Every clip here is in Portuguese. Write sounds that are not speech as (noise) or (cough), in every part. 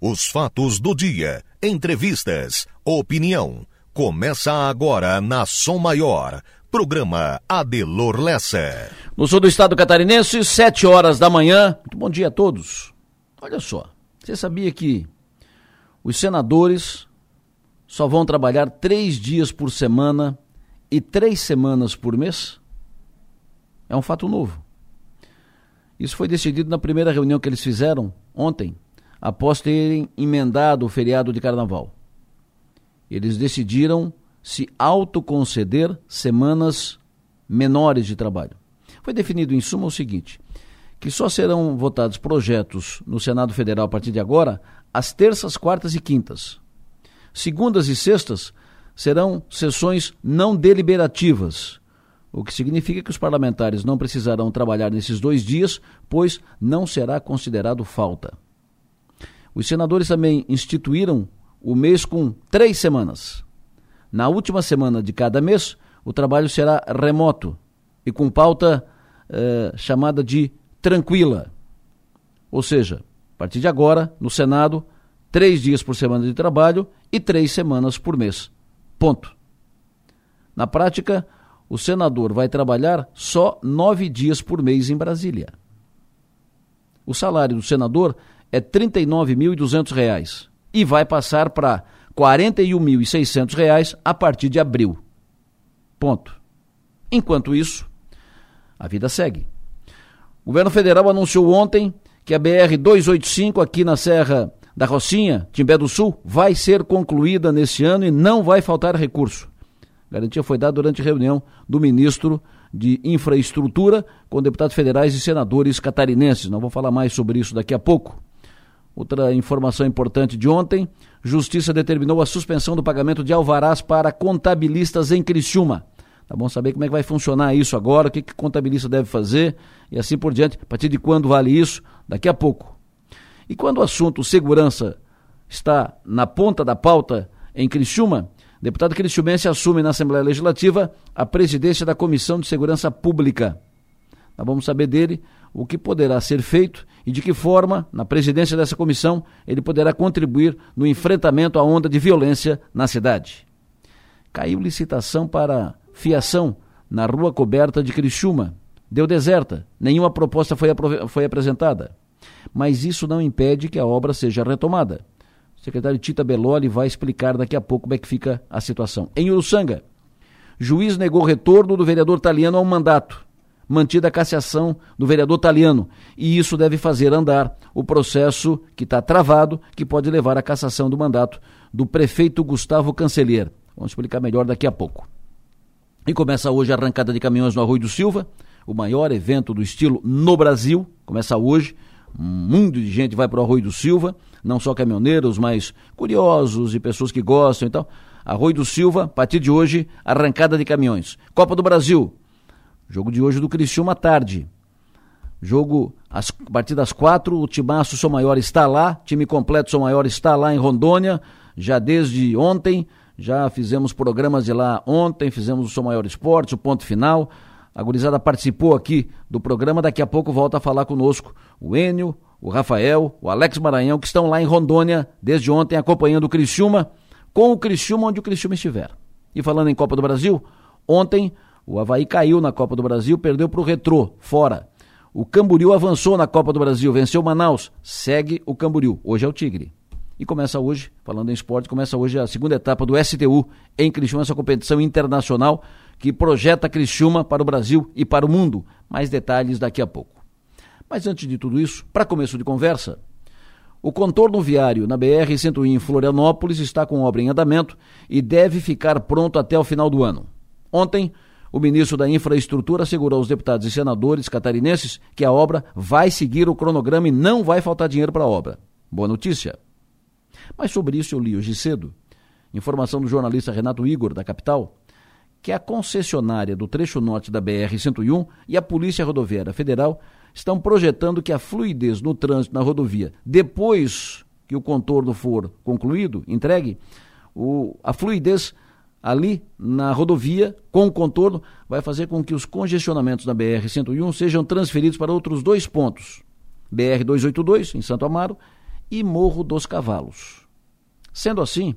Os fatos do dia, entrevistas, opinião. Começa agora na Som Maior. Programa Adelor Lessa. No sul do estado catarinense, 7 horas da manhã. Muito bom dia a todos. Olha só, você sabia que os senadores só vão trabalhar três dias por semana e três semanas por mês? É um fato novo. Isso foi decidido na primeira reunião que eles fizeram ontem, após terem emendado o feriado de carnaval. Eles decidiram se autoconceder semanas menores de trabalho. Foi definido em suma o seguinte: que só serão votados projetos no Senado Federal a partir de agora às terças, quartas e quintas. Segundas e sextas serão sessões não deliberativas, o que significa que os parlamentares não precisarão trabalhar nesses dois dias, pois não será considerado falta. Os senadores também instituíram o mês com três semanas. Na última semana de cada mês, o trabalho será remoto e com pauta eh, chamada de tranquila. Ou seja, a partir de agora, no Senado, três dias por semana de trabalho e três semanas por mês. Ponto. Na prática, o senador vai trabalhar só nove dias por mês em Brasília. O salário do senador é R$ 39.200 e vai passar para R$ 41.600 a partir de abril. Ponto. Enquanto isso, a vida segue. O governo federal anunciou ontem que a BR 285 aqui na Serra da Rocinha, Timbé do Sul, vai ser concluída nesse ano e não vai faltar recurso. A garantia foi dada durante reunião do ministro de Infraestrutura com deputados federais e senadores catarinenses. Não vou falar mais sobre isso daqui a pouco. Outra informação importante de ontem: Justiça determinou a suspensão do pagamento de alvarás para contabilistas em Criciúma. Tá bom saber como é que vai funcionar isso agora, o que, que contabilista deve fazer e assim por diante. A partir de quando vale isso? Daqui a pouco. E quando o assunto segurança está na ponta da pauta em Criciúma, Deputado Cristiumense assume na Assembleia Legislativa a presidência da Comissão de Segurança Pública. Nós vamos saber dele o que poderá ser feito e de que forma, na presidência dessa comissão, ele poderá contribuir no enfrentamento à onda de violência na cidade. Caiu licitação para fiação na rua coberta de Criciúma. Deu deserta, nenhuma proposta foi, foi apresentada. Mas isso não impede que a obra seja retomada. O secretário Tita Beloli vai explicar daqui a pouco como é que fica a situação. Em Uruçanga, juiz negou retorno do vereador Taliano ao mandato, mantida a cassação do vereador Taliano, e isso deve fazer andar o processo que está travado, que pode levar à cassação do mandato do prefeito Gustavo Canceler. Vamos explicar melhor daqui a pouco. E começa hoje a arrancada de caminhões no Arroio do Silva, o maior evento do estilo no Brasil, começa hoje. Um mundo de gente vai para o Arroio do Silva não só caminhoneiros, mas curiosos e pessoas que gostam e tal. Arroio do Silva, a partir de hoje, arrancada de caminhões. Copa do Brasil, jogo de hoje do Criciúma tarde. Jogo às, a partir das quatro, o Timaço São Maior está lá, time completo São Maior está lá em Rondônia, já desde ontem, já fizemos programas de lá ontem, fizemos o São Maior Esportes, o ponto final. A gurizada participou aqui do programa, daqui a pouco volta a falar conosco o Enio, o Rafael, o Alex Maranhão, que estão lá em Rondônia desde ontem acompanhando o Criciúma, com o Criciúma onde o Criciúma estiver. E falando em Copa do Brasil, ontem o Havaí caiu na Copa do Brasil, perdeu para o Retrô, fora. O Camboriú avançou na Copa do Brasil, venceu Manaus, segue o Camboriú. Hoje é o Tigre. E começa hoje, falando em esporte, começa hoje a segunda etapa do STU em Criciúma, essa competição internacional que projeta Criciúma para o Brasil e para o mundo. Mais detalhes daqui a pouco. Mas antes de tudo isso, para começo de conversa, o contorno viário na BR-101 em Florianópolis está com obra em andamento e deve ficar pronto até o final do ano. Ontem, o ministro da Infraestrutura assegurou aos deputados e senadores catarinenses que a obra vai seguir o cronograma e não vai faltar dinheiro para a obra. Boa notícia. Mas sobre isso eu li hoje cedo. Informação do jornalista Renato Igor, da capital, que a concessionária do trecho norte da BR-101 e a Polícia Rodoviária Federal estão projetando que a fluidez no trânsito na rodovia, depois que o contorno for concluído, entregue, o, a fluidez ali na rodovia com o contorno vai fazer com que os congestionamentos da BR-101 sejam transferidos para outros dois pontos. BR-282, em Santo Amaro, e Morro dos Cavalos. Sendo assim,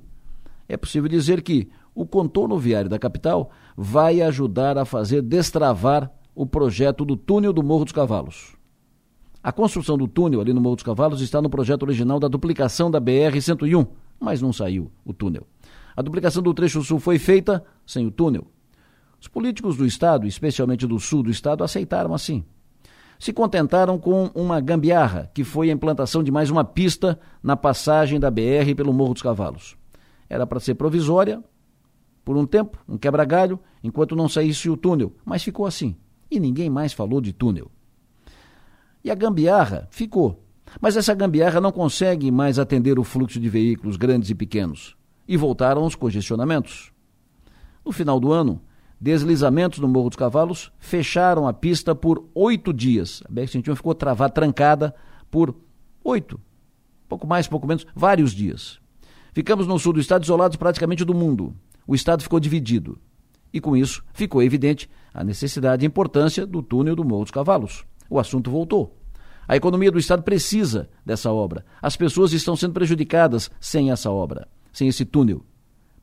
é possível dizer que o contorno viário da capital vai ajudar a fazer destravar o projeto do túnel do Morro dos Cavalos. A construção do túnel ali no Morro dos Cavalos está no projeto original da duplicação da BR-101, mas não saiu o túnel. A duplicação do trecho sul foi feita sem o túnel. Os políticos do Estado, especialmente do sul do Estado, aceitaram assim. Se contentaram com uma gambiarra, que foi a implantação de mais uma pista na passagem da BR pelo Morro dos Cavalos. Era para ser provisória, por um tempo, um quebra-galho, enquanto não saísse o túnel, mas ficou assim. E ninguém mais falou de túnel. E a gambiarra ficou. Mas essa gambiarra não consegue mais atender o fluxo de veículos grandes e pequenos. E voltaram os congestionamentos. No final do ano, deslizamentos no Morro dos Cavalos fecharam a pista por oito dias. A BR-101 ficou travada, trancada por oito, pouco mais, pouco menos, vários dias. Ficamos no sul do estado isolados praticamente do mundo. O estado ficou dividido. E com isso ficou evidente a necessidade e importância do túnel do Morro dos Cavalos. O assunto voltou. A economia do estado precisa dessa obra. As pessoas estão sendo prejudicadas sem essa obra, sem esse túnel.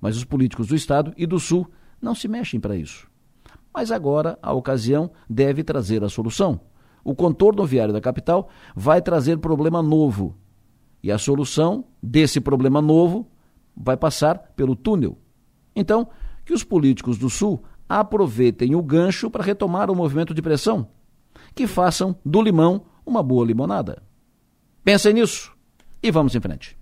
Mas os políticos do estado e do sul não se mexem para isso. Mas agora a ocasião deve trazer a solução. O contorno viário da capital vai trazer problema novo. E a solução desse problema novo vai passar pelo túnel. Então, que os políticos do Sul aproveitem o gancho para retomar o movimento de pressão. Que façam do limão uma boa limonada. Pensem nisso e vamos em frente.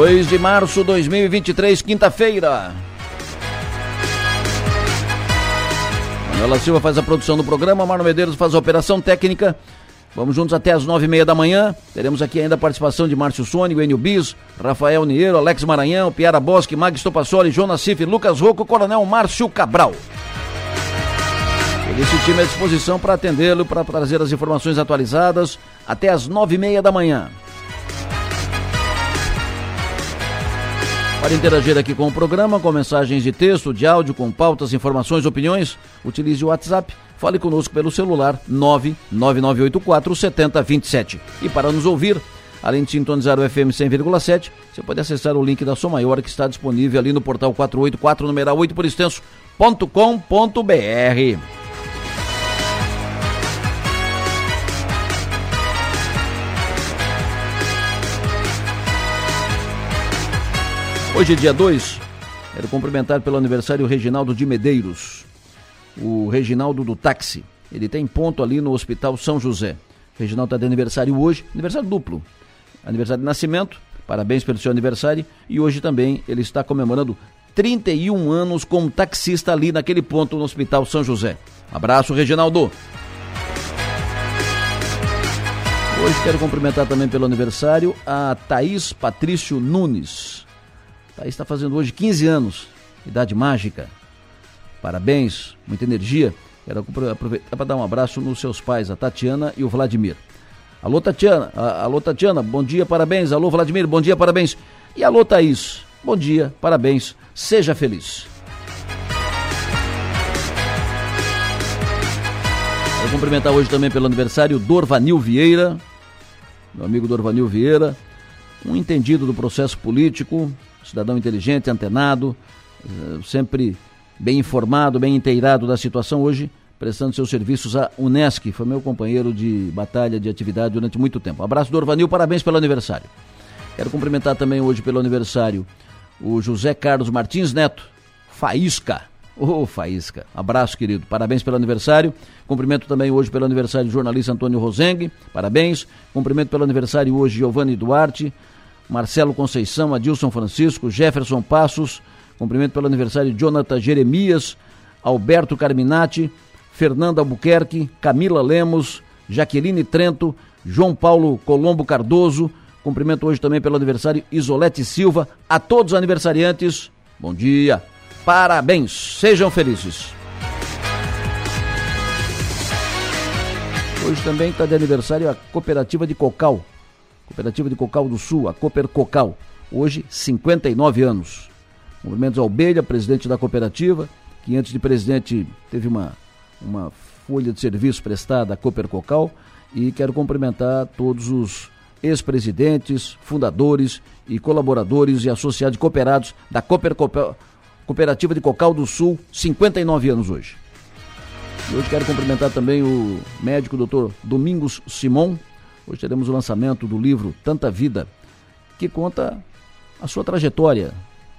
2 de março de 2023, quinta-feira. Manuela Silva faz a produção do programa, Marno Medeiros faz a operação técnica. Vamos juntos até as nove e meia da manhã. Teremos aqui ainda a participação de Márcio Sônico, Enio Bis, Rafael Niero, Alex Maranhão, Piara Bosque, Mag Stopassoli, Jonas Cif, Lucas Rocco, Coronel Márcio Cabral. Esse time à disposição para atendê-lo, para trazer as informações atualizadas até as nove e meia da manhã. Para interagir aqui com o programa, com mensagens de texto, de áudio, com pautas, informações, opiniões, utilize o WhatsApp. Fale conosco pelo celular 99984 7027. E para nos ouvir, além de sintonizar o FM 100,7, você pode acessar o link da Som Maior que está disponível ali no portal 484 numeral 8 por extenso.com.br. Hoje, dia 2, quero cumprimentar pelo aniversário o Reginaldo de Medeiros, o Reginaldo do táxi. Ele tem ponto ali no Hospital São José. O Reginaldo está de aniversário hoje, aniversário duplo. Aniversário de nascimento, parabéns pelo seu aniversário. E hoje também ele está comemorando 31 anos como taxista ali naquele ponto no Hospital São José. Abraço, Reginaldo. Hoje quero cumprimentar também pelo aniversário a Thaís Patrício Nunes. Thaís está fazendo hoje 15 anos, idade mágica. Parabéns, muita energia. Quero aproveitar para dar um abraço nos seus pais, a Tatiana e o Vladimir. Alô, Tatiana. Alô, Tatiana. Bom dia, parabéns. Alô, Vladimir. Bom dia, parabéns. E alô, Thaís. Bom dia, parabéns. Seja feliz. Quero cumprimentar hoje também pelo aniversário Dorvanil Vieira, meu amigo Dorvanil Vieira, um entendido do processo político, cidadão inteligente, antenado, eh, sempre bem informado, bem inteirado da situação hoje, prestando seus serviços à Unesc. Foi meu companheiro de batalha, de atividade durante muito tempo. abraço do Orvanil, parabéns pelo aniversário. Quero cumprimentar também hoje pelo aniversário o José Carlos Martins Neto, Faísca. Ô, oh, Faísca. Abraço, querido. Parabéns pelo aniversário. Cumprimento também hoje pelo aniversário do jornalista Antônio Rosengue. Parabéns. Cumprimento pelo aniversário hoje Giovanni Duarte, Marcelo Conceição, Adilson Francisco, Jefferson Passos, Cumprimento pelo aniversário Jonathan Jeremias, Alberto Carminati, Fernanda Albuquerque, Camila Lemos, Jaqueline Trento, João Paulo Colombo Cardoso. Cumprimento hoje também pelo aniversário Isolete Silva. A todos os aniversariantes, bom dia, parabéns, sejam felizes. Hoje também está de aniversário a Cooperativa de Cocal, Cooperativa de Cocal do Sul, a Cooper Cocal, hoje 59 anos. Cumprimentos ao Belha, presidente da cooperativa, que antes de presidente teve uma, uma folha de serviço prestada à Cooper Cocal e quero cumprimentar todos os ex-presidentes, fundadores e colaboradores e associados cooperados da Cooper Cooperativa de Cocal do Sul, 59 anos hoje. E hoje quero cumprimentar também o médico doutor Domingos Simon. Hoje teremos o lançamento do livro Tanta Vida, que conta a sua trajetória,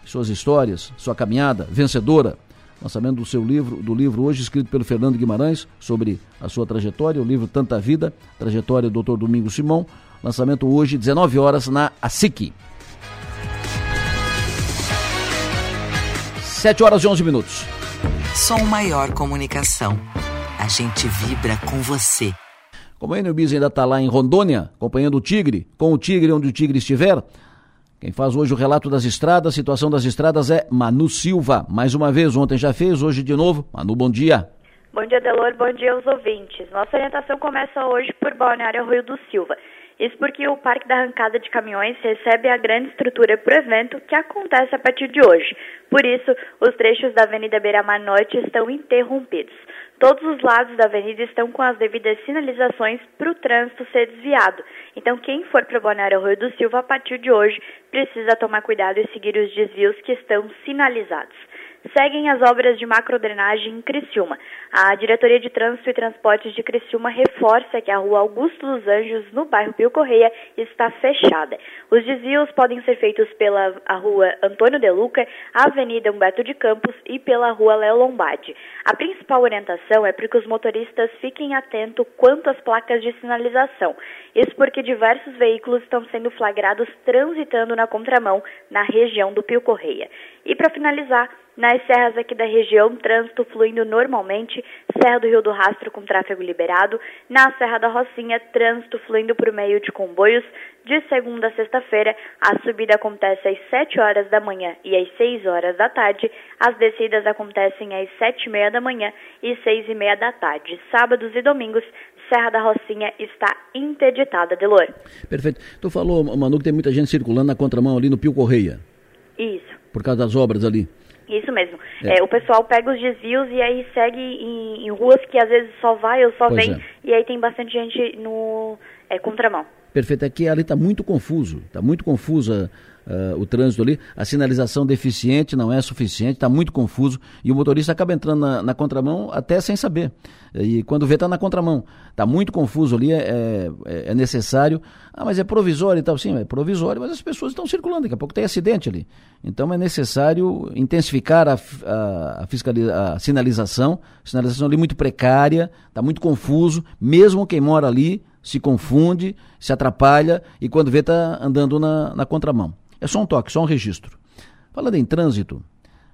suas histórias, sua caminhada vencedora. Lançamento do seu livro, do livro hoje escrito pelo Fernando Guimarães sobre a sua trajetória, o livro Tanta Vida, trajetória do Dr. Domingos Simão. Lançamento hoje, 19 horas, na ASIC. 7 horas e 11 minutos. Som Maior Comunicação. A gente vibra com você. Como a Enelbis ainda está lá em Rondônia, acompanhando o Tigre, com o Tigre onde o Tigre estiver, quem faz hoje o relato das estradas, situação das estradas é Manu Silva. Mais uma vez, ontem já fez, hoje de novo. Manu, bom dia. Bom dia, Delor. Bom dia aos ouvintes. Nossa orientação começa hoje por Balneário Rio do Silva. Isso porque o Parque da Arrancada de Caminhões recebe a grande estrutura para o evento que acontece a partir de hoje. Por isso, os trechos da Avenida Beira-Mar Norte estão interrompidos. Todos os lados da avenida estão com as devidas sinalizações para o trânsito ser desviado. Então, quem for para Balneário Rio do Silva a partir de hoje precisa tomar cuidado e seguir os desvios que estão sinalizados seguem as obras de macrodrenagem em Criciúma. A Diretoria de Trânsito e Transportes de Criciúma reforça que a rua Augusto dos Anjos, no bairro Pio Correia, está fechada. Os desvios podem ser feitos pela rua Antônio de Luca, Avenida Humberto de Campos e pela rua Léo Lombardi. A principal orientação é para que os motoristas fiquem atentos quanto às placas de sinalização. Isso porque diversos veículos estão sendo flagrados transitando na contramão na região do Pio Correia. E para finalizar, nas serras aqui da região, trânsito fluindo normalmente, Serra do Rio do Rastro com tráfego liberado, na Serra da Rocinha, trânsito fluindo por meio de comboios. De segunda a sexta-feira, a subida acontece às 7 horas da manhã e às 6 horas da tarde, as descidas acontecem às 7 e meia da manhã e 6 e meia da tarde. Sábados e domingos, Serra da Rocinha está interditada, Delor. Perfeito. Tu falou, Manu, que tem muita gente circulando na contramão ali no Pio Correia. Isso. Por causa das obras ali. Isso mesmo. É. É, o pessoal pega os desvios e aí segue em, em, ruas que às vezes só vai ou só pois vem. É. E aí tem bastante gente no é, contramão. Perfeito. Aqui ali está muito confuso. Está muito confusa uh, o trânsito ali, a sinalização deficiente não é suficiente, está muito confuso e o motorista acaba entrando na, na, contramão até sem saber. E quando vê, está na contramão. Está muito confuso ali, é, é, é, necessário. Ah, mas é provisório e tal. Sim, é provisório, mas as pessoas estão circulando, daqui a pouco tem acidente ali. Então é necessário intensificar a, a, a, a sinalização, sinalização ali muito precária, está muito confuso, mesmo quem mora ali se confunde, se atrapalha e quando vê está andando na, na contramão. É só um toque, só um registro. Falando em trânsito,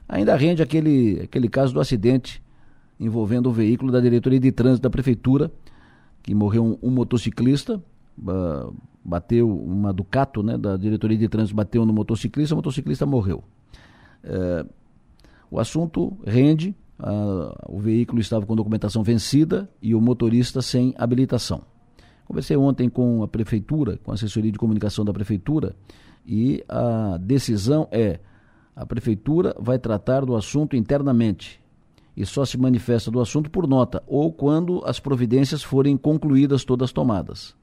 ainda rende aquele, aquele caso do acidente envolvendo o veículo da diretoria de trânsito da prefeitura, que morreu um, um motociclista, bateu uma Ducato, né, da diretoria de trânsito, bateu no motociclista, o motociclista morreu. Uh, o assunto rende, o veículo estava com documentação vencida e o motorista sem habilitação. Conversei ontem com a prefeitura, com a assessoria de comunicação da prefeitura, e a decisão é: a prefeitura vai tratar do assunto internamente e só se manifesta do assunto por nota ou quando as providências forem concluídas todas tomadas.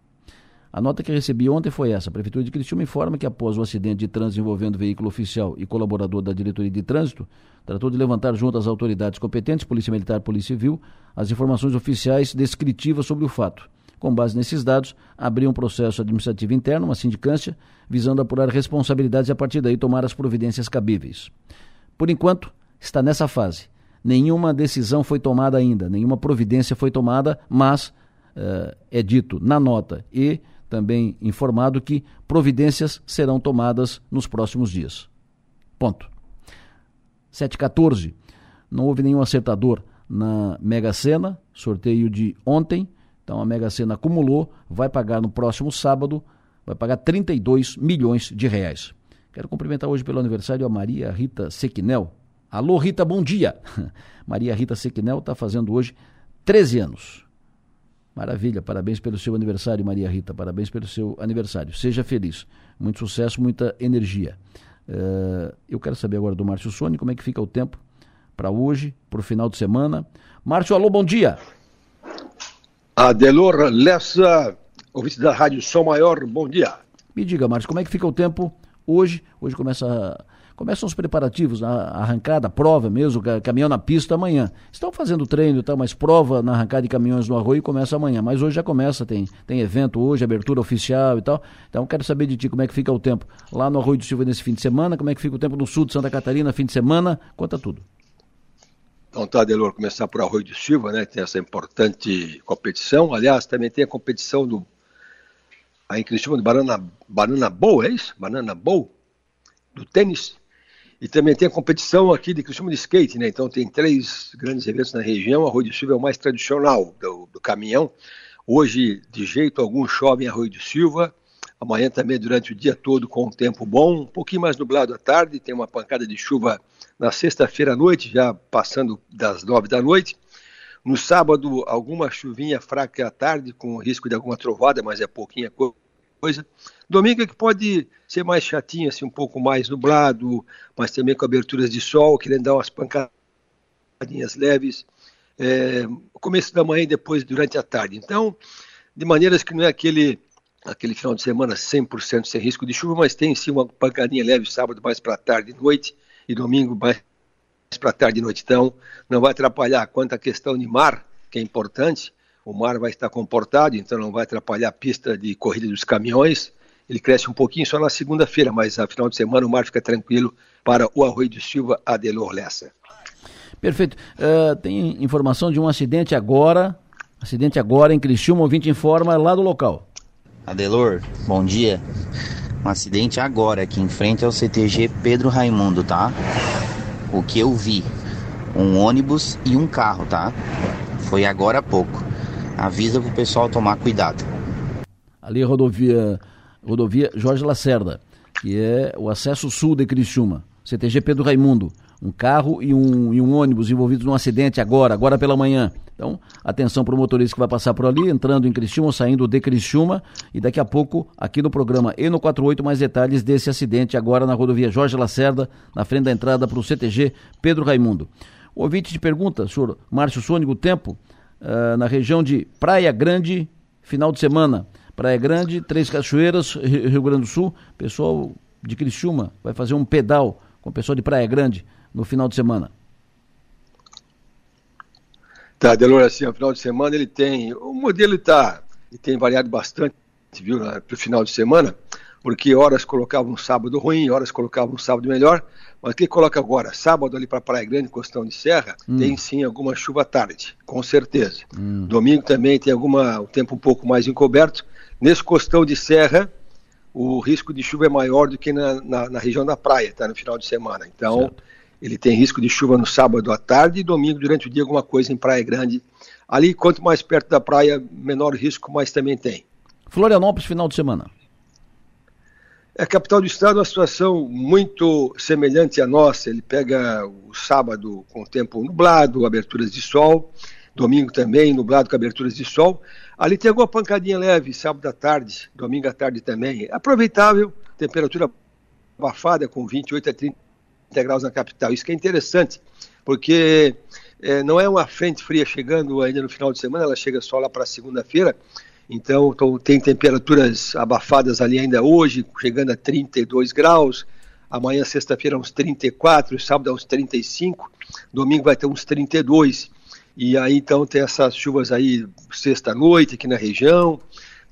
A nota que recebi ontem foi essa. A Prefeitura de Criciúma informa que após o acidente de trânsito envolvendo veículo oficial e colaborador da Diretoria de Trânsito, tratou de levantar junto às autoridades competentes, Polícia Militar e Polícia Civil, as informações oficiais descritivas sobre o fato com base nesses dados, abrir um processo administrativo interno, uma sindicância, visando apurar responsabilidades e a partir daí tomar as providências cabíveis. Por enquanto, está nessa fase. Nenhuma decisão foi tomada ainda, nenhuma providência foi tomada, mas uh, é dito na nota e também informado que providências serão tomadas nos próximos dias. Ponto. 714. Não houve nenhum acertador na Mega Sena, sorteio de ontem. Então a Mega Sena acumulou, vai pagar no próximo sábado, vai pagar 32 milhões de reais. Quero cumprimentar hoje pelo aniversário a Maria Rita Sequinel. Alô, Rita, bom dia! (laughs) Maria Rita Sequinel está fazendo hoje 13 anos. Maravilha, parabéns pelo seu aniversário, Maria Rita, parabéns pelo seu aniversário. Seja feliz, muito sucesso, muita energia. Uh, eu quero saber agora do Márcio Sônia como é que fica o tempo para hoje, para o final de semana. Márcio, alô, bom dia. Adelor Lessa, ouvinte da Rádio Som Maior, bom dia. Me diga, Márcio, como é que fica o tempo hoje? Hoje começa começam os preparativos, a arrancada, a prova mesmo, caminhão na pista amanhã. Estão fazendo treino e tal, mas prova na arrancada de caminhões no Arroio começa amanhã. Mas hoje já começa, tem, tem evento hoje, abertura oficial e tal. Então quero saber de ti como é que fica o tempo lá no Arroio do Silva nesse fim de semana, como é que fica o tempo no sul de Santa Catarina, fim de semana, conta tudo. Então tá, Delor, começar por Arroio do Silva, né? Tem essa importante competição. Aliás, também tem a competição do. Aí que de Banana, banana Bowl, é isso? Banana Bowl? Do tênis. E também tem a competição aqui de chama de skate, né? Então tem três grandes eventos na região. Arroio do Silva é o mais tradicional do, do caminhão. Hoje, de jeito algum, chove em Arroio do Silva. Amanhã também durante o dia todo com um tempo bom, um pouquinho mais nublado à tarde, tem uma pancada de chuva na sexta-feira à noite, já passando das nove da noite. No sábado, alguma chuvinha fraca à tarde, com risco de alguma trovada, mas é pouquinha coisa. Domingo é que pode ser mais chatinho, assim, um pouco mais nublado, mas também com aberturas de sol, querendo dar umas pancadinhas leves. É, começo da manhã e depois durante a tarde. Então, de maneiras que não é aquele aquele final de semana 100% sem risco de chuva, mas tem sim uma pancadinha leve sábado mais para tarde e noite e domingo mais para tarde e noite. Então, não vai atrapalhar quanto à questão de mar, que é importante, o mar vai estar comportado, então não vai atrapalhar a pista de corrida dos caminhões. Ele cresce um pouquinho só na segunda-feira, mas a final de semana o mar fica tranquilo para o Arroio de Silva Adelor Lessa. Perfeito. Uh, tem informação de um acidente agora, acidente agora em Criciúma, o ouvinte informa lá do local. Adelor, bom dia. Um acidente agora aqui em frente ao CTG Pedro Raimundo, tá? O que eu vi, um ônibus e um carro, tá? Foi agora há pouco avisa pro pessoal tomar cuidado. Ali a rodovia, rodovia Jorge Lacerda, que é o acesso sul de Criciúma. CTG Pedro Raimundo, um carro e um, e um ônibus envolvidos num acidente agora, agora pela manhã. Então, atenção para o motorista que vai passar por ali, entrando em Criciúma, saindo de Criciúma, e daqui a pouco, aqui no programa e no 48, mais detalhes desse acidente agora na rodovia Jorge Lacerda, na frente da entrada para o CTG Pedro Raimundo. O ouvinte te pergunta, senhor Márcio Sônico, tempo, uh, na região de Praia Grande, final de semana. Praia Grande, Três Cachoeiras, Rio Grande do Sul. Pessoal de Criciúma vai fazer um pedal com o pessoal de Praia Grande no final de semana. Tá, Delor, assim, no final de semana ele tem. O modelo está. Ele tem variado bastante, viu, para o final de semana, porque horas colocavam um sábado ruim, horas colocavam um sábado melhor. Mas o que coloca agora? Sábado ali para Praia Grande, Costão de Serra, hum. tem sim alguma chuva à tarde, com certeza. Hum. Domingo também tem alguma, o tempo um pouco mais encoberto. Nesse Costão de Serra, o risco de chuva é maior do que na, na, na região da praia, tá? No final de semana. Então, certo. Ele tem risco de chuva no sábado à tarde e domingo durante o dia alguma coisa em Praia Grande. Ali, quanto mais perto da praia, menor risco, mais também tem. Florianópolis, final de semana. É, a capital do estado uma situação muito semelhante à nossa. Ele pega o sábado com tempo nublado, aberturas de sol, domingo também nublado com aberturas de sol. Ali tem alguma pancadinha leve, sábado à tarde, domingo à tarde também. Aproveitável, temperatura abafada com 28 a 30 graus na capital. Isso que é interessante, porque é, não é uma frente fria chegando ainda no final de semana, ela chega só lá para segunda-feira. Então, então, tem temperaturas abafadas ali ainda hoje, chegando a 32 graus. Amanhã, sexta-feira, uns 34, sábado, uns 35. Domingo vai ter uns 32. E aí, então, tem essas chuvas aí sexta-noite aqui na região.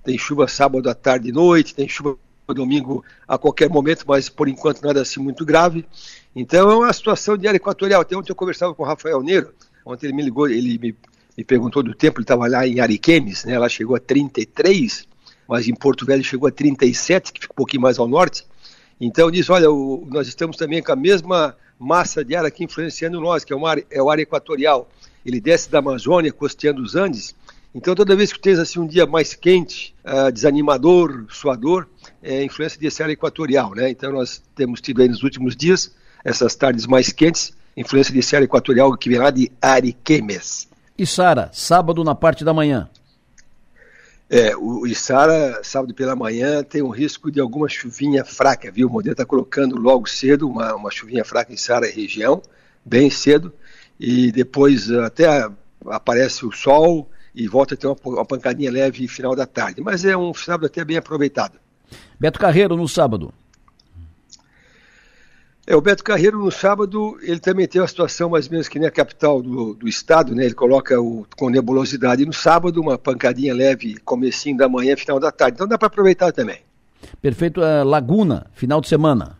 Tem chuva sábado à tarde e noite. Tem chuva domingo a qualquer momento, mas por enquanto nada assim muito grave. Então, é uma situação de área equatorial. Até ontem eu conversava com o Rafael Neiro. Ontem ele me ligou, ele me me perguntou do tempo, ele estava lá em Ariquemes, né, ela chegou a 33, mas em Porto Velho chegou a 37, que fica um pouquinho mais ao norte. Então diz, olha, o, nós estamos também com a mesma massa de ar aqui influenciando nós, que é, uma, é o ar equatorial. Ele desce da Amazônia, costeando os Andes. Então, toda vez que tens assim, um dia mais quente, uh, desanimador, suador, é influência desse ar equatorial. Né? Então, nós temos tido aí nos últimos dias essas tardes mais quentes, influência desse ar equatorial que vem lá de Ariquemes. E Sara, sábado na parte da manhã? É, o Isara, sábado pela manhã, tem um risco de alguma chuvinha fraca, viu? O modelo está colocando logo cedo uma, uma chuvinha fraca em Sara e região, bem cedo, e depois até aparece o sol e volta a ter uma, uma pancadinha leve final da tarde. Mas é um sábado até bem aproveitado. Beto Carreiro no sábado. É, o Beto Carreiro no sábado, ele também tem uma situação mais ou menos que nem a capital do, do estado, né? Ele coloca o, com nebulosidade no sábado, uma pancadinha leve, comecinho da manhã, final da tarde. Então dá para aproveitar também. Perfeito. É, Laguna, final de semana.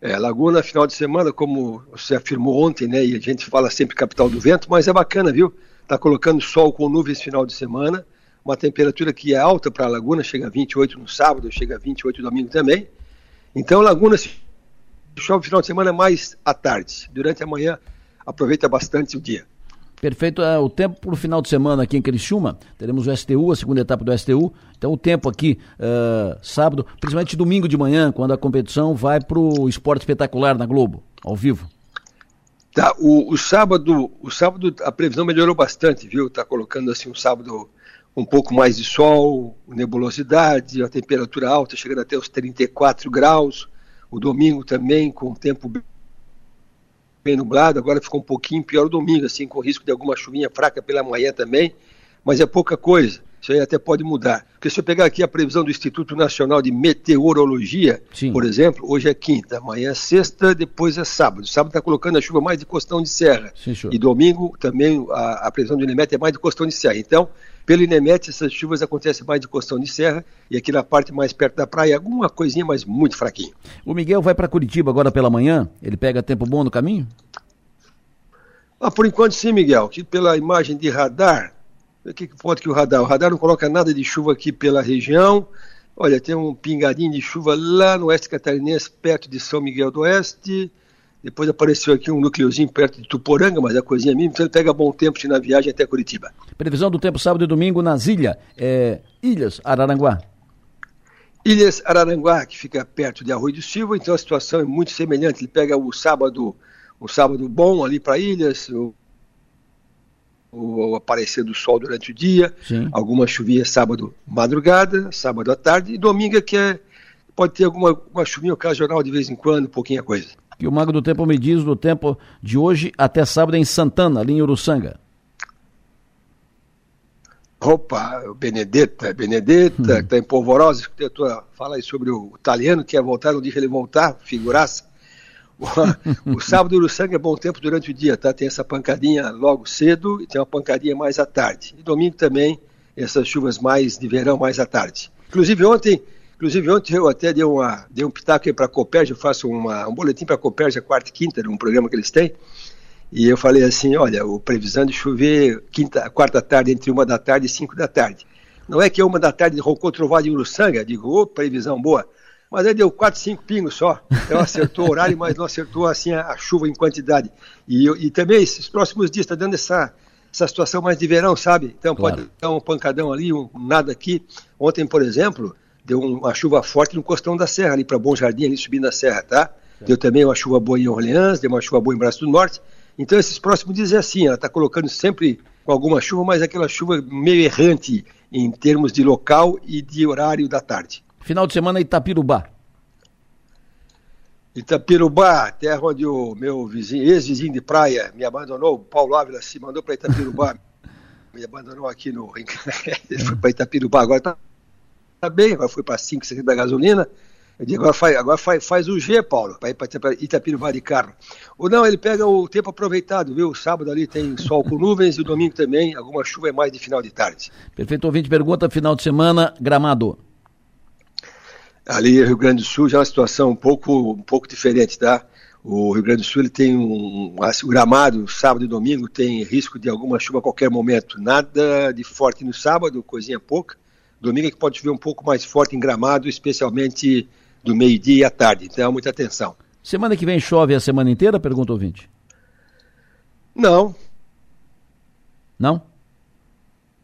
É, Laguna, final de semana, como você afirmou ontem, né? E a gente fala sempre capital do vento, mas é bacana, viu? Tá colocando sol com nuvens final de semana, uma temperatura que é alta para Laguna, chega a 28 no sábado, chega a 28 no domingo também. Então, Laguna, chove no final de semana mais à tarde. Durante a manhã, aproveita bastante o dia. Perfeito. É, o tempo para o final de semana aqui em Criciúma, teremos o STU, a segunda etapa do STU. Então o tempo aqui, uh, sábado, principalmente domingo de manhã, quando a competição vai para o esporte espetacular na Globo, ao vivo. Tá, o, o, sábado, o sábado a previsão melhorou bastante, viu? Tá colocando assim um sábado um pouco mais de sol, nebulosidade, a temperatura alta, chegando até os 34 graus. O domingo também com o tempo bem nublado, agora ficou um pouquinho pior o domingo, assim, com risco de alguma chuvinha fraca pela manhã também, mas é pouca coisa. Isso aí até pode mudar. Porque se eu pegar aqui a previsão do Instituto Nacional de Meteorologia, Sim. por exemplo, hoje é quinta, amanhã é sexta, depois é sábado. Sábado está colocando a chuva mais de costão de serra. Sim, e domingo também a, a previsão do INEMET é mais de costão de serra. Então, pelo INEMET, essas chuvas acontecem mais de costão de serra e aqui na parte mais perto da praia, alguma coisinha, mas muito fraquinho. O Miguel vai para Curitiba agora pela manhã? Ele pega tempo bom no caminho? Ah, por enquanto sim, Miguel. Que pela imagem de radar, o que pode que o radar? O radar não coloca nada de chuva aqui pela região. Olha, tem um pingadinho de chuva lá no oeste catarinense, perto de São Miguel do Oeste. Depois apareceu aqui um núcleozinho perto de Tuporanga, mas a coisinha mínima, então ele pega bom tempo na viagem até Curitiba. Previsão do tempo sábado e domingo nas ilhas, é, Ilhas Araranguá. Ilhas Araranguá, que fica perto de Arroio do Silva, então a situação é muito semelhante. Ele pega o sábado, um sábado bom ali para Ilhas, o, o, aparecer do sol durante o dia, Sim. alguma chuvinha sábado madrugada, sábado à tarde, e domingo é que é, pode ter alguma uma chuvinha ocasional de vez em quando, pouquinha coisa que o Mago do Tempo me diz do tempo de hoje até sábado em Santana, ali em Uruçanga. Opa, Benedetta, Benedetta, hum. que está em Polvorosa, escutei tua fala aí sobre o italiano que ia voltar, não disse ele voltar, figuraça. (laughs) O, o sábado Uruçanga é bom tempo durante o dia, tá? Tem essa pancadinha logo cedo e tem uma pancadinha mais à tarde. E domingo também, essas chuvas mais de verão mais à tarde. Inclusive ontem, Inclusive, ontem eu até dei, uma, dei um pitaco para a Copérgia, eu faço uma, um boletim para a Copérgia quarta e quinta, um programa que eles têm, e eu falei assim, olha, o previsão de chover quinta, quarta tarde, entre uma da tarde e cinco da tarde. Não é que uma da tarde roncou trovado em Uruçanga, digo, ô, previsão boa, mas aí deu quatro, cinco pingos só. Então acertou o horário, mas não acertou assim a, a chuva em quantidade. E, e também esses próximos dias está dando essa, essa situação mais de verão, sabe? Então claro. pode dar um pancadão ali, um nada aqui. Ontem, por exemplo, deu uma chuva forte no costão da serra, ali para Bom Jardim, ali subindo a serra, tá? Deu também uma chuva boa em Orleans, deu uma chuva boa em Braço do Norte. Então, esses próximos dias é assim, ela está colocando sempre com alguma chuva, mas aquela chuva meio errante em termos de local e de horário da tarde. Final de semana Itapirubá. Itapirubá, terra onde o meu vizinho, ex-vizinho de praia, me abandonou, o Paulo Ávila se mandou para Itapirubá, (laughs) me abandonou aqui no. Ele foi para Itapirubá, agora está tá bem, agora foi para 5, 6 da gasolina. Eu digo, agora faz, agora faz, faz o G, Paulo, para ir para Itapirubá de carro. Ou não, ele pega o tempo aproveitado, viu? O sábado ali tem sol com nuvens e o domingo também, alguma chuva é mais de final de tarde. Perfeito, ouvinte pergunta, final de semana, Gramado. Ali, Rio Grande do Sul, já é uma situação um pouco, um pouco diferente, tá? O Rio Grande do Sul ele tem um, o gramado, sábado e domingo, tem risco de alguma chuva a qualquer momento. Nada de forte no sábado, coisinha pouca Domingo é que pode chover um pouco mais forte em Gramado, especialmente do meio-dia e à tarde. Então, muita atenção. Semana que vem chove a semana inteira? Pergunta o ouvinte. Não. Não?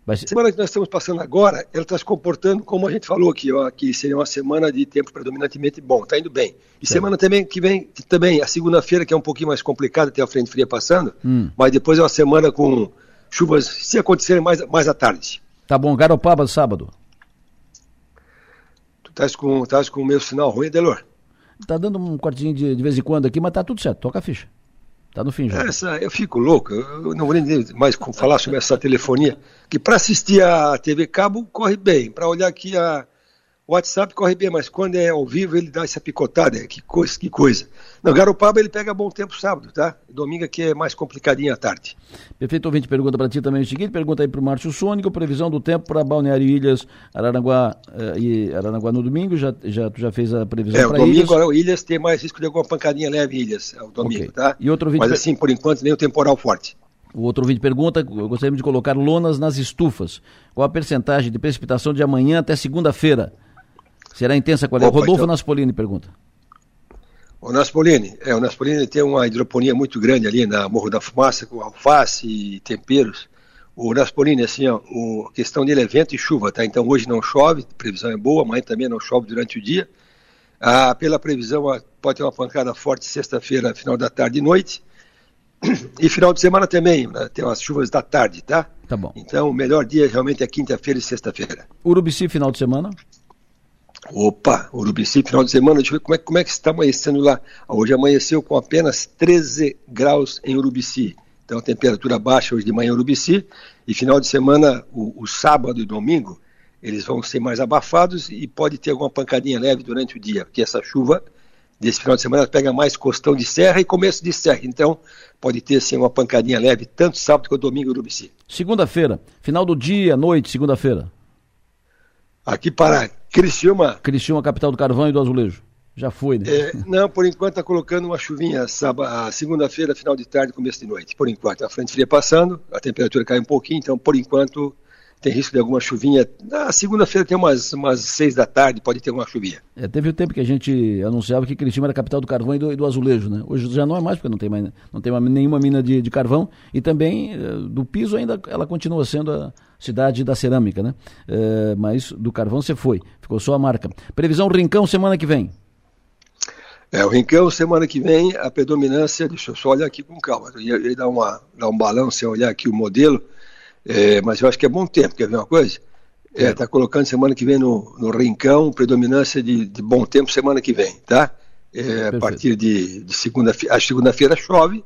Vai ser... Semana que nós estamos passando agora, ela está se comportando como a gente falou aqui, ó, que seria uma semana de tempo predominantemente bom, está indo bem. E semana também que vem, também, a segunda-feira, que é um pouquinho mais complicada, tem a frente fria passando, hum. mas depois é uma semana com chuvas, se acontecerem mais, mais à tarde. Tá bom, Garopaba sábado. Estás com, estás com o meu sinal ruim, Delor? Tá dando um quartinho de, de vez em quando aqui, mas tá tudo certo, toca a ficha. Tá no fim já. Essa, eu fico louco, eu não vou nem mais falar sobre essa telefonia, que para assistir a TV Cabo corre bem, para olhar aqui a, o WhatsApp corre bem, mas quando é ao vivo ele dá essa picotada, que coisa, que coisa. Não, Garopaba ele pega bom tempo sábado, tá? Domingo aqui é mais complicadinho à tarde. Perfeito, ouvinte pergunta para ti também o seguinte, pergunta aí para o Márcio Sônico, previsão do tempo para Balneário Ilhas, Araranguá eh, e Araranguá no domingo, já, já, tu já fez a previsão é, para Ilhas? É, domingo Ilhas tem mais risco de alguma pancadinha leve Ilhas, é o domingo, okay. tá? E outro mas assim, por enquanto, nem o temporal forte. O outro vídeo pergunta, eu gostaria de colocar lonas nas estufas. Qual a percentagem de precipitação de amanhã até segunda-feira? Será intensa qual é? Opa, Rodolfo então... Naspolini pergunta. O Naspolini, é, o Naspolini tem uma hidroponia muito grande ali na Morro da Fumaça, com alface e temperos. O Naspolini, assim, ó, a questão dele é vento e chuva, tá? Então hoje não chove, previsão é boa, amanhã também não chove durante o dia. Ah, pela previsão, pode ter uma pancada forte sexta-feira, final da tarde e noite. E final de semana também, né? tem umas chuvas da tarde, tá? Tá bom. Então o melhor dia realmente é quinta-feira e sexta-feira. Urubici, final de semana? Opa, Urubici, final de semana, deixa eu ver como é, como é que está amanhecendo lá. Hoje amanheceu com apenas 13 graus em Urubici. Então, temperatura baixa hoje de manhã em Urubici. E final de semana, o, o, sábado e domingo, eles vão ser mais abafados e pode ter alguma pancadinha leve durante o dia, porque essa chuva desse final de semana pega mais costão de serra e começo de serra. Então, pode ter sim uma pancadinha leve, tanto sábado quanto domingo em Urubici. Segunda-feira, final do dia, noite, segunda-feira. Aqui para Criciúma. Criciúma, capital do carvão e do azulejo. Já foi, né? É, não, por enquanto está colocando uma chuvinha segunda-feira, final de tarde, começo de noite. Por enquanto, a frente fria passando, a temperatura cai um pouquinho, então por enquanto tem risco de alguma chuvinha. Na segunda-feira tem umas, umas seis da tarde, pode ter uma chuvinha. É, teve o tempo que a gente anunciava que Criciúma era a capital do carvão e do, e do, azulejo, né? Hoje já não é mais, porque não tem, mais, não tem nenhuma mina de, de carvão e também eh, do piso ainda ela continua sendo a cidade da cerâmica, né? É, mas do carvão você foi, ficou só a marca. Previsão Rincão semana que vem. É, o Rincão, semana que vem, a predominância, deixa eu só olhar aqui com calma, eu ia, ia dar, uma, dar um balão sem olhar aqui o modelo, é, mas eu acho que é bom tempo, quer ver uma coisa? Está é, tá colocando semana que vem no, no Rincão, predominância de, de bom tempo semana que vem, tá? É, a partir de, de segunda-feira, segunda-feira chove,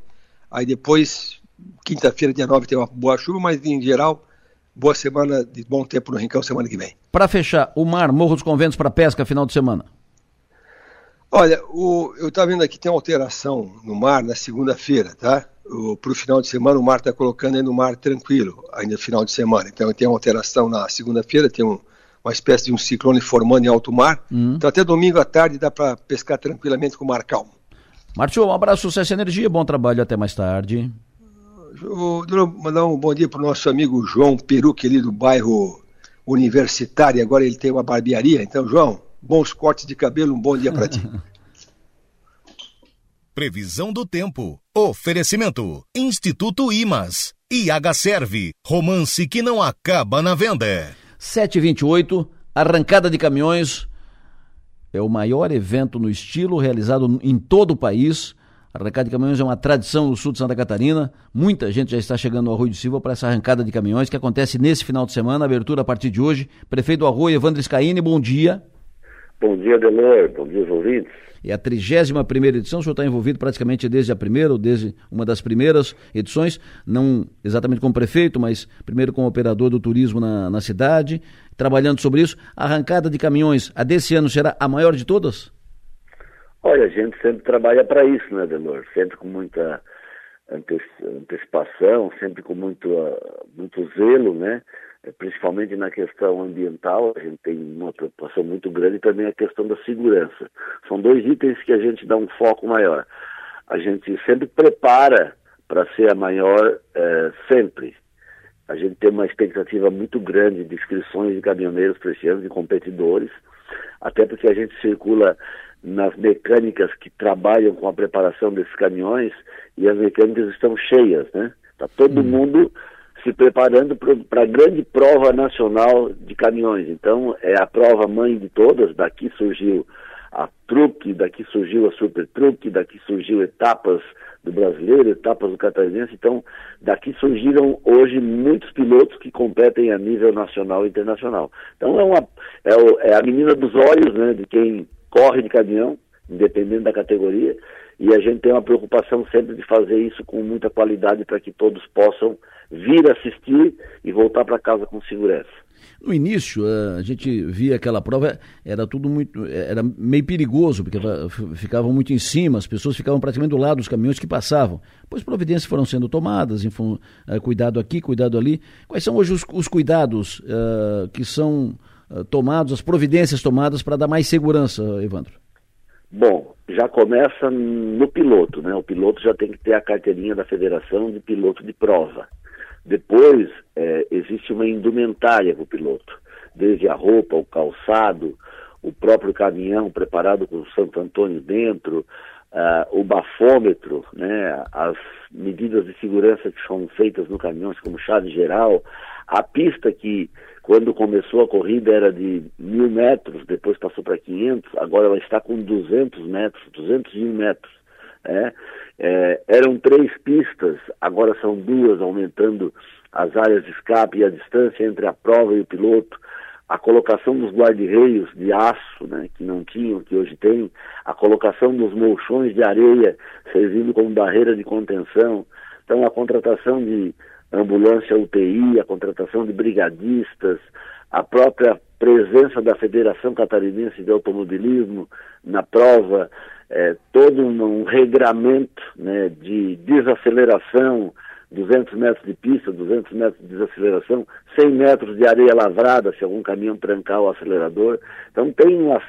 aí depois, quinta-feira, dia 9, tem uma boa chuva, mas em geral, boa semana de bom tempo no Rincão semana que vem. Para fechar, o mar, Morro dos Conventos para pesca final de semana. Olha, o, eu estava vendo aqui tem uma alteração no mar na segunda-feira, tá? Para o final de semana, o mar está colocando aí no mar tranquilo, ainda no final de semana. Então tem uma alteração na segunda-feira, tem um, uma espécie de um ciclone formando em alto mar. Uhum. Então até domingo à tarde dá para pescar tranquilamente com o mar calmo. Martio, um abraço, sucesso e energia, bom trabalho, até mais tarde. Eu vou mandar um bom dia para o nosso amigo João Peru, ali do bairro Universitário, agora ele tem uma barbearia. Então, João, bons cortes de cabelo, um bom dia para ti. (laughs) Previsão do tempo. Oferecimento. Instituto Imas. IH Serve. Romance que não acaba na venda. 728. Arrancada de caminhões. É o maior evento no estilo realizado em todo o país. Arrancada de caminhões é uma tradição no sul de Santa Catarina. Muita gente já está chegando ao Arroio de Silva para essa arrancada de caminhões que acontece nesse final de semana. Abertura a partir de hoje. Prefeito do Arroio, Evandro Scaini, bom dia. Bom dia, Delor. Bom dia, ouvintes. É a 31 primeira edição, o senhor está envolvido praticamente desde a primeira, ou desde uma das primeiras edições, não exatamente como prefeito, mas primeiro como operador do turismo na, na cidade, trabalhando sobre isso. A arrancada de caminhões, a desse ano será a maior de todas? Olha, a gente sempre trabalha para isso, né, Delor? Sempre com muita antecipação, sempre com muito, muito zelo, né? Principalmente na questão ambiental, a gente tem uma preocupação muito grande e também a questão da segurança. São dois itens que a gente dá um foco maior. A gente sempre prepara para ser a maior é, sempre. A gente tem uma expectativa muito grande de inscrições de caminhoneiros para esse ano, de competidores, até porque a gente circula nas mecânicas que trabalham com a preparação desses caminhões e as mecânicas estão cheias, né? Está todo hum. mundo se preparando para a grande prova nacional de caminhões. Então, é a prova mãe de todas. Daqui surgiu a Truque, daqui surgiu a Super Truque, daqui surgiu etapas do brasileiro, etapas do catarinense. Então, daqui surgiram hoje muitos pilotos que competem a nível nacional e internacional. Então, é, uma, é, o, é a menina dos olhos né, de quem corre de caminhão, independente da categoria, e a gente tem uma preocupação sempre de fazer isso com muita qualidade para que todos possam vir assistir e voltar para casa com segurança. No início, a gente via aquela prova, era tudo muito, era meio perigoso, porque ficavam muito em cima, as pessoas ficavam praticamente do lado dos caminhões que passavam. Pois providências foram sendo tomadas, eh, cuidado aqui, cuidado ali. Quais são hoje os, os cuidados uh, que são uh, tomados, as providências tomadas para dar mais segurança, Evandro? Bom, já começa no piloto, né? O piloto já tem que ter a carteirinha da federação de piloto de prova. Depois, é, existe uma indumentária para o piloto, desde a roupa, o calçado, o próprio caminhão preparado com o Santo Antônio dentro, uh, o bafômetro, né, as medidas de segurança que são feitas no caminhão, como chave geral, a pista que quando começou a corrida era de mil metros, depois passou para 500, agora ela está com 200 metros, 201 metros. Né? É, eram três pistas, agora são duas, aumentando as áreas de escape e a distância entre a prova e o piloto, a colocação dos guarda-reios de aço, né, que não tinham, que hoje tem, a colocação dos molchões de areia servindo como barreira de contenção, então a contratação de ambulância UTI, a contratação de brigadistas, a própria presença da Federação Catarinense de Automobilismo na prova, é, todo um, um regramento né, de desaceleração, 200 metros de pista, 200 metros de desaceleração, 100 metros de areia lavrada se algum caminhão trancar o acelerador. Então tem as,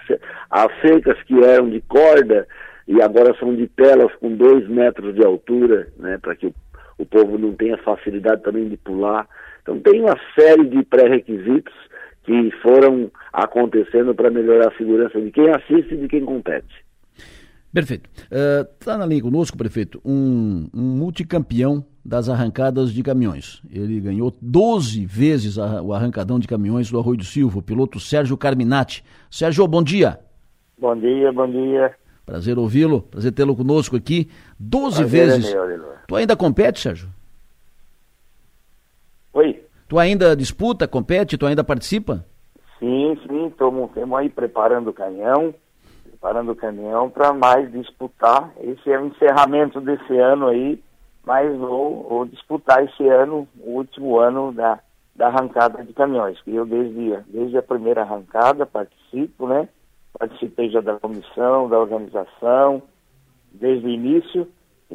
as cercas que eram de corda e agora são de telas com 2 metros de altura, né, para que o, o povo não tenha facilidade também de pular. Então tem uma série de pré-requisitos que foram acontecendo para melhorar a segurança de quem assiste e de quem compete. Perfeito. Está uh, na linha conosco, prefeito, um, um, multicampeão das arrancadas de caminhões. Ele ganhou 12 vezes a, o arrancadão de caminhões do Arroio do Silva, o piloto Sérgio Carminati. Sérgio, bom dia. Bom dia, bom dia. Prazer ouvi-lo, prazer tê-lo conosco aqui. 12 prazer é vezes. É meu, tu ainda compete, Sérgio? Tu ainda disputa, compete, tu ainda participa? Sim, sim, estamos aí preparando o canhão parando o caminhão para mais disputar. Esse é o encerramento desse ano aí, mas vou, vou, disputar esse ano, o último ano da, da arrancada de caminhões, que eu desde, desde a primeira arrancada participo, né? Participei já da comissão, da organização, desde o início.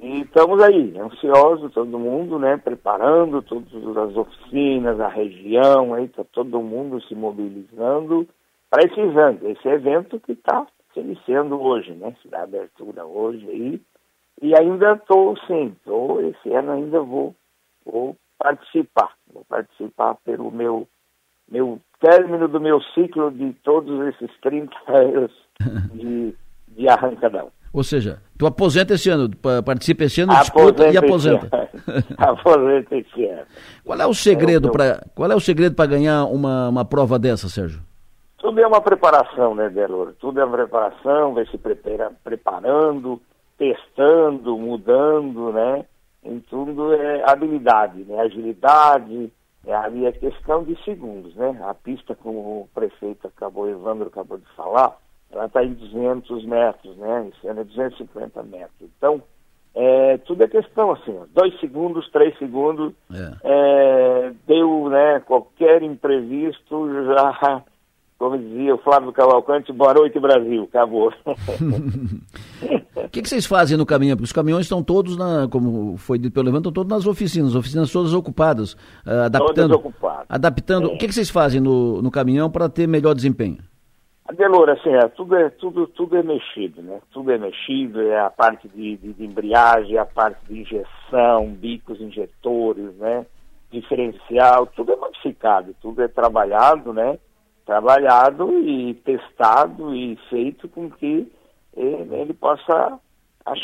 E estamos aí, ansiosos, todo mundo, né? Preparando todas as oficinas, a região, aí está todo mundo se mobilizando para esse evento, esse evento que está se iniciando hoje, né? Se dá abertura hoje aí. E ainda estou, sim, tô, esse ano ainda vou, vou participar. Vou participar pelo meu, meu término do meu ciclo de todos esses 30 anos de, de arrancadão. Ou seja, tu aposenta esse ano, participa esse ano, disputa e aposenta. (laughs) aposenta esse ano. Qual é o segredo é para qual é o segredo para ganhar uma, uma prova dessa, Sérgio? Tudo é uma preparação, né, Delor? Tudo é uma preparação, vai se prepara, preparando, testando, mudando, né? Em tudo é habilidade, né? Agilidade, é ali a questão de segundos, né? A pista, como o prefeito acabou, Evandro acabou de falar, ela está em 200 metros, né? Esse ano é 250 metros. Então, é, tudo é questão assim, dois segundos, três segundos, é. É, deu, né? Qualquer imprevisto já como dizia o Flávio Cavalcante, boa noite Brasil, acabou. (laughs) O que, que, vocês fazem no caminhão? Porque os caminhões estão todos, na, como foi dito pelo Evandro, estão todos nas oficinas, as oficinas todas ocupadas, uh, adaptando. Todas ocupadas. Adaptando. O que, que, vocês fazem no, no caminhão para ter melhor desempenho? Adelor, assim, é, tudo, é, tudo, tudo é mexido, né? Tudo é mexido, é a parte de, de, de embreagem, a parte de injeção, bicos injetores, né? Diferencial, tudo é modificado, tudo é trabalhado, né? trabalhado e testado e feito com que ele, ele possa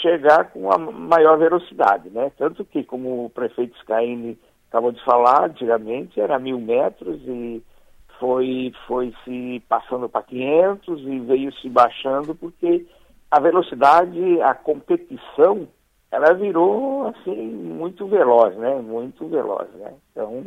chegar com a maior velocidade, né? Tanto que, como o prefeito Scaini acabou de falar, antigamente era mil metros e foi, foi se passando para 500 e veio se baixando porque a velocidade, a competição, ela virou assim muito veloz, né? Muito veloz, né? Então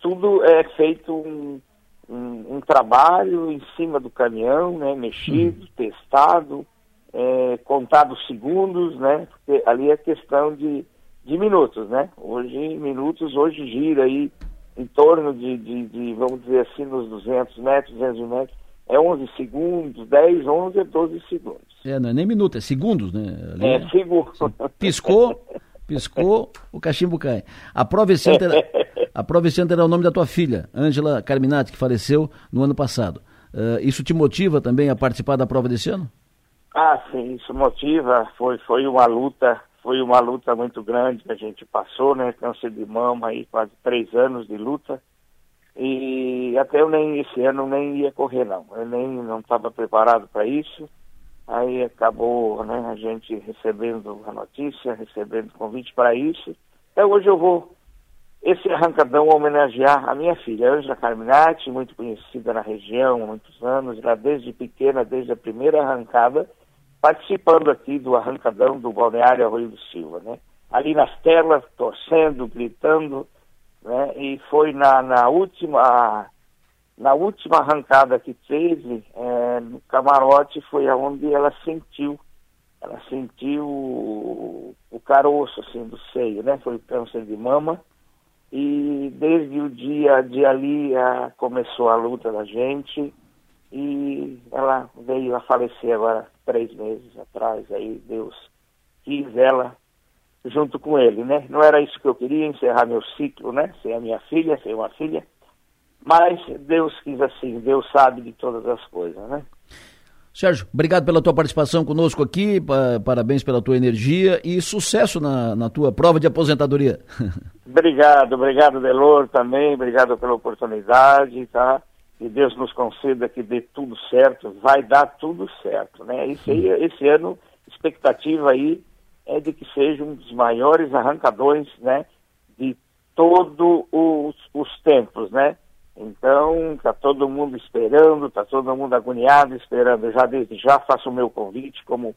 tudo é feito um, um, um trabalho em cima do caminhão, né? Mexido, hum. testado, é, contados segundos, né? Porque ali é questão de, de minutos, né? Hoje, minutos, hoje gira aí em torno de, de, de, vamos dizer assim, nos 200 metros, 200 metros, é 11 segundos, 10, 11 12 segundos. É, não é nem minuto, é segundos, né? Ali é, segundos. Piscou, piscou, o cachimbo cai. A prova esse ano era, a prova esse ano o nome da tua filha, Ângela Carminati, que faleceu no ano passado. Uh, isso te motiva também a participar da prova desse ano? Ah, sim, isso motiva. Foi, foi uma luta, foi uma luta muito grande que a gente passou, né? Câncer de mama aí, quase três anos de luta. E até eu nem esse ano nem ia correr não. Eu nem não estava preparado para isso. Aí acabou, né, a gente recebendo a notícia, recebendo convite para isso. Então hoje eu vou esse arrancadão homenagear a minha filha, Ângela Carminati, muito conhecida na região muitos anos, ela desde pequena, desde a primeira arrancada, participando aqui do arrancadão do Balneário Arroio do Silva, né? Ali nas telas, torcendo, gritando, né? E foi na, na última na última arrancada que teve, é, no camarote, foi aonde ela sentiu, ela sentiu o, o caroço, assim, do seio, né? Foi câncer de mama. E desde o dia de ali a, começou a luta da gente, e ela veio a falecer agora três meses atrás, aí Deus quis ela junto com ele, né? Não era isso que eu queria, encerrar meu ciclo, né? Ser a minha filha, ser uma filha, mas Deus quis assim, Deus sabe de todas as coisas, né? Sérgio, obrigado pela tua participação conosco aqui, parabéns pela tua energia e sucesso na, na tua prova de aposentadoria. (laughs) obrigado, obrigado Delor também, obrigado pela oportunidade, tá? Que Deus nos conceda que dê tudo certo, vai dar tudo certo, né? Esse, aí, esse ano, expectativa aí é de que seja um dos maiores arrancadores, né, de todos os, os tempos, né? Então, tá todo mundo esperando, tá todo mundo agoniado esperando. Eu já desde já faço o meu convite como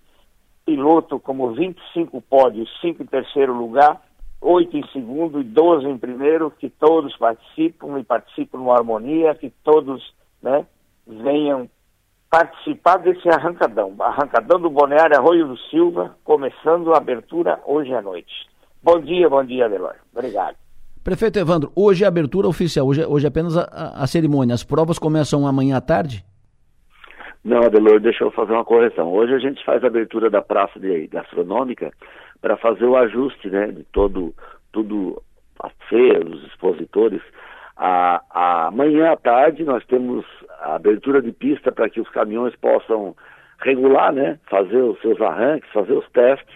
piloto, como 25 pódios, 5 em terceiro lugar, oito em segundo e doze em primeiro, que todos participam e participam numa harmonia, que todos né, venham participar desse arrancadão. Arrancadão do Boneário Arroio do Silva, começando a abertura hoje à noite. Bom dia, bom dia, Adelor. Obrigado. Prefeito Evandro, hoje é a abertura oficial, hoje, é, hoje é apenas a, a, cerimônia. As provas começam amanhã à tarde? Não, Adelor, deixa eu fazer uma correção. Hoje a gente faz a abertura da praça de, gastronômica para fazer o ajuste né, de todo, tudo, a feira, os expositores. A, a, amanhã à tarde nós temos a abertura de pista para que os caminhões possam regular, né, fazer os seus arranques, fazer os testes.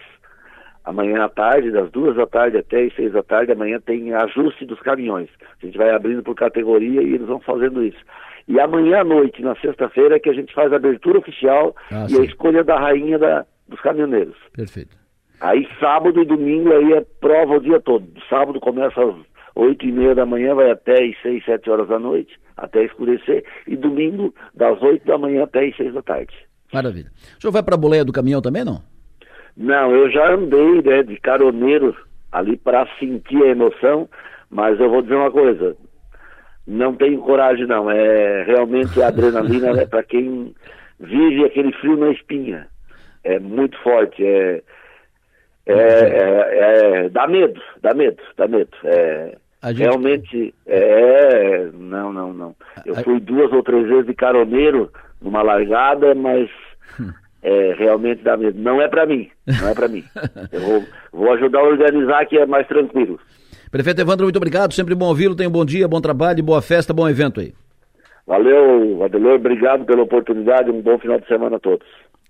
Amanhã à tarde, das duas da tarde até as seis da tarde, amanhã tem ajuste dos caminhões. A gente vai abrindo por categoria e eles vão fazendo isso. E amanhã à noite, na sexta-feira, é que a gente faz a abertura oficial ah, e sim. a escolha da rainha da, dos caminhoneiros. Perfeito. Aí sábado e domingo aí é prova o dia todo. Sábado começa às oito e meia da manhã, vai até às seis, sete horas da noite, até escurecer. E domingo, das oito da manhã até às seis da tarde. Maravilha. O senhor vai para a boleia do caminhão também, não? Não, eu já andei né, de caroneiro ali para sentir a emoção, mas eu vou dizer uma coisa, não tenho coragem não, é realmente a adrenalina (laughs) é para quem vive aquele frio na espinha. É muito forte, é, é, é, é, dá medo, dá medo, dá medo. É, gente... Realmente, é, não, não, não. Eu a... fui duas ou três vezes de caroneiro numa largada, mas é, realmente dá medo. Não é para mim, não é para mim. (laughs) Eu vou, vou ajudar a organizar que é mais tranquilo. Prefeito Evandro, muito obrigado, sempre bom ouvi-lo, tenha um bom dia, bom trabalho, boa festa, bom evento aí. Valeu, Adelor, obrigado pela oportunidade, um bom final de semana a todos.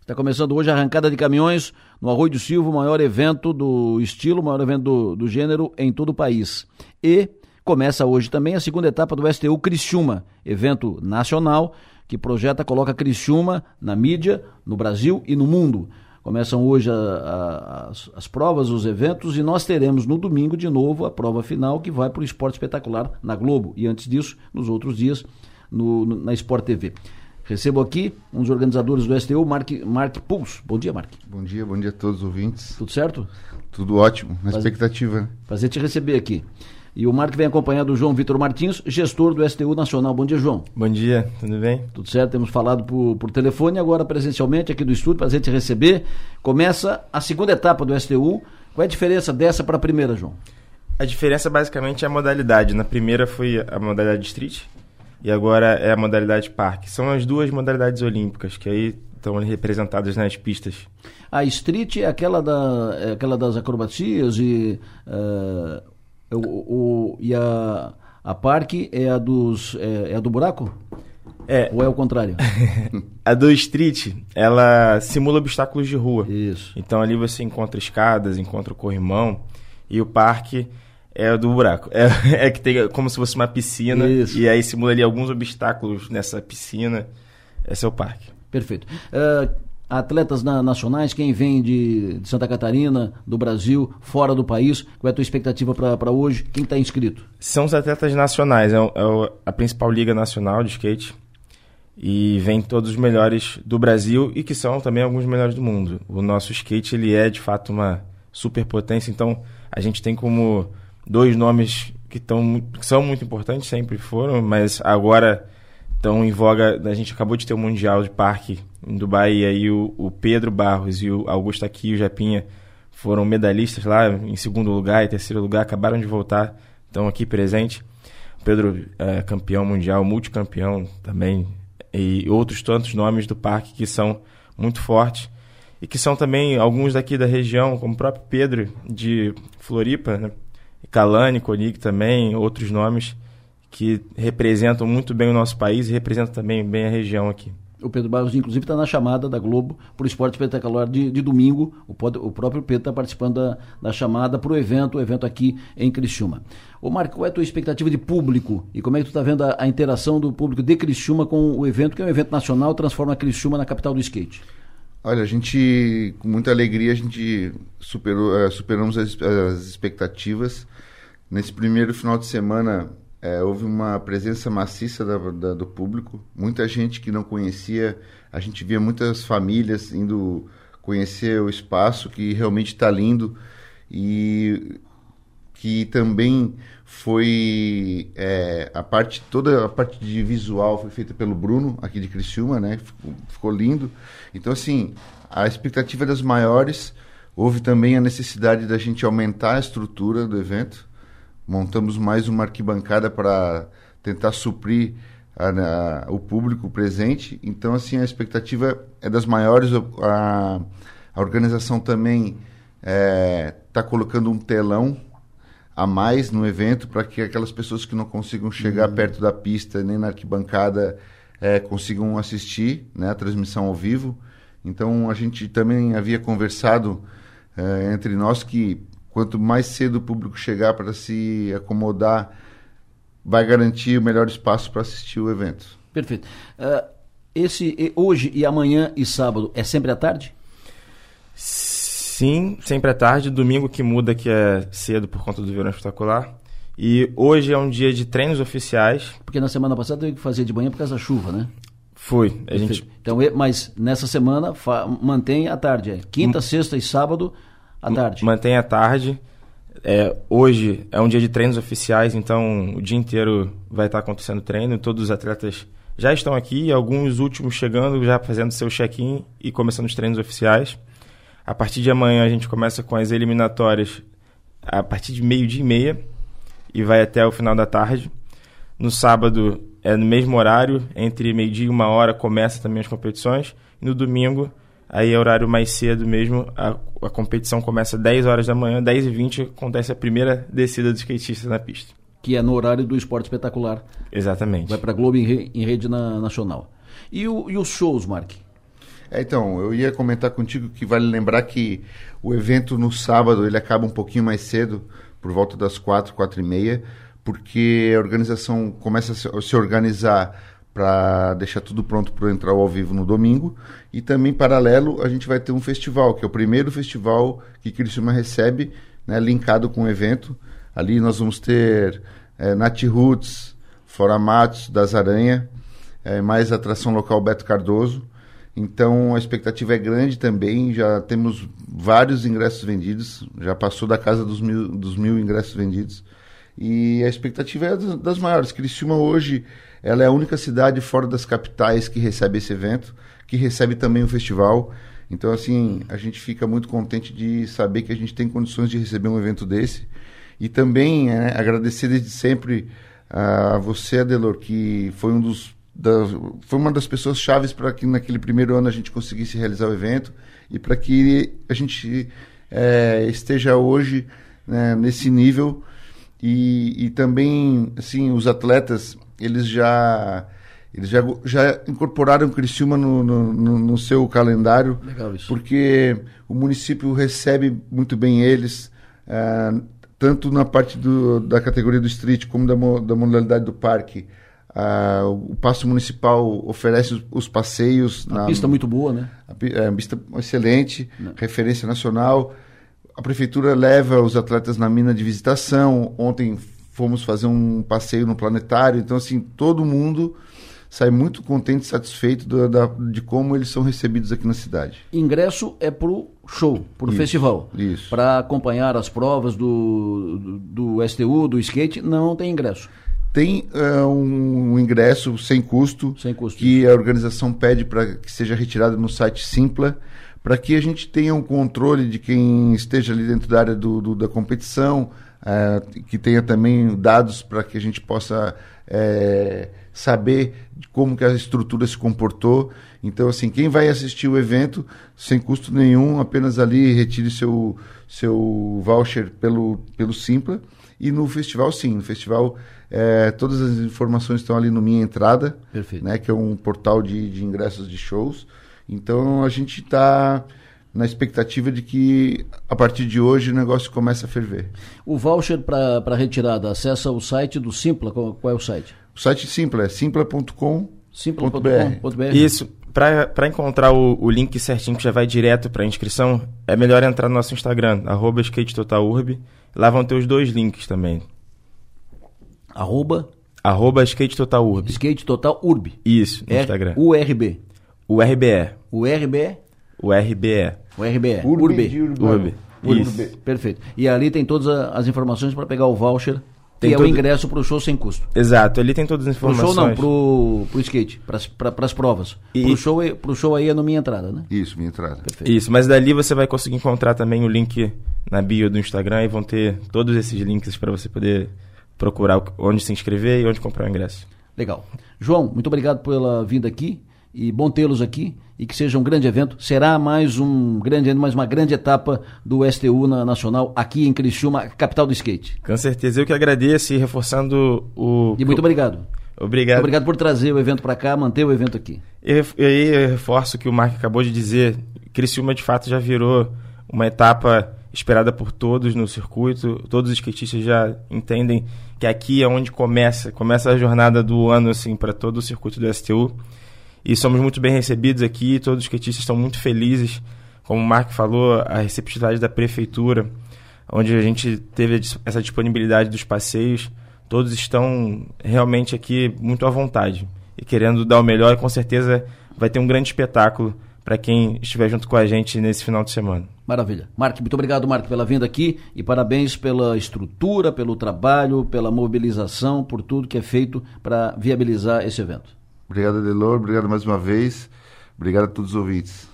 Está começando hoje a arrancada de caminhões no Arroio do Silva, o maior evento do estilo, o maior evento do, do gênero em todo o país. E começa hoje também a segunda etapa do STU Criciúma, evento nacional que projeta, coloca Criciúma na mídia, no Brasil e no mundo. Começam hoje a, a, as, as, provas, os eventos, e nós teremos no domingo de novo a prova final que vai para o Esporte Espetacular na Globo. E antes disso, nos outros dias, no, no, na Sport TV. Recebo aqui um dos organizadores do STU, Mark, Mark Puls. Bom dia, Mark. Bom dia, bom dia a todos os ouvintes. Tudo certo? Tudo ótimo, na Prazer, expectativa. Né? Prazer te receber aqui. E o Marco vem acompanhado do João Vitor Martins, gestor do STU Nacional. Bom dia, João. Bom dia, tudo bem? Tudo certo, temos falado por, por telefone, agora presencialmente aqui do estúdio, prazer te receber. Começa a segunda etapa do STU. Qual é a diferença dessa para a primeira, João? A diferença basicamente é a modalidade. Na primeira foi a modalidade street e agora é a modalidade parque. São as duas modalidades olímpicas que aí estão representadas nas pistas. A street é aquela, da, é aquela das acrobacias e uh, o, o, e a, a parque é a dos é, é a do buraco? É. Ou é o contrário? (laughs) a do street, ela simula obstáculos de rua. Isso. Então ali você encontra escadas, encontra o corrimão. E o parque é do buraco. É, (laughs) é que tem como se fosse uma piscina. Isso. E aí simula ali alguns obstáculos nessa piscina. Esse é o parque. Perfeito. Uh, atletas na, nacionais, quem vem de, de, Santa Catarina, do Brasil, fora do país? Qual é a tua expectativa para hoje? Quem está inscrito? São os atletas nacionais, é, é, a principal liga nacional de skate. E vem todos os melhores do Brasil e que são também alguns melhores do mundo. O nosso skate ele é de fato uma superpotência, então a gente tem como dois nomes que, tão, que são muito importantes, sempre foram, mas agora estão em voga. A gente acabou de ter o Mundial de Parque em Dubai, e aí o, o Pedro Barros e o Augusto aqui, o Japinha, foram medalhistas lá em segundo lugar e terceiro lugar, acabaram de voltar, estão aqui presentes. Pedro é campeão mundial, multicampeão também, e outros tantos nomes do parque que são muito fortes e que são também alguns daqui da região, como o próprio Pedro de Floripa, né? Kalani, Konig também, outros nomes que representam muito bem o nosso país e representam também bem a região aqui. O Pedro Barros, inclusive, está na chamada da Globo para o esporte espetacular de, de domingo. O, o, próprio Pedro está participando da, da chamada para o evento, o evento aqui em Criciúma. Ô Marco, qual é a tua expectativa de público? E como é que tu está vendo a, a, interação do público de Criciúma com o evento, que é um evento nacional, transforma Criciúma na capital do skate? Olha, a gente, com muita alegria, a gente superou, uh, superamos as, as expectativas. Nesse primeiro final de semana, é, houve uma presença maciça da, da, do público, muita gente que não conhecia, a gente via muitas famílias indo conhecer o espaço que realmente está lindo. E que também foi é, a parte toda a parte de visual foi feita pelo Bruno aqui de Criciúma, né? Ficou, ficou lindo. Então assim a expectativa das maiores houve também a necessidade da gente aumentar a estrutura do evento montamos mais uma arquibancada para tentar suprir a, a, o público presente. Então, assim, a expectativa é das maiores. A, a organização também está é, tá colocando um telão a mais no evento para que aquelas pessoas que não consigam chegar uhum. perto da pista nem na arquibancada é, consigam assistir né, a transmissão ao vivo. Então, a gente também havia conversado é, entre nós que quanto mais cedo o público chegar para se acomodar, vai garantir o melhor espaço para assistir o evento. Perfeito. Uh, esse hoje e amanhã e sábado é sempre à tarde? Sim, sempre à tarde. Domingo que muda, que é cedo por conta do verão espetacular. E hoje é um dia de treinos oficiais. Porque na semana passada teve que fazer de manhã por causa da chuva, né? Foi. A gente... Então, mas nessa semana mantém à tarde. É quinta, hum. sexta e sábado à tarde. Mantém à tarde. É, hoje é um dia de treinos oficiais, então o dia inteiro vai estar acontecendo treino. Todos os atletas já estão aqui, alguns últimos chegando, já fazendo seu check-in e começando os treinos oficiais. A partir de amanhã a gente começa com as eliminatórias a partir de meio-dia e meia e vai até o final da tarde. No sábado é no mesmo horário, entre meio-dia e uma hora começa também as competições. E no domingo Aí é horário mais cedo mesmo, a, a competição começa às 10 horas da manhã, 10 e 20 acontece a primeira descida dos skatistas na pista. Que é no horário do esporte espetacular. Exatamente. Vai para Globo em, re, em rede na, nacional. E, o, e os shows, Mark? É, então, eu ia comentar contigo que vale lembrar que o evento no sábado ele acaba um pouquinho mais cedo, por volta das 4, 4 e meia, porque a organização começa a se, a se organizar para deixar tudo pronto para entrar ao vivo no domingo. E também, paralelo, a gente vai ter um festival, que é o primeiro festival que Criciúma recebe, né, linkado com o evento. Ali nós vamos ter é, Nat Roots, Fora Matos, Das Aranha, é, mais atração local Beto Cardoso. Então a expectativa é grande também, já temos vários ingressos vendidos, já passou da casa dos mil, dos mil ingressos vendidos. E a expectativa é das, maiores. Criciúma hoje ela é a única cidade fora das capitais que recebe esse evento, que recebe também o festival. Então, assim, a gente fica muito contente de saber que a gente tem condições de receber um evento desse. E também é, agradecer desde sempre a você, Adelor, que foi um dos da, foi uma das pessoas chaves para que naquele primeiro ano a gente conseguisse realizar o evento e para que a gente é, esteja hoje né, nesse nível. E, e também assim os atletas eles já eles já, já incorporaram o Criciúma no, no, no, no seu calendário. Porque o município recebe muito bem eles é, tanto na parte do, da categoria do street como da, da modalidade do parque Uh, o Passo Municipal oferece os, os passeios. A na, pista muito boa, né? A, é, pista excelente, Não. referência nacional. A prefeitura leva os atletas na mina de visitação. Ontem fomos fazer um passeio no planetário. Então, assim, todo mundo sai muito contente e satisfeito do, da, de como eles são recebidos aqui na cidade. Ingresso é para o show, para o festival. Isso. Para acompanhar as provas do, do, do STU, do skate, não tem ingresso tem uh, um ingresso sem custo, sem custo, que a organização pede para que seja retirado no site Simpla, para que a gente tenha um controle de quem esteja ali dentro da área do, do da competição, uh, que tenha também dados para que a gente possa uh, saber como que a estrutura se comportou. Então, assim, quem vai assistir o evento sem custo nenhum, apenas ali retire seu, seu voucher pelo, pelo Simpla. E no festival, sim, no festival é, todas as informações estão ali no Minha Entrada, Perfeito. Né, que é um portal de, de ingressos de shows. Então a gente está na expectativa de que a partir de hoje o negócio comece a ferver. O voucher para retirada, acessa o site do Simpla, qual, qual, é o site? O site Simpla é simpla.com.br. Simpla.com.br. Isso. Para encontrar o, o, link certinho que já vai direto para a inscrição, é melhor entrar no nosso Instagram, arroba SkateTotalUrb. Lá vão ter os dois links também. Arroba? Arroba Skate Total Urb. Skate Total Urb. Isso, no R Instagram. URB. URBE. URBE? URBE. URBE. Urbe. Urbe. Isso. Perfeito. E ali tem todas as informações para pegar o voucher tem que todo... é o ingresso para o show sem custo. Exato, ali tem todas as informações. Pro show não, pro, pro skate, para as provas. E... Pro, show, pro show aí é no Minha Entrada, né? Isso, Minha Entrada. Perfeito. Isso, mas dali você vai conseguir encontrar também o link na bio do Instagram e vão ter todos esses links para você poder procurar onde se inscrever e onde comprar o ingresso. Legal. João, muito obrigado pela vinda aqui e bom tê-los aqui e que seja um grande evento. Será mais um grande mais uma grande etapa do STU na Nacional aqui em Criciúma, capital do skate. Com certeza, eu que agradeço e reforçando o E muito obrigado. Obrigado. Obrigado por trazer o evento para cá, manter o evento aqui. E aí eu reforço o que o Mark acabou de dizer. Criciúma de fato já virou uma etapa esperada por todos no circuito. Todos os skatistas já entendem que aqui é onde começa, começa a jornada do ano assim para todo o circuito do STU. E somos muito bem recebidos aqui, todos os skatistas estão muito felizes. Como o Mark falou, a receptividade da prefeitura, onde a gente teve essa disponibilidade dos passeios, todos estão realmente aqui muito à vontade e querendo dar o melhor, e com certeza vai ter um grande espetáculo para quem estiver junto com a gente nesse final de semana. Maravilha. Mark, muito obrigado, Mark, pela vinda aqui e parabéns pela estrutura, pelo trabalho, pela mobilização, por tudo que é feito para viabilizar esse evento. Obrigado, Delor. Obrigado mais uma vez. Obrigado a todos os ouvintes.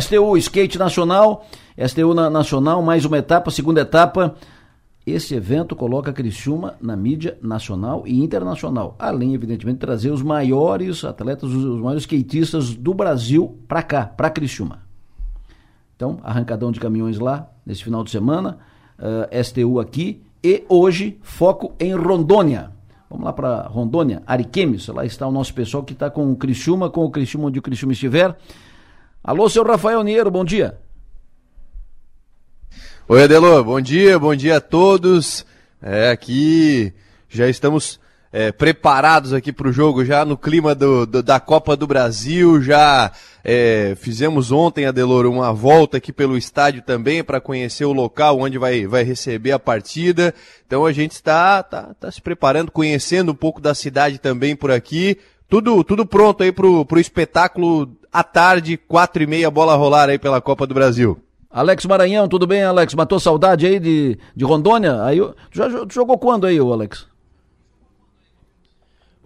STU, Skate Nacional. STU na, Nacional, mais uma etapa, segunda etapa. Esse evento coloca Criciúma na mídia nacional e internacional, além, evidentemente, de trazer os maiores atletas, os maiores skatistas do Brasil para cá, para Criciúma. Então, arrancadão de caminhões lá, nesse final de semana, uh, eh, STU aqui, e hoje, foco em Rondônia. Vamos lá para Rondônia, Ariquemes, lá está o nosso pessoal que está com o Criciúma, com o Criciúma onde o Criciúma estiver. Alô, seu Rafael Niero, bom dia. Oi, Adelô, bom dia, bom dia a todos. É, aqui já estamos é, preparados aqui para o jogo, já no clima do, do, da Copa do Brasil, já é, fizemos ontem, Adeloro, uma volta aqui pelo estádio também para conhecer o local onde vai, vai receber a partida. Então a gente está tá, tá se preparando, conhecendo um pouco da cidade também por aqui. Tudo, tudo pronto aí pro, pro espetáculo à tarde, quatro e meia, bola rolar aí pela Copa do Brasil. Alex Maranhão, tudo bem, Alex? Matou saudade aí de, de Rondônia? Aí, já jogou quando aí, Alex?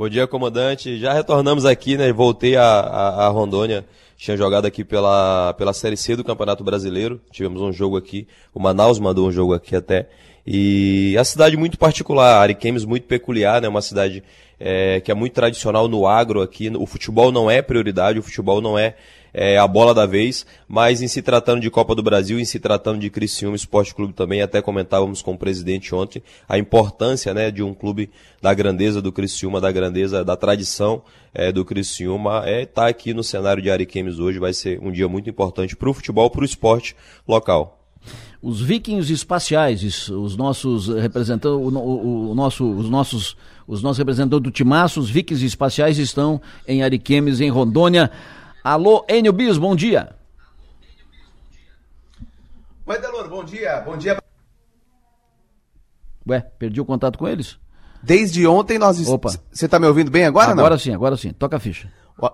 Bom dia, comandante. Já retornamos aqui, né? Voltei a, a, a, Rondônia. Tinha jogado aqui pela, pela Série C do Campeonato Brasileiro. Tivemos um jogo aqui. O Manaus mandou um jogo aqui até. E a cidade muito particular, Ariquemes muito peculiar, né? Uma cidade é, que é muito tradicional no agro aqui. O futebol não é prioridade, o futebol não é é, a bola da vez, mas em se tratando de Copa do Brasil, em se tratando de Criciúma Esporte Clube também, até comentávamos com o presidente ontem a importância né, de um clube da grandeza do Criciúma, da grandeza, da tradição é, do Criciúma, é estar tá aqui no cenário de Ariquemes hoje, vai ser um dia muito importante para o futebol, para o esporte local. Os vikings espaciais, os nossos representantes, o, o, o nosso, os nossos os nossos representantes do Timaço, os vikings espaciais estão em Ariquemes, em Rondônia. Alô, Enio Bis, bom dia. Oi, Delor, bom dia. Bom dia. Ué, perdi o contato com eles? Desde ontem nós... Opa. Você está me ouvindo bem agora, Agora não? sim, agora sim. Toca a ficha. O,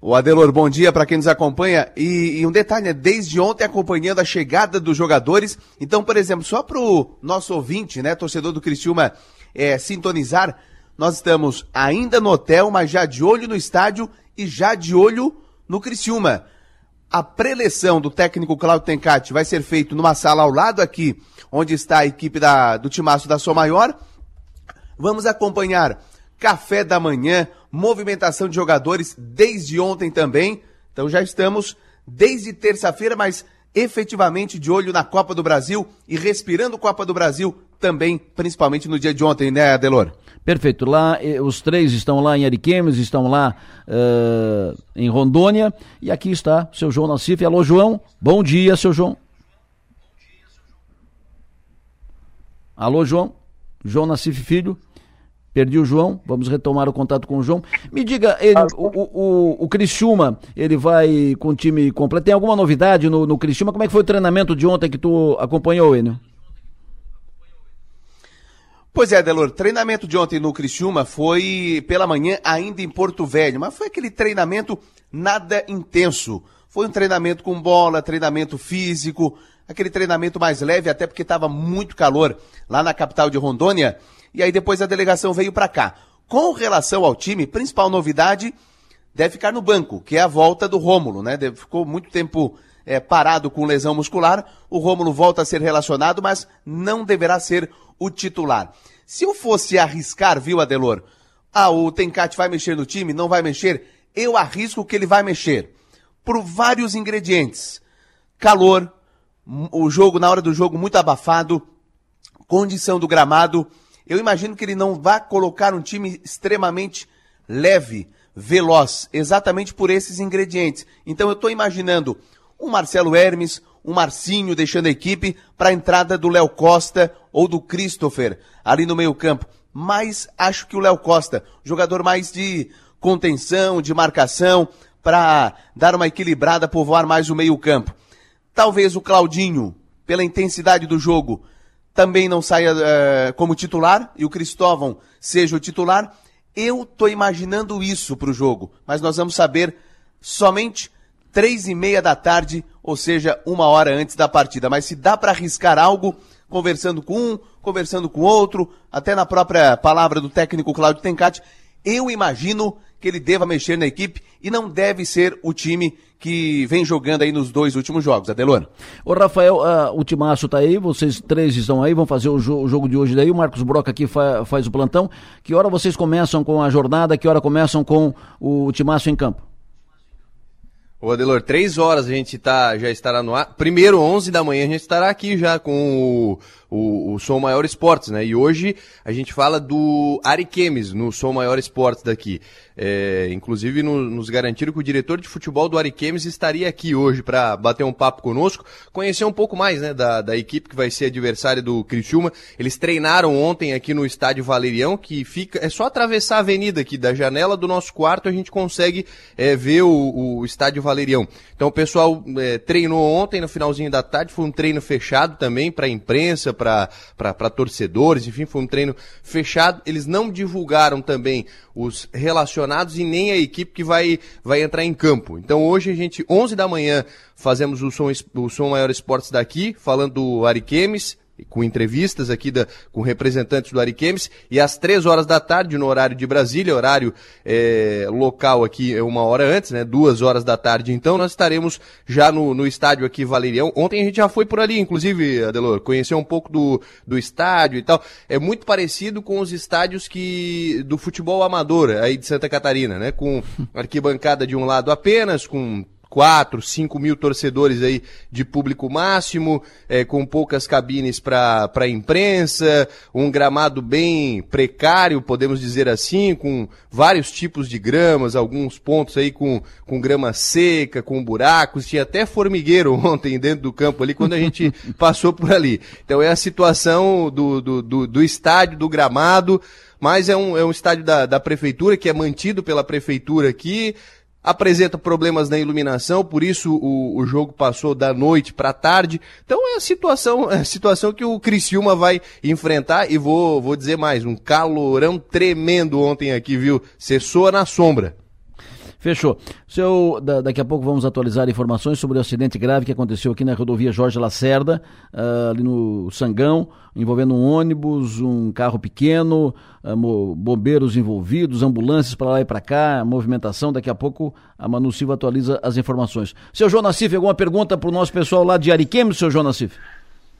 o Adelor, bom dia para quem nos acompanha. E, e, um detalhe, né? desde ontem acompanhando a chegada dos jogadores. Então, por exemplo, só para o nosso ouvinte, né, torcedor do Criciúma, é, sintonizar, nós estamos ainda no hotel, mas já de olho no estádio e já de olho no Criciúma. A preleção do técnico Claudio Tencati vai ser feito numa sala ao lado aqui, onde está a equipe da, do Timaço da Sou Maior. Vamos acompanhar café da manhã, movimentação de jogadores desde ontem também. Então já estamos desde terça-feira, mas efetivamente de olho na Copa do Brasil e respirando Copa do Brasil também, principalmente no dia de ontem, né, Adelor? Perfeito. Lá, eh, os três estão lá em Ariquemes, estão lá uh, em Rondônia. E aqui está o seu João Nassif. Alô, João. Bom dia, seu João. Alô, João. João Nassif Filho. Perdi o João, vamos retomar o contato com o João. Me diga, ele, o, o, o Criciúma, ele vai com o time completo. Tem alguma novidade no, no Criciúma? Como é que foi o treinamento de ontem que tu acompanhou, Enio? Pois é, Delor, treinamento de ontem no Criciúma foi pela manhã ainda em Porto Velho, mas foi aquele treinamento nada intenso. Foi um treinamento com bola, treinamento físico, aquele treinamento mais leve, até porque estava muito calor lá na capital de Rondônia. E aí depois a delegação veio para cá. Com relação ao time, principal novidade deve ficar no banco, que é a volta do Rômulo, né? Ficou muito tempo é, parado com lesão muscular. O Rômulo volta a ser relacionado, mas não deverá ser o titular. Se eu fosse arriscar, viu, Adelor? Ah, o Tencate vai mexer no time? Não vai mexer? Eu arrisco que ele vai mexer. Por vários ingredientes. Calor, o jogo, na hora do jogo, muito abafado, condição do gramado. Eu imagino que ele não vai colocar um time extremamente leve, veloz, exatamente por esses ingredientes. Então eu estou imaginando um Marcelo Hermes, um Marcinho deixando a equipe para a entrada do Léo Costa ou do Christopher ali no meio-campo. Mas acho que o Léo Costa, jogador mais de contenção, de marcação, para dar uma equilibrada, povoar mais o meio-campo. Talvez o Claudinho, pela intensidade do jogo, também não saia uh, como titular e o Cristóvão seja o titular. Eu estou imaginando isso para o jogo, mas nós vamos saber somente três e meia da tarde, ou seja, uma hora antes da partida. Mas se dá para arriscar algo, conversando com um, conversando com outro, até na própria palavra do técnico Cláudio Tencati, eu imagino que ele deva mexer na equipe e não deve ser o time que vem jogando aí nos dois últimos jogos, Adelor. Ô Rafael, uh, o Timaço tá aí, vocês três estão aí, vão fazer o, jo o jogo de hoje daí, o Marcos Broca aqui fa faz o plantão. Que hora vocês começam com a jornada, que hora começam com o Timaço em campo? Ô Adelor, três horas a gente tá, já estará no ar. Primeiro, onze da manhã, a gente estará aqui já com o, o, o Som Maior Esportes, né? E hoje a gente fala do Ariquemes no Som Maior Esportes daqui. É, inclusive no, nos garantiram que o diretor de futebol do Ariquemes estaria aqui hoje para bater um papo conosco, conhecer um pouco mais né, da, da equipe que vai ser adversária do Criciúma. Eles treinaram ontem aqui no estádio Valerião, que fica. É só atravessar a avenida aqui, da janela do nosso quarto a gente consegue é, ver o, o estádio Valerião. Então o pessoal é, treinou ontem no finalzinho da tarde, foi um treino fechado também para imprensa, para torcedores, enfim, foi um treino fechado. Eles não divulgaram também os relacionados e nem a equipe que vai, vai entrar em campo. Então hoje a gente, 11 da manhã, fazemos o Som, o Som Maior Esportes daqui, falando do Ariquemes, com entrevistas aqui da, com representantes do Ariquemes, e às três horas da tarde, no horário de Brasília, horário é, local aqui é uma hora antes, né? Duas horas da tarde, então, nós estaremos já no, no estádio aqui Valerião. Ontem a gente já foi por ali, inclusive, Adelor, conheceu um pouco do, do estádio e tal. É muito parecido com os estádios que do futebol amador aí de Santa Catarina, né? Com arquibancada de um lado apenas, com 4, 5 mil torcedores aí de público máximo, é, com poucas cabines para a imprensa, um gramado bem precário, podemos dizer assim, com vários tipos de gramas, alguns pontos aí com, com grama seca, com buracos, tinha até formigueiro (laughs) ontem dentro do campo ali quando a gente (laughs) passou por ali. Então é a situação do, do, do, do estádio, do gramado, mas é um, é um estádio da, da prefeitura que é mantido pela prefeitura aqui apresenta problemas na iluminação, por isso o, o jogo passou da noite para tarde. Então é a situação, é a situação que o Criciúma vai enfrentar e vou, vou dizer mais, um calorão tremendo ontem aqui, viu? Cessou na sombra. Fechou. Seu, da, daqui a pouco vamos atualizar informações sobre o acidente grave que aconteceu aqui na rodovia Jorge Lacerda, uh, ali no Sangão, envolvendo um ônibus, um carro pequeno, uh, bombeiros envolvidos, ambulâncias para lá e para cá, movimentação. Daqui a pouco a Manu Silva atualiza as informações. Seu João Nassif, alguma pergunta para o nosso pessoal lá de Ariquemes, seu João Nassif?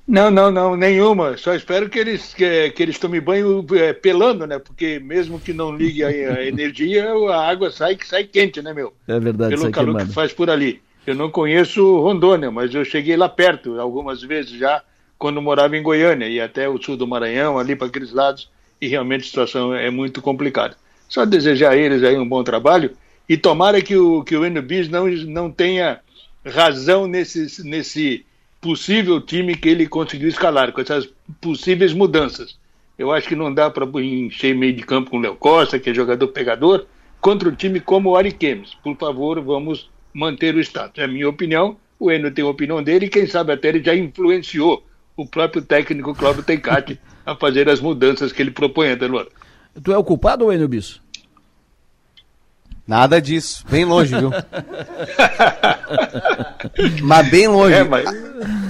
Não, não, não, nenhuma. Só espero que eles, que, que eles tomem banho é, pelando, né? Porque mesmo que não ligue a, a, energia, a água sai que sai quente, né, meu? É verdade. Pelo calor queimado. que faz por ali. Eu não conheço Rondônia, mas eu cheguei lá perto algumas vezes já, quando morava em Goiânia e até o sul do Maranhão, ali para aqueles lados, e realmente a situação é muito complicada. Só desejar a eles aí um bom trabalho e tomara que o, que o NBIS não, não tenha razão nesse, nesse possível time que ele conseguiu escalar, com essas possíveis mudanças. Eu acho que não dá para encher meio de campo com o Léo Costa, que é jogador pegador, contra um time como o Ariquemes. Por favor, vamos manter o status. É a minha opinião, o Eno tem a opinião dele, e quem sabe até ele já influenciou o próprio técnico Cláudio Tencati a fazer as mudanças que ele propõe, Adelor. Tu é o culpado ou Enio Bis? Nada disso. Bem longe, viu? (laughs) mas bem longe. É, mas...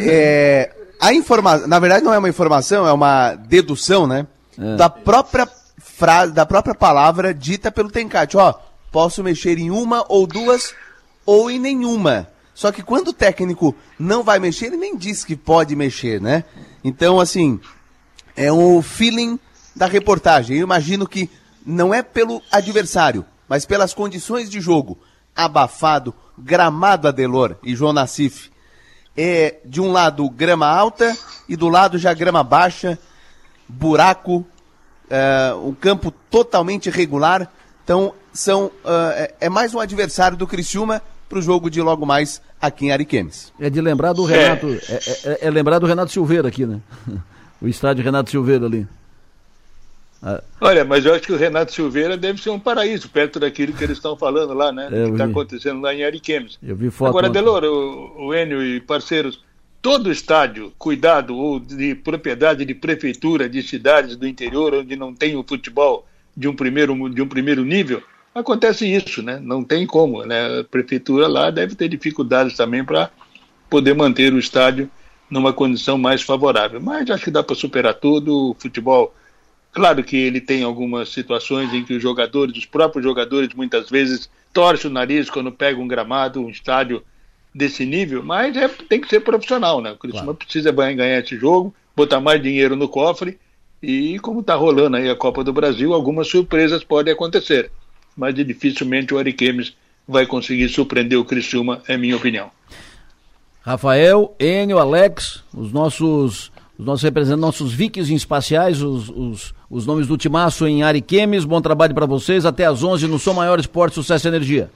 É, a informação, na verdade não é uma informação, é uma dedução, né? É. Da própria frase, da própria palavra dita pelo Tencate. Ó, posso mexer em uma ou duas ou em nenhuma. Só que quando o técnico não vai mexer, ele nem diz que pode mexer, né? Então, assim, é um feeling da reportagem. Eu imagino que não é pelo adversário, mas pelas condições de jogo, abafado, gramado Adelor e João Nassif, é de um lado grama alta e do lado já grama baixa, buraco, é, um campo totalmente irregular. Então, são, uh, é, é, mais um adversário do Criciúma para o jogo de logo mais aqui em Ariquemes. É de lembrar do Renato, é, é, é, é lembrar do Renato Silveira aqui, né? (laughs) O estádio Renato Silveira ali. Ah. Olha, mas eu acho que o Renato Silveira deve ser um paraíso, perto daquilo que eles estão falando lá, né? É, que está acontecendo lá em Ariquemes. Eu vi foto. Agora, Delor, o, o Enio e parceiros, todo estádio cuidado ou de propriedade de prefeitura de cidades do interior onde não tem o futebol de um primeiro, de um primeiro nível, acontece isso, né? Não tem como, né? A prefeitura lá deve ter dificuldades também para poder manter o estádio numa condição mais favorável. Mas acho que dá para superar tudo, o futebol Claro que ele tem algumas situações em que os jogadores, os próprios jogadores, muitas vezes torcem o nariz quando pega um gramado, um estádio desse nível, mas é, tem que ser profissional, né? O Criciúma claro. precisa ganhar esse jogo, botar mais dinheiro no cofre e como está rolando aí a Copa do Brasil, algumas surpresas podem acontecer, mas dificilmente o Ariquemes vai conseguir surpreender o Criciúma, é minha opinião. Rafael, Enio, Alex, os nossos os nossos representantes, nossos vikings espaciais, os, os, os nomes do Timaço em Ariquemes. Bom trabalho para vocês. Até às 11 no Som Maior Esporte Sucesso e Energia.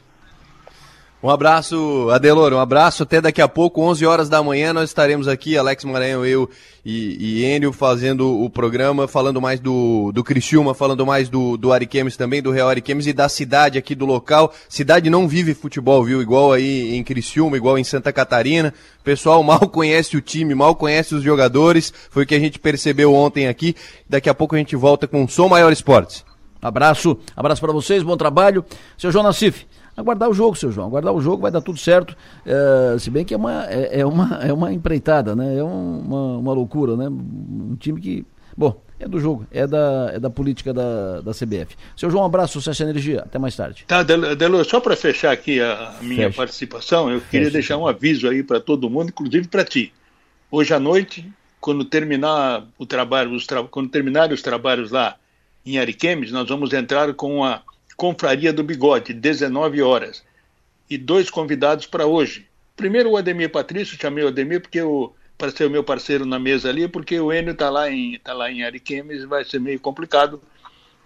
Um abraço, Adelor, um abraço. Até daqui a pouco, 11 horas da manhã, nós estaremos aqui, Alex Maranhão, eu e, e Enio, fazendo o programa, falando mais do, do Criciúma, falando mais do, do Ariquemes também, do Real Ariquemes e da cidade aqui do local. Cidade não vive futebol, viu? Igual aí em Criciúma, igual em Santa Catarina. O pessoal (laughs) mal conhece o time, mal conhece os jogadores. Foi o que a gente percebeu ontem aqui. Daqui a pouco a gente volta com o Som Maior Esportes. Abraço, abraço para vocês, bom trabalho. Seu João Nassif aguardar o jogo, seu João. Aguardar o jogo, vai dar tudo certo. É, se bem que é uma, é, é, uma, (laughs) é uma empreitada, né? É uma, uma loucura, né? Um time que. Bom, é do jogo, é da, é da política da, da CBF. Seu João, um abraço, sucesso e energia. Até mais tarde. Tá, Delo, só para fechar aqui a, minha Fecha. participação, eu queria Fecha. deixar um aviso aí para todo mundo, inclusive para ti. Hoje à noite, quando terminar o trabalho, os tra... quando terminarem os trabalhos lá em Ariquemes, nós vamos entrar com a Confraria do Bigode, 19 horas. E dois convidados para hoje. Primeiro o Ademir Patrício, chamei o Ademir porque o para ser o meu parceiro na mesa ali, porque o Enio está lá em tá lá em Ariquemes, vai ser meio complicado,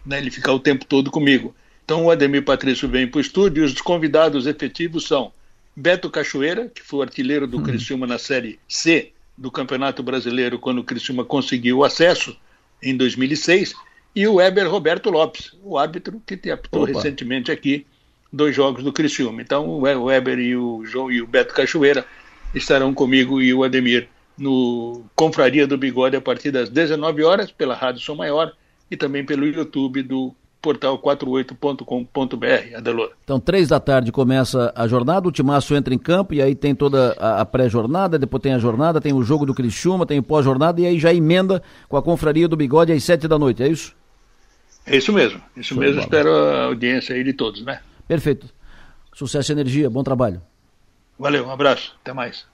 né, ele ficar o tempo todo comigo. Então o Ademir Patrício vem para o estúdio e os convidados efetivos são Beto Cachoeira, que foi o artilheiro do hum. Criciúma na Série C do Campeonato Brasileiro quando o Criciúma conseguiu o acesso em 2006, e o Weber Roberto Lopes, o árbitro que te apitou Opa. recentemente aqui dois jogos do Criciúma. Então o Weber e o João e o Beto Cachoeira estarão comigo e o Ademir no Confraria do Bigode a partir das 19 horas pela Rádio Som Maior e também pelo YouTube do portal 48.com.br, Adelor. Então, três da tarde começa a jornada, o Timaço entra em campo e aí tem toda a, a pré-jornada, depois tem a jornada, tem o jogo do Criciúma, tem o pós-jornada e aí já emenda com a confraria do Bigode às sete da noite, é isso? É isso mesmo, isso Show mesmo. Espero a audiência aí de todos, né? Perfeito. Sucesso e energia, bom trabalho. Valeu, um abraço, até mais.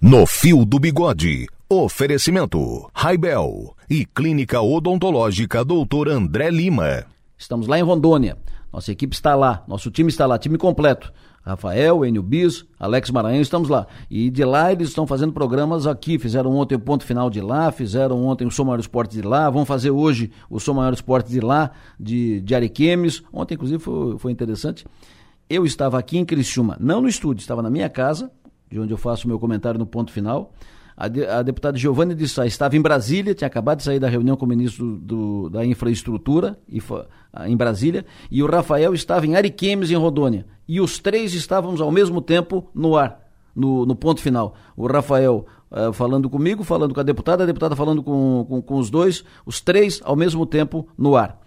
No Fio do Bigode, oferecimento Raibel e Clínica Odontológica Doutor André Lima. Estamos lá em Rondônia. Nossa equipe está lá, nosso time está lá, time completo. Rafael, Enio Bis, Alex Maranhão, estamos lá. E de lá eles estão fazendo programas aqui. Fizeram ontem o ponto final de lá, fizeram ontem o Som Maior Esporte de lá, vão fazer hoje o Som Maior Esporte de lá, de, de Ariquemes. Ontem, inclusive, foi, foi interessante. Eu estava aqui em Criciúma, não no estúdio, estava na minha casa, de onde eu faço o meu comentário no ponto final. A, de, a deputada Giovanni de Sá estava em Brasília, tinha acabado de sair da reunião com o ministro do, da Infraestrutura em Brasília, e o Rafael estava em Ariquemes, em Rondônia. E os três estávamos ao mesmo tempo no ar, no, no ponto final. O Rafael uh, falando comigo, falando com a deputada, a deputada falando com, com, com os dois, os três ao mesmo tempo no ar.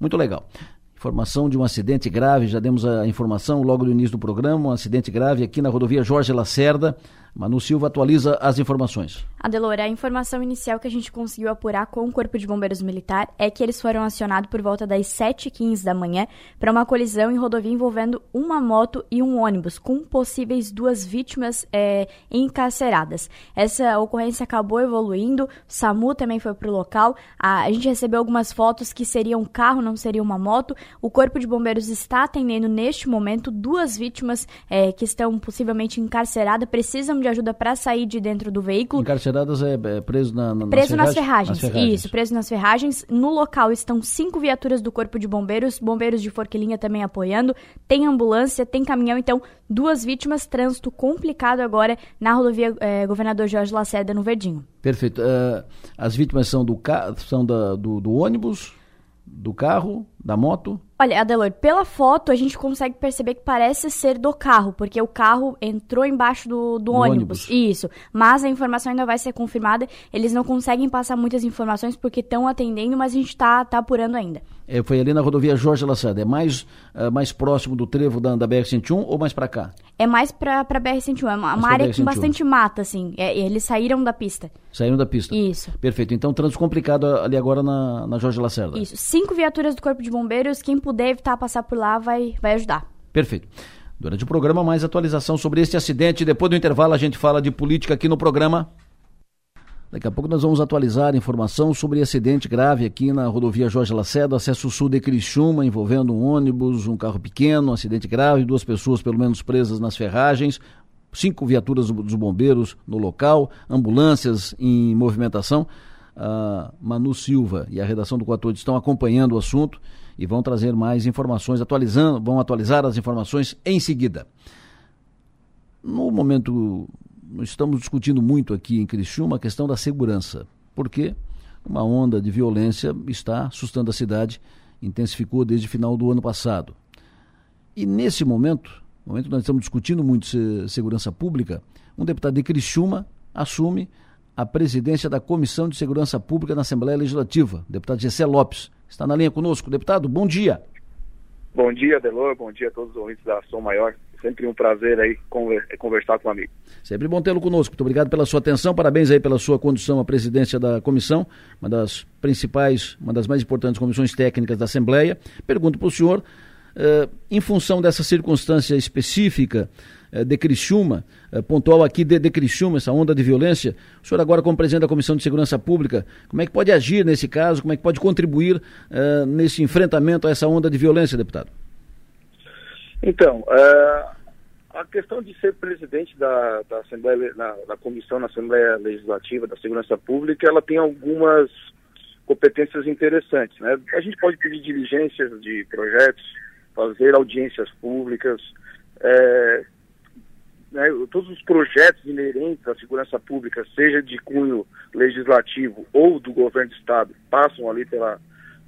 Muito legal. Informação de um acidente grave, já demos a informação logo no início do programa, um acidente grave aqui na rodovia Jorge Lacerda, Manu Silva atualiza as informações. Adelora, a informação inicial que a gente conseguiu apurar com o Corpo de Bombeiros Militar é que eles foram acionados por volta das 7h15 da manhã para uma colisão em rodovia envolvendo uma moto e um ônibus, com possíveis duas vítimas é, encarceradas. Essa ocorrência acabou evoluindo, o SAMU também foi para o local. A, a gente recebeu algumas fotos que seria um carro, não seria uma moto. O Corpo de Bombeiros está atendendo neste momento duas vítimas é, que estão possivelmente encarceradas, precisam de ajuda para sair de dentro do veículo. Encarceradas é, é preso na, na, preso nas, ferragens. nas, ferragens. Isso, preso nas ferragens. No local estão cinco viaturas do Corpo de Bombeiros, bombeiros de Forquilinha também apoiando. Tem ambulância, tem caminhão, então duas vítimas, trânsito complicado agora na rodovia eh, Governador Jorge Lacerda no Verdinho. Perfeito. Uh, as vítimas são do, são da, do, do ônibus, do carro, da moto? Olha, Adelor, pela foto a gente consegue perceber que parece ser do carro, porque o carro entrou embaixo do, do, do ônibus. ônibus. Isso. Mas a informação ainda vai ser confirmada. Eles não conseguem passar muitas informações porque estão atendendo, mas a gente está tá apurando ainda. É, foi ali na rodovia Jorge Lacerda. É mais, uh, mais próximo do trevo da, da BR-101 ou mais para cá? É mais para a BR-101. É uma, uma área com bastante mata, assim. É, eles saíram da pista. Saíram da pista. Isso. Perfeito. Então, trânsito complicado ali agora na, na Jorge Lacerda. Isso. Cinco viaturas do Corpo de Bombeiros. Quem puder evitar passar por lá vai, vai ajudar. Perfeito. Durante o programa, mais atualização sobre este acidente. Depois do intervalo, a gente fala de política aqui no programa. Daqui a pouco nós vamos atualizar informação sobre acidente grave aqui na rodovia Jorge Lacerda, acesso sul de Criciúma, envolvendo um ônibus, um carro pequeno, um acidente grave, duas pessoas pelo menos presas nas ferragens. cinco viaturas dos bombeiros no local, ambulâncias em movimentação. A Manu Silva e a redação do 48 estão acompanhando o assunto e vão trazer mais informações, atualizando, vão atualizar as informações em seguida. No momento, estamos discutindo muito aqui em Criciúma a questão da segurança, porque uma onda de violência está assustando a cidade, intensificou desde o final do ano passado. E nesse momento, momento que nós estamos discutindo muito segurança pública, um deputado de Criciúma assume a presidência da Comissão de Segurança Pública na Assembleia Legislativa, deputado Gessé Lopes. Está na linha conosco. Deputado, bom dia. Bom dia, Delor. Bom dia a todos os ouvintes da Ação Maior. Sempre um prazer aí conversar com o amigo. Sempre bom tê-lo conosco. Muito obrigado pela sua atenção. Parabéns aí pela sua condução à presidência da comissão, uma das principais, uma das mais importantes comissões técnicas da Assembleia. Pergunto para o senhor Uh, em função dessa circunstância específica de Criciúma, uh, pontual aqui de, de Criciúma, essa onda de violência, o senhor agora como presidente da Comissão de Segurança Pública, como é que pode agir nesse caso, como é que pode contribuir nesse enfrentamento a essa onda de violência, deputado? Então, a questão de ser presidente da, da Assembleia, na, da Comissão na Assembleia Legislativa da Segurança Pública, ela tem algumas competências interessantes, né? A gente pode pedir diligências de projetos, fazer audiências públicas, é, né, todos os projetos inerentes à segurança pública, seja de cunho legislativo ou do governo do Estado, passam ali pela,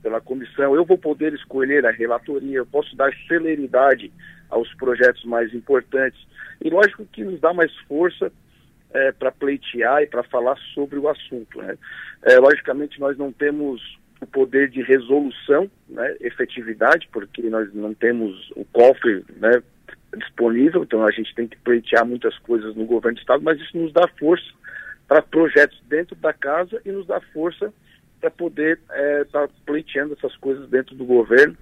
pela comissão. Eu vou poder escolher a relatoria, eu posso dar celeridade aos projetos mais importantes. E lógico que nos dá mais força é, para pleitear e para falar sobre o assunto. Né? É, logicamente, nós não temos o poder de resolução, né, efetividade, porque nós não temos o cofre né, disponível, então a gente tem que pleitear muitas coisas no governo do Estado, mas isso nos dá força para projetos dentro da casa e nos dá força para poder estar é, tá pleiteando essas coisas dentro do governo,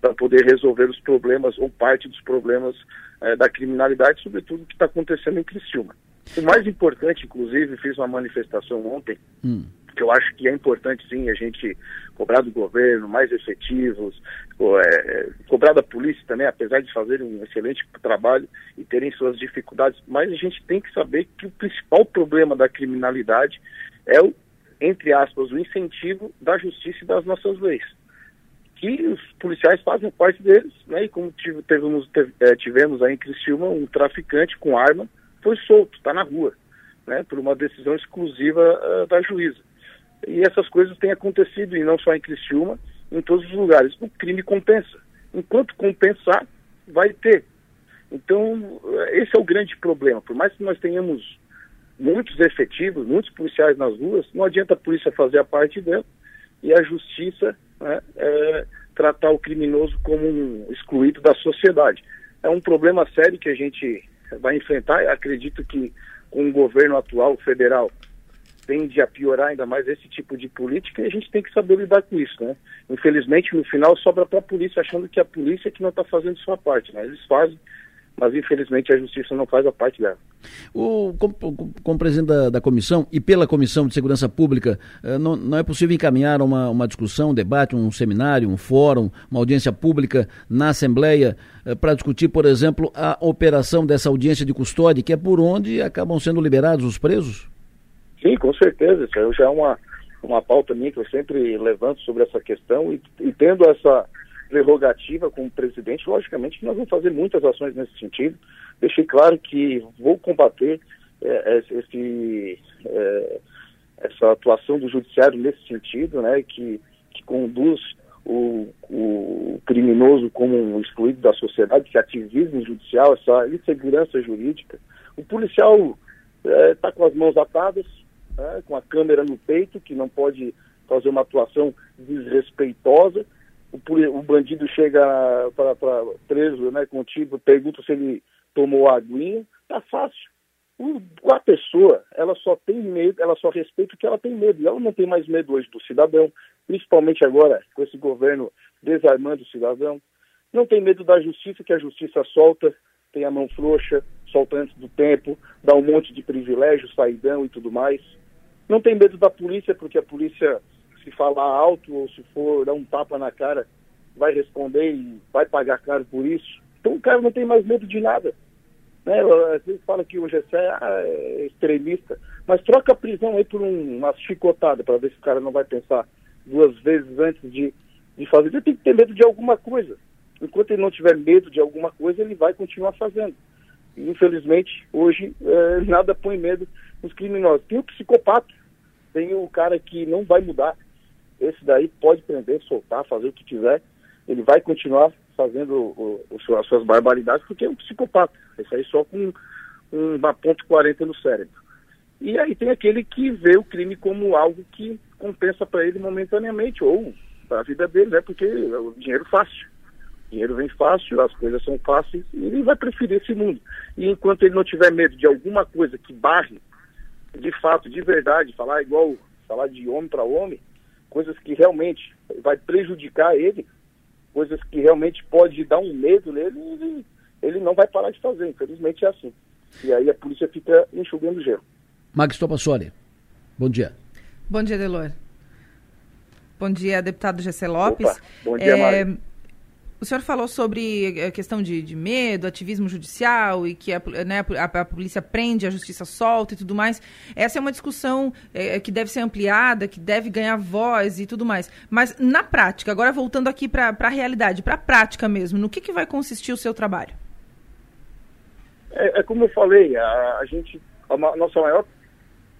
para poder resolver os problemas ou parte dos problemas é, da criminalidade, sobretudo o que está acontecendo em Criciúma. O mais importante, inclusive, fiz uma manifestação ontem, hum que eu acho que é importante sim a gente cobrar do governo mais efetivos, é, cobrar da polícia também, apesar de fazerem um excelente trabalho e terem suas dificuldades, mas a gente tem que saber que o principal problema da criminalidade é o, entre aspas, o incentivo da justiça e das nossas leis. Que os policiais fazem parte deles, né? E como tivemos, é, tivemos aí em Criciúma um traficante com arma, foi solto, está na rua, né? Por uma decisão exclusiva uh, da juíza. E essas coisas têm acontecido, e não só em Criciúma, em todos os lugares. O crime compensa. Enquanto compensar, vai ter. Então, esse é o grande problema. Por mais que nós tenhamos muitos efetivos, muitos policiais nas ruas, não adianta a polícia fazer a parte dela e a justiça né, é, tratar o criminoso como um excluído da sociedade. É um problema sério que a gente vai enfrentar. Acredito que com o governo atual federal tende a piorar ainda mais esse tipo de política e a gente tem que saber lidar com isso, né? Infelizmente, no final, sobra para a polícia, achando que a polícia é que não está fazendo sua parte, né? Eles fazem, mas infelizmente a justiça não faz a parte dela. O, como, como presidente da, da, comissão e pela Comissão de Segurança Pública, eh, não, não, é possível encaminhar uma, uma discussão, um debate, um seminário, um fórum, uma audiência pública na Assembleia eh, para discutir, por exemplo, a operação dessa audiência de custódia, que é por onde acabam sendo liberados os presos? Sim, com certeza. Isso já é uma, uma pauta minha que eu sempre levanto sobre essa questão e, e tendo essa prerrogativa como presidente, logicamente nós vamos fazer muitas ações nesse sentido. Deixei claro que vou combater é, esse, é, essa atuação do judiciário nesse sentido, né, que, que conduz o, o criminoso como um excluído da sociedade, esse ativismo judicial, essa insegurança jurídica. O policial está é, com as mãos atadas, né, com a câmera no peito, que não pode fazer uma atuação desrespeitosa. O, o bandido chega para preso né, contigo, pergunta se ele tomou aguinha, tá fácil. O, a pessoa, ela só tem medo, ela só respeita o que ela tem medo. E ela não tem mais medo hoje do cidadão, principalmente agora com esse governo desarmando o cidadão. Não tem medo da justiça, que a justiça solta, tem a mão frouxa, solta antes do tempo, dá um monte de privilégios, saidão e tudo mais. Não tem medo da polícia, porque a polícia, se falar alto ou se for dar um tapa na cara, vai responder e vai pagar caro por isso. Então o cara não tem mais medo de nada. Né? Às vezes fala que o GC é extremista, mas troca a prisão aí por um, uma chicotada para ver se o cara não vai pensar duas vezes antes de, de fazer. Ele tem que ter medo de alguma coisa. Enquanto ele não tiver medo de alguma coisa, ele vai continuar fazendo. Infelizmente, hoje, é, (laughs) nada põe medo nos criminosos. Tem o psicopata, tem o cara que não vai mudar. Esse daí pode prender, soltar, fazer o que quiser. Ele vai continuar fazendo o, o, as suas barbaridades porque é um psicopata. Isso aí só com uma ponto 40 no cérebro. E aí tem aquele que vê o crime como algo que compensa para ele momentaneamente, ou para a vida dele, né? Porque é o dinheiro fácil. O dinheiro vem fácil, as coisas são fáceis, e ele vai preferir esse mundo. E enquanto ele não tiver medo de alguma coisa que barre, de fato, de verdade, falar igual, falar de homem para homem, coisas que realmente vai prejudicar ele, coisas que realmente pode dar um medo nele, ele, ele não vai parar de fazer, infelizmente é assim. E aí a polícia fica enxugando gelo. Max Topassoli, bom dia. Bom dia, Delor. Bom dia, deputado Gessé Lopes. Opa, bom dia, é, O senhor falou sobre a questão de, de medo, ativismo judicial e que a, né, a, a, polícia prende, a justiça solta e tudo mais. Essa é uma discussão é, que deve ser ampliada, que deve ganhar voz e tudo mais. Mas na prática, agora voltando aqui para a realidade, para a prática mesmo, no que, que vai consistir o seu trabalho? É, é como eu falei, a, a gente, a nossa maior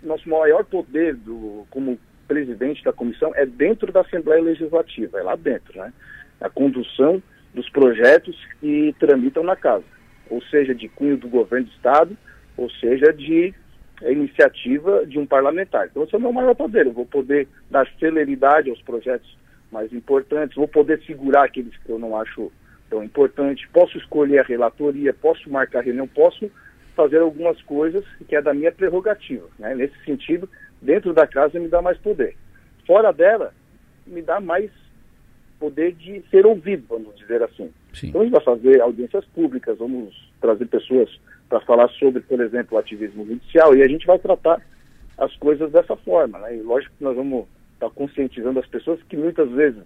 nosso maior poder do, como presidente da comissão é dentro da Assembleia Legislativa, é lá dentro, né? A condução dos projetos que tramitam na casa, ou seja, de cunho do governo do Estado, ou seja, de iniciativa de um parlamentar. Então, esse é o meu maior poder. Eu vou poder dar celeridade aos projetos mais importantes, vou poder segurar aqueles que eu não acho tão importantes, posso escolher a relatoria, posso marcar reunião, posso fazer algumas coisas que é da minha prerrogativa. Né? Nesse sentido, dentro da casa me dá mais poder. Fora dela, me dá mais poder de ser ouvido, vamos dizer assim. Sim. Então a gente vai fazer audiências públicas, vamos trazer pessoas para falar sobre, por exemplo, o ativismo judicial e a gente vai tratar as coisas dessa forma. Né? E lógico que nós vamos estar tá conscientizando as pessoas que muitas vezes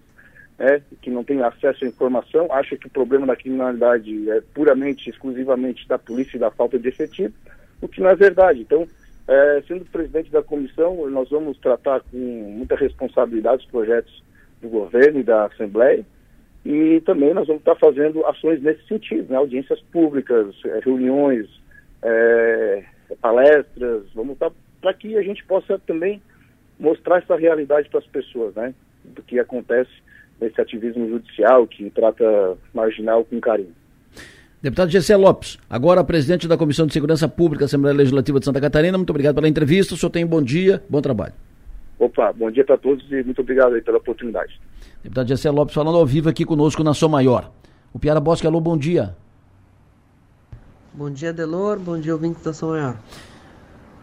é, que não tem acesso à informação, acha que o problema da criminalidade é puramente, exclusivamente da polícia e da falta de efetivo, o que não é verdade. Então, é, sendo presidente da comissão, nós vamos tratar com muita responsabilidade os projetos do governo e da Assembleia, e também nós vamos estar fazendo ações nesse sentido, né? audiências públicas, é, reuniões, é, palestras, vamos estar para que a gente possa também mostrar essa realidade para as pessoas, né? Do que acontece nesse ativismo judicial que trata marginal com carinho. Deputado Gessé Lopes, agora presidente da Comissão de Segurança Pública, Assembleia Legislativa de Santa Catarina, muito obrigado pela entrevista, o senhor tem um bom dia, bom trabalho. Opa, bom dia para todos e muito obrigado aí pela oportunidade. Deputado Gessé Lopes falando ao vivo aqui conosco na Som Maior. O Piara Bosque, alô, bom dia. Bom dia, Delor, bom dia, ouvintes da Som Maior.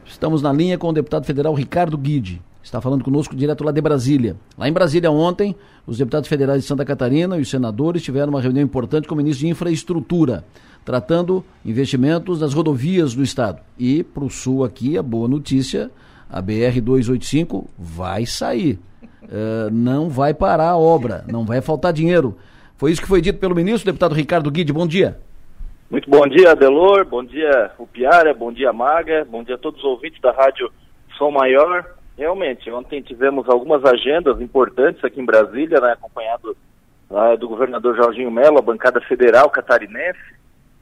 Estamos na linha com o deputado federal Ricardo Guide está falando conosco direto lá de Brasília. Lá em Brasília, ontem, os deputados federais de Santa Catarina e os senadores tiveram uma reunião importante com o ministro de Infraestrutura, tratando investimentos das rodovias do Estado. E, para o Sul aqui, a boa notícia, a BR-285 vai sair. Uh, não vai parar a obra, não vai faltar dinheiro. Foi isso que foi dito pelo ministro, deputado Ricardo Guide. Bom dia. Muito bom dia, Adelor. Bom dia, Upiara. Bom dia, Maga. Bom dia a todos os ouvintes da Rádio Som Maior. Realmente, ontem tivemos algumas agendas importantes aqui em Brasília, né, acompanhado uh, do governador Jorginho Mello, a bancada federal catarinense,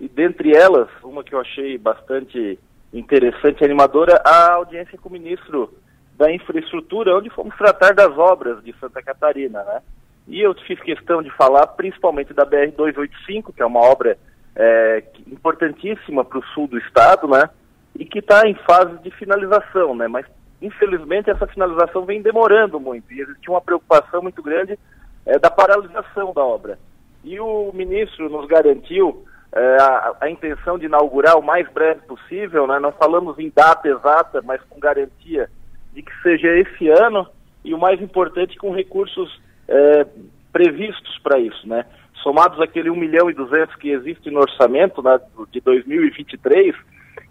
e dentre elas, uma que eu achei bastante interessante e animadora, a audiência com o ministro da Infraestrutura, onde fomos tratar das obras de Santa Catarina, né? E eu fiz questão de falar principalmente da BR-285, que é uma obra é, importantíssima para o sul do estado, né? E que está em fase de finalização, né? Mas infelizmente, essa finalização vem demorando muito e existe uma preocupação muito grande é, da paralisação da obra. E o ministro nos garantiu a, a, intenção de inaugurar o mais breve possível, né? nós falamos em data exata, mas com garantia de que seja esse ano e o mais importante, com recursos é, previstos para isso. Né? Somados aquele 1 milhão e 200 que existe no orçamento né, de 2023,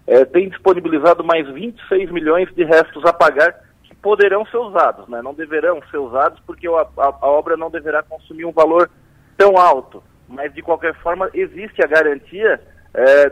é, tem disponibilizado mais 26 milhões de restos a pagar que poderão ser usados, né? não deverão ser usados porque a, a, a obra não deverá consumir um valor tão alto, mas de qualquer forma existe a garantia é,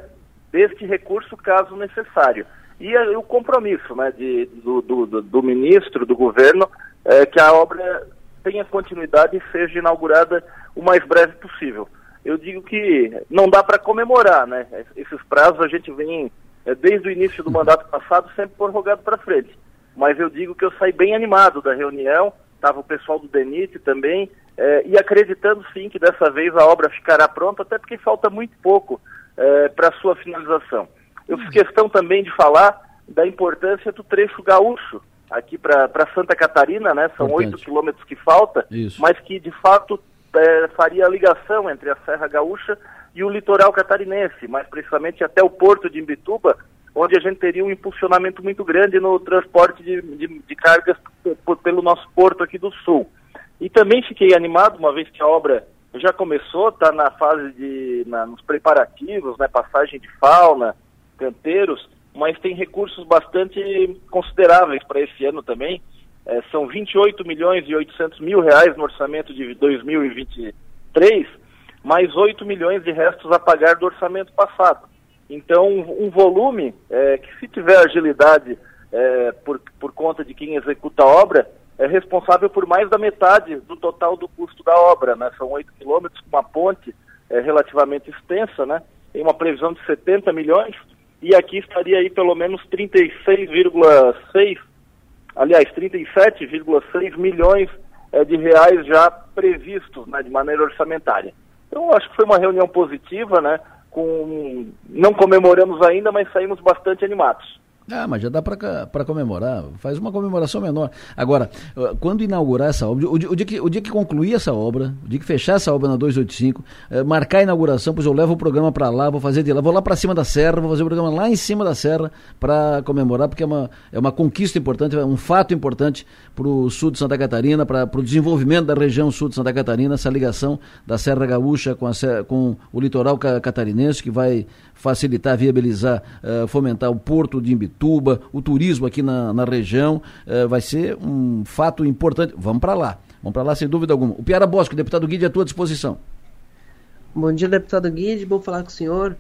deste recurso caso necessário. E o compromisso né, de, do, do, do, ministro, do governo, é que a obra tenha continuidade e seja inaugurada o mais breve possível. Eu digo que não dá para comemorar, né? Esses prazos a gente vem, é, desde o início do mandato passado, sempre prorrogado para frente. Mas eu digo que eu saí bem animado da reunião, estava o pessoal do DENIT também, é, e acreditando sim que dessa vez a obra ficará pronta, até porque falta muito pouco é, para sua finalização. Eu fiz questão também de falar da importância do trecho gaúcho aqui para Santa Catarina, né? São oito quilômetros que falta, Isso. mas que de fato é, faria a ligação entre a Serra Gaúcha e o litoral catarinense, mais precisamente até o porto de Imbituba, onde a gente teria um impulsionamento muito grande no transporte de, de, de cargas pelo nosso porto aqui do sul. E também fiquei animado, uma vez que a obra já começou, está na fase de, na, nos preparativos, né, passagem de fauna, canteiros, mas tem recursos bastante consideráveis para esse ano também. É, são 28 milhões e 800 mil reais no orçamento de 2023, mais 8 milhões de restos a pagar do orçamento passado. Então, um volume é, que, se tiver agilidade é, por, por conta de quem executa a obra, é responsável por mais da metade do total do custo da obra. Né? São 8 quilômetros uma ponte é, relativamente extensa, né? tem uma previsão de 70 milhões, e aqui estaria aí pelo menos 36,6, aliás, 37,6 milhões é, de reais já previstos né, de maneira orçamentária. Então, acho que foi uma reunião positiva, né? Com, não comemoramos ainda, mas saímos bastante animados. Ah, mas já dá para comemorar. Faz uma comemoração menor. Agora, quando inaugurar essa obra, o dia, o dia, que, o dia que concluir essa obra, o dia que fechar essa obra na 285, eh, marcar a inauguração, pois eu levo o programa para lá, vou fazer de lá, vou lá para cima da serra, vou fazer o programa lá em cima da serra para comemorar, porque é uma, é uma conquista importante, é um fato importante para o sul de Santa Catarina, para o desenvolvimento da região sul de Santa Catarina, essa ligação da Serra Gaúcha com, a, com o litoral catarinense, que vai facilitar, viabilizar, uh, fomentar o porto de Imbituba, o turismo aqui na, na região, uh, vai ser um fato importante. Vamos para lá, vamos para lá sem dúvida alguma. O Piara Bosco, deputado Guide, à tua disposição. Bom dia, deputado Guide, bom falar com o senhor.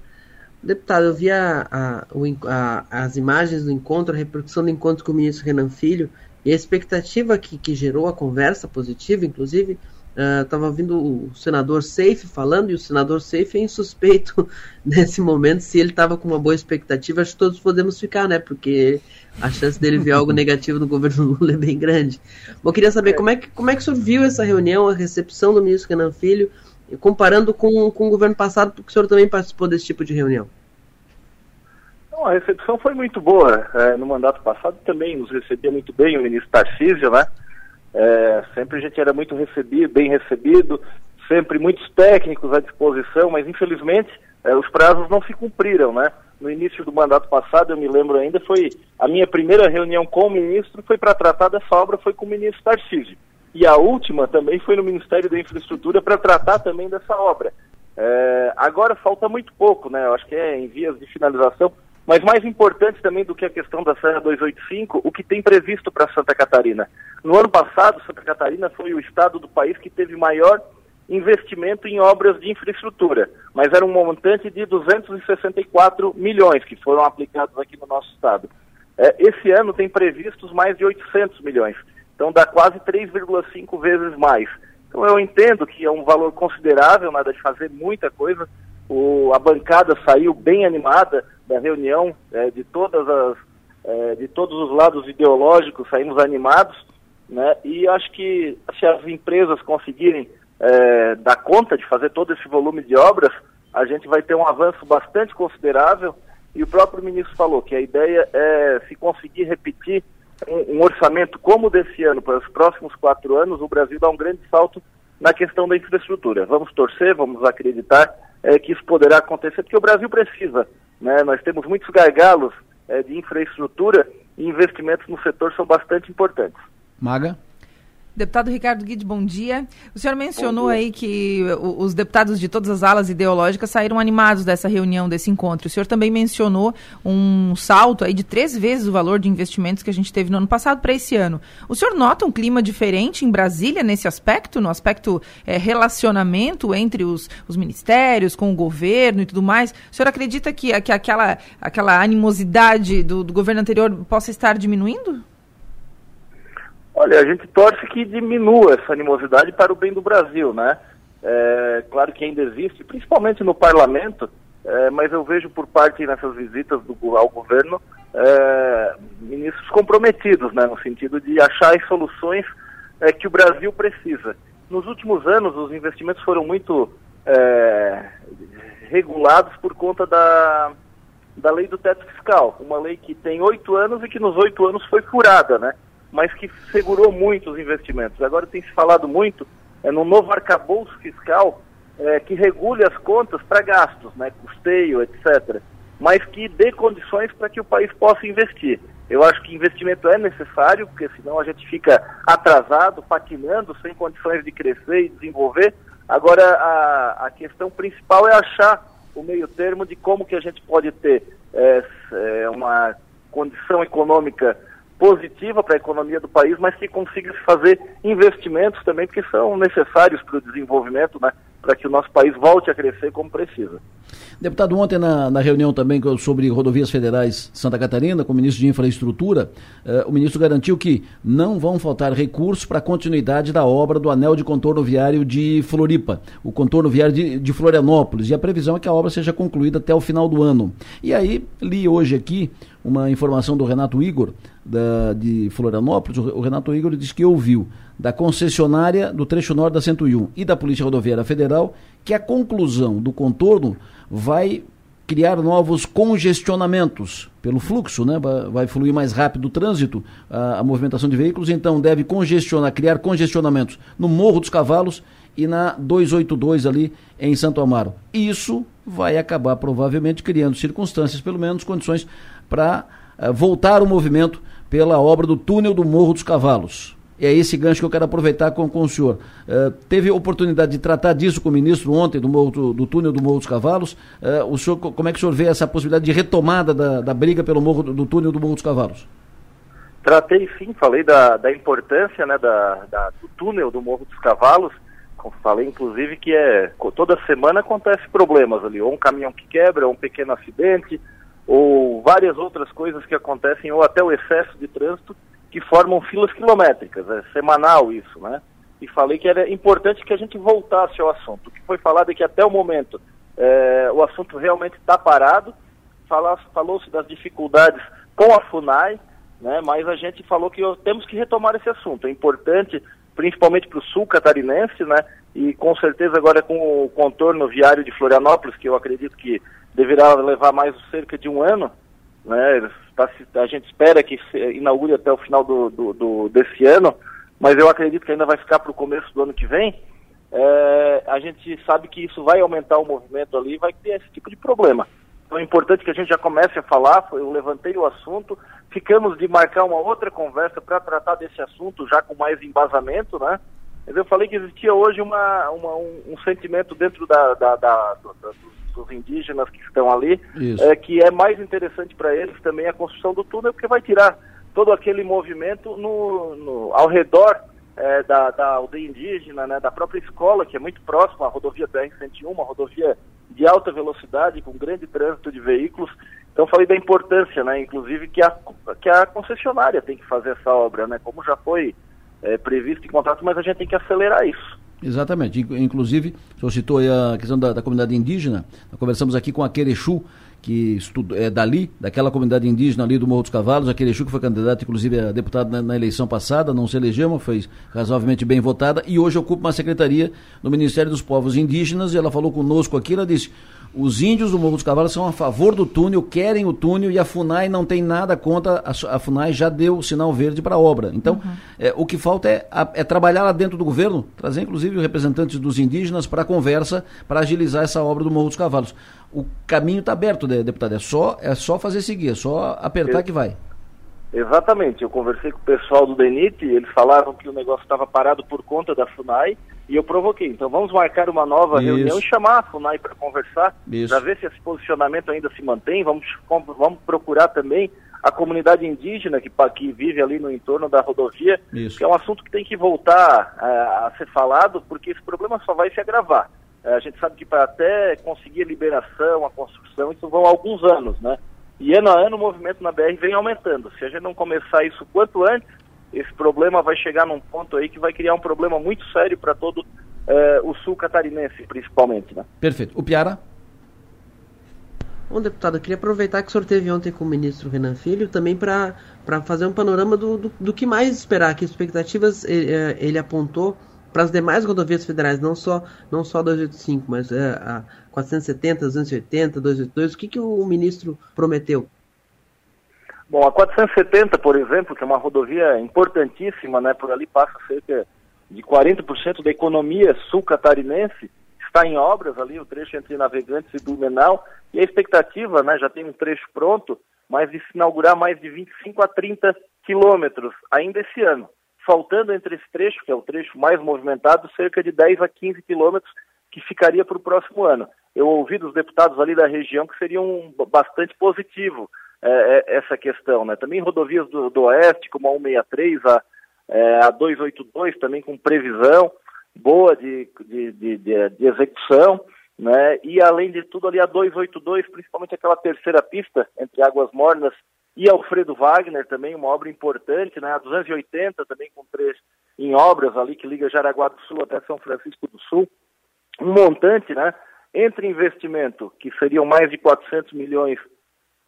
Deputado, eu vi a, a, a, as imagens do encontro, a repercussão do encontro com o ministro Renan Filho e a expectativa que, que gerou a conversa positiva, inclusive, Estava uh, ouvindo o senador Seife falando, e o senador Seife é insuspeito (laughs) nesse momento. Se ele estava com uma boa expectativa, acho que todos podemos ficar, né? Porque a chance dele ver algo (laughs) negativo no governo (laughs) Lula é bem grande. Bom, eu queria saber como é que, como é que o senhor viu essa reunião, a recepção do ministro Renan Filho, comparando com, com o governo passado, porque o senhor também participou desse tipo de reunião. Não, a recepção foi muito boa. É, no mandato passado também nos recebia muito bem o ministro Tarcísio, né? É, sempre a gente era muito recebido, bem recebido, sempre muitos técnicos à disposição, mas infelizmente é, os prazos não se cumpriram, né? No início do mandato passado, eu me lembro ainda, foi a minha primeira reunião com o ministro foi para tratar dessa obra, foi com o ministro Tarcísio. E a última também foi no Ministério da Infraestrutura para tratar também dessa obra. É, agora falta muito pouco, né? Eu acho que é em vias de finalização. Mas mais importante também do que a questão da Serra 285, o que tem previsto para Santa Catarina. No ano passado, Santa Catarina foi o estado do país que teve maior investimento em obras de infraestrutura, mas era um montante de 264 milhões que foram aplicados aqui no nosso estado. É, esse ano tem previstos mais de 800 milhões, então dá quase 3,5 vezes mais. Então eu entendo que é um valor considerável, nada de fazer muita coisa. O, a bancada saiu bem animada da reunião, é, de todas as é, de todos os lados ideológicos, saímos animados, né? E acho que se as empresas conseguirem é, dar conta de fazer todo esse volume de obras, a gente vai ter um avanço bastante considerável. E o próprio ministro falou que a ideia é se conseguir repetir um, um orçamento como desse ano para os próximos quatro anos, o Brasil dá um grande salto na questão da infraestrutura. Vamos torcer, vamos acreditar é, que isso poderá acontecer, porque o Brasil precisa. Né? Nós temos muitos gargalos é, de infraestrutura e investimentos no setor são bastante importantes. Maga? Deputado Ricardo Guide, bom dia. O senhor mencionou aí que os deputados de todas as alas ideológicas saíram animados dessa reunião, desse encontro. O senhor também mencionou um salto aí de três vezes o valor de investimentos que a gente teve no ano passado para esse ano. O senhor nota um clima diferente em Brasília nesse aspecto, no aspecto é, relacionamento entre os, os, ministérios, com o governo e tudo mais? O senhor acredita que, que aquela, aquela animosidade do, do governo anterior possa estar diminuindo? Olha, a gente torce que diminua essa animosidade para o bem do Brasil, né? É, claro que ainda existe, principalmente no parlamento, é, mas eu vejo por parte nessas visitas do, ao governo é, ministros comprometidos, né, no sentido de achar as soluções é, que o Brasil precisa. Nos últimos anos, os investimentos foram muito é, regulados por conta da, da lei do teto fiscal, uma lei que tem oito anos e que nos oito anos foi furada, né? Mas que segurou muito os investimentos. Agora tem se falado muito é, no novo arcabouço fiscal é, que regule as contas para gastos, né, custeio, etc., mas que dê condições para que o país possa investir. Eu acho que investimento é necessário, porque senão a gente fica atrasado, patinando, sem condições de crescer e desenvolver. Agora, a, a questão principal é achar o meio termo de como que a gente pode ter é, é uma condição econômica positiva para a economia do país, mas que consiga fazer investimentos também que são necessários para o desenvolvimento, né, para que o nosso país volte a crescer como precisa. Deputado, ontem na, na reunião também sobre rodovias federais Santa Catarina, com o ministro de Infraestrutura, eh, o ministro garantiu que não vão faltar recursos para a continuidade da obra do anel de contorno viário de Floripa, o contorno viário de, de Florianópolis, e a previsão é que a obra seja concluída até o final do ano. E aí, li hoje aqui uma informação do Renato Igor, da, de Florianópolis, o Renato Igor disse que ouviu da concessionária do trecho norte da 101 e da Polícia Rodoviária Federal que a conclusão do contorno vai criar novos congestionamentos pelo fluxo, né? vai fluir mais rápido o trânsito, a, a, movimentação de veículos, então deve congestionar, criar congestionamentos no Morro dos Cavalos e na 282 ali em Santo Amaro. Isso vai acabar provavelmente criando circunstâncias, pelo menos condições para uh, voltar o movimento pela obra do túnel do Morro dos Cavalos é esse gancho que eu quero aproveitar com, com o senhor. Uh, teve oportunidade de tratar disso com o ministro ontem, do, morro, do, do túnel do Morro dos Cavalos. Uh, o senhor, como é que o senhor vê essa possibilidade de retomada da, da briga pelo morro, do, do túnel do Morro dos Cavalos? Tratei sim, falei da, da importância né, da, da, do túnel do Morro dos Cavalos. Falei inclusive que é toda semana acontece problemas ali, ou um caminhão que quebra, ou um pequeno acidente, ou várias outras coisas que acontecem, ou até o excesso de trânsito que formam filas quilométricas, é semanal isso, né? E falei que era importante que a gente voltasse ao assunto. O que foi falado é que até o momento é, o assunto realmente está parado. Falou-se das dificuldades com a FUNAI, né? mas a gente falou que temos que retomar esse assunto. É importante, principalmente para o sul catarinense, né? E com certeza agora com o contorno viário de Florianópolis, que eu acredito que deverá levar mais cerca de um ano, né? Tá, a gente espera que inaugure até o final do, do, do, desse ano, mas eu acredito que ainda vai ficar para o começo do ano que vem. É, a gente sabe que isso vai aumentar o movimento ali vai ter esse tipo de problema. Então é importante que a gente já comece a falar, eu levantei o assunto, ficamos de marcar uma outra conversa para tratar desse assunto já com mais embasamento, né? Mas eu falei que existia hoje uma, uma um, um, sentimento dentro da, da, da, da dos indígenas que estão ali, é, que é mais interessante para eles também a construção do túnel, porque vai tirar todo aquele movimento no, no ao redor é, da, da, aldeia indígena, né, da própria escola, que é muito próxima à rodovia BR-101, uma rodovia de alta velocidade, com grande trânsito de veículos. Então falei da importância, né, inclusive, que a, que a concessionária tem que fazer essa obra, né, como já foi é, previsto em contrato, mas a gente tem que acelerar isso. Exatamente. Inclusive, o senhor citou a questão da, da comunidade indígena. Nós conversamos aqui com a Querechu, que estudo, é dali, daquela comunidade indígena ali do Morro dos Cavalos, a Querechu que foi candidata, inclusive, a deputado na, na, eleição passada, não se elegeu, mas foi razoavelmente bem votada, e hoje ocupa uma secretaria no Ministério dos Povos Indígenas, e ela falou conosco aqui, ela disse, os índios do Morro dos Cavalos são a favor do túnel, querem o túnel e a FUNAI não tem nada contra. A, FUNAI já deu o sinal verde para a obra. Então, uhum. é, o que falta é, é, trabalhar lá dentro do governo, trazer inclusive representantes dos indígenas para a conversa, para agilizar essa obra do Morro dos Cavalos. O caminho está aberto, deputado. É só, é só fazer seguir, é só apertar que vai. Exatamente, eu conversei com o pessoal do DENIT, eles falaram que o negócio estava parado por conta da FUNAI e eu provoquei. Então vamos marcar uma nova Isso. reunião e chamar a FUNAI para conversar, para ver se esse posicionamento ainda se mantém. Vamos, vamos procurar também a comunidade indígena que, que vive ali no entorno da rodovia, Isso. que é um assunto que tem que voltar a, a ser falado, porque esse problema só vai se agravar. Eh, a gente sabe que para até conseguir a liberação, a construção, isso vão alguns anos, né? E ano a ano o movimento na BR vem aumentando. Se a gente não começar isso quanto antes, esse problema vai chegar num ponto aí que vai criar um problema muito sério para todo eh, o sul catarinense, principalmente, né? Perfeito. O Piara? Bom, deputado, eu queria aproveitar que o senhor teve ontem com o ministro Renan Filho também para fazer um panorama do, do, do que mais esperar, que expectativas ele, eh, ele apontou para as demais rodovias federais, não só, não só a 285, mas eh, a 470, 280, 282. O que, que o ministro prometeu? Bom, a 470, por exemplo, que é uma rodovia importantíssima, né? Por ali passa cerca de 40% da economia sul-catarinense, está em obras ali, o trecho entre Navegantes e Blumenau, e a expectativa, né, já tem um trecho pronto, mas de se inaugurar mais de 25 a 30 quilômetros ainda esse ano. Faltando entre esse trecho, que é o trecho mais movimentado, cerca de 10 a 15 quilômetros que ficaria para o próximo ano. Eu ouvi dos deputados ali da região que seria um bastante positivo eh, eh, essa questão, né? Também rodovias do, do Oeste, como a 163, a, eh, a 282, também com previsão boa de, de, de, de, de execução, né? E além de tudo ali a 282, principalmente aquela terceira pista entre Águas Mornas e Alfredo Wagner, também uma obra importante, né? A 280 também com três em obras ali que liga Jaraguá do Sul até São Francisco do Sul. Um montante, né? Entre investimento, que seriam mais de 400 milhões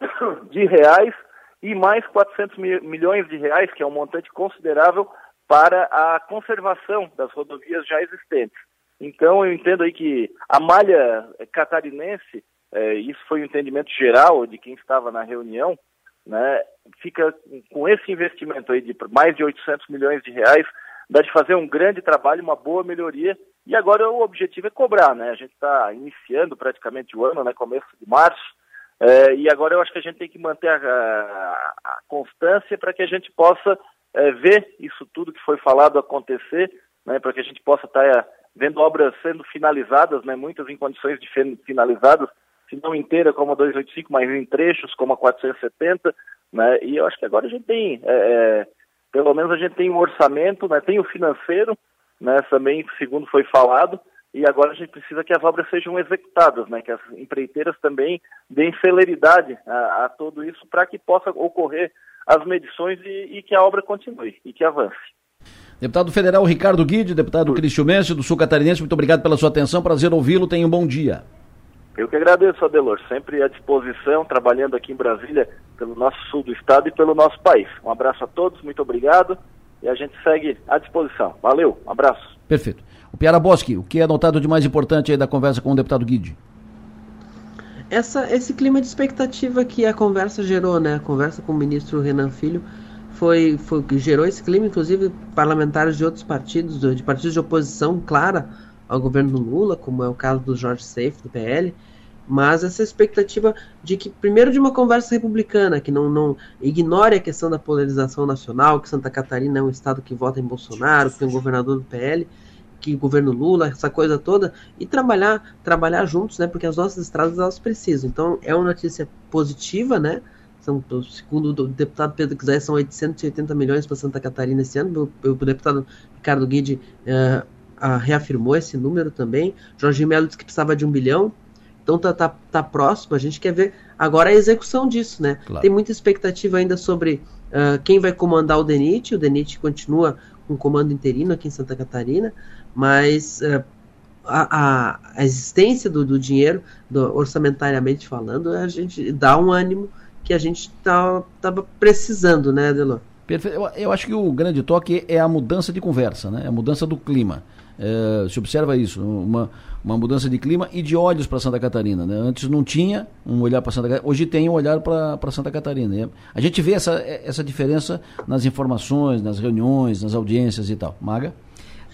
(coughs) de reais, e mais 400 mi- milhões de reais, que é um montante considerável para a conservação das rodovias já existentes. Então, eu entendo aí que a malha catarinense, eh, isso foi o entendimento geral de quem estava na reunião, né, fica com esse investimento aí de mais de 800 milhões de reais, dá de fazer um grande trabalho, uma boa melhoria, e agora o objetivo é cobrar, né? A gente está iniciando praticamente o ano, né, começo de março, eh, e agora eu acho que a gente tem que manter a, a- a constância para que a gente possa eh, ver isso tudo que foi falado acontecer, né, para que a gente possa estar vendo obras sendo finalizadas, né, muitas em condições de fin- finalizadas, se não inteira como a 285, mas em trechos como a 470, né, e eu acho que agora a gente tem, eh, eh, pelo menos a gente tem um orçamento, né, tem o financeiro, né, também segundo foi falado, e agora a gente precisa que as obras sejam executadas, né, que as empreiteiras também deem celeridade a, a tudo isso para que possa ocorrer as medições e, e que a obra continue e que avance. Deputado Federal Ricardo Guide, deputado Cristian Messi, do Sul Catarinense, muito obrigado pela sua atenção, prazer ouvi-lo, tenha um bom dia. Eu que agradeço, Adelor, sempre à disposição, trabalhando aqui em Brasília pelo nosso sul do estado e pelo nosso país. Um abraço a todos, muito obrigado e a gente segue à disposição. Valeu, um abraço. Perfeito. O Piara Boschi, o que é notado de mais importante aí da conversa com o deputado Guide? essa, esse clima de expectativa que a conversa gerou, né? A conversa com o ministro Renan Filho foi, foi que gerou esse clima, inclusive parlamentares de outros partidos, de partidos de oposição clara ao governo do Lula, como é o caso do Jorge Seif, do PL, mas essa expectativa de que, primeiro, de uma conversa republicana, que não, não ignore a questão da polarização nacional, que Santa Catarina é um estado que vota em Bolsonaro, que tem um governador do PL, que governo Lula, essa coisa toda, e trabalhar, trabalhar juntos, né? Porque as nossas estradas elas precisam. Então é uma notícia positiva, né? São, segundo o deputado Pedro Quiser, são 880 milhões para Santa Catarina esse ano. O, o deputado Ricardo Guide uh, uh, reafirmou esse número também. Jorge Melo disse que precisava de um bilhão. Então tá, tá, tá próximo. A gente quer ver agora a execução disso, né? Claro. Tem muita expectativa ainda sobre uh, quem vai comandar o DENIT. O DENIT continua com comando interino aqui em Santa Catarina, mas uh, a, a, existência do, do dinheiro, do, orçamentariamente falando, a gente dá um ânimo que a gente estava tá, precisando, né, Adelor? Perfeito. Eu, eu, acho que o grande toque é a mudança de conversa, né? a mudança do clima. É, se observa isso, uma, uma mudança de clima e de olhos para Santa Catarina. Né? Antes não tinha um olhar para Santa Catarina, hoje tem um olhar para Santa Catarina. Né? A gente vê essa, essa diferença nas informações, nas reuniões, nas audiências e tal. Maga?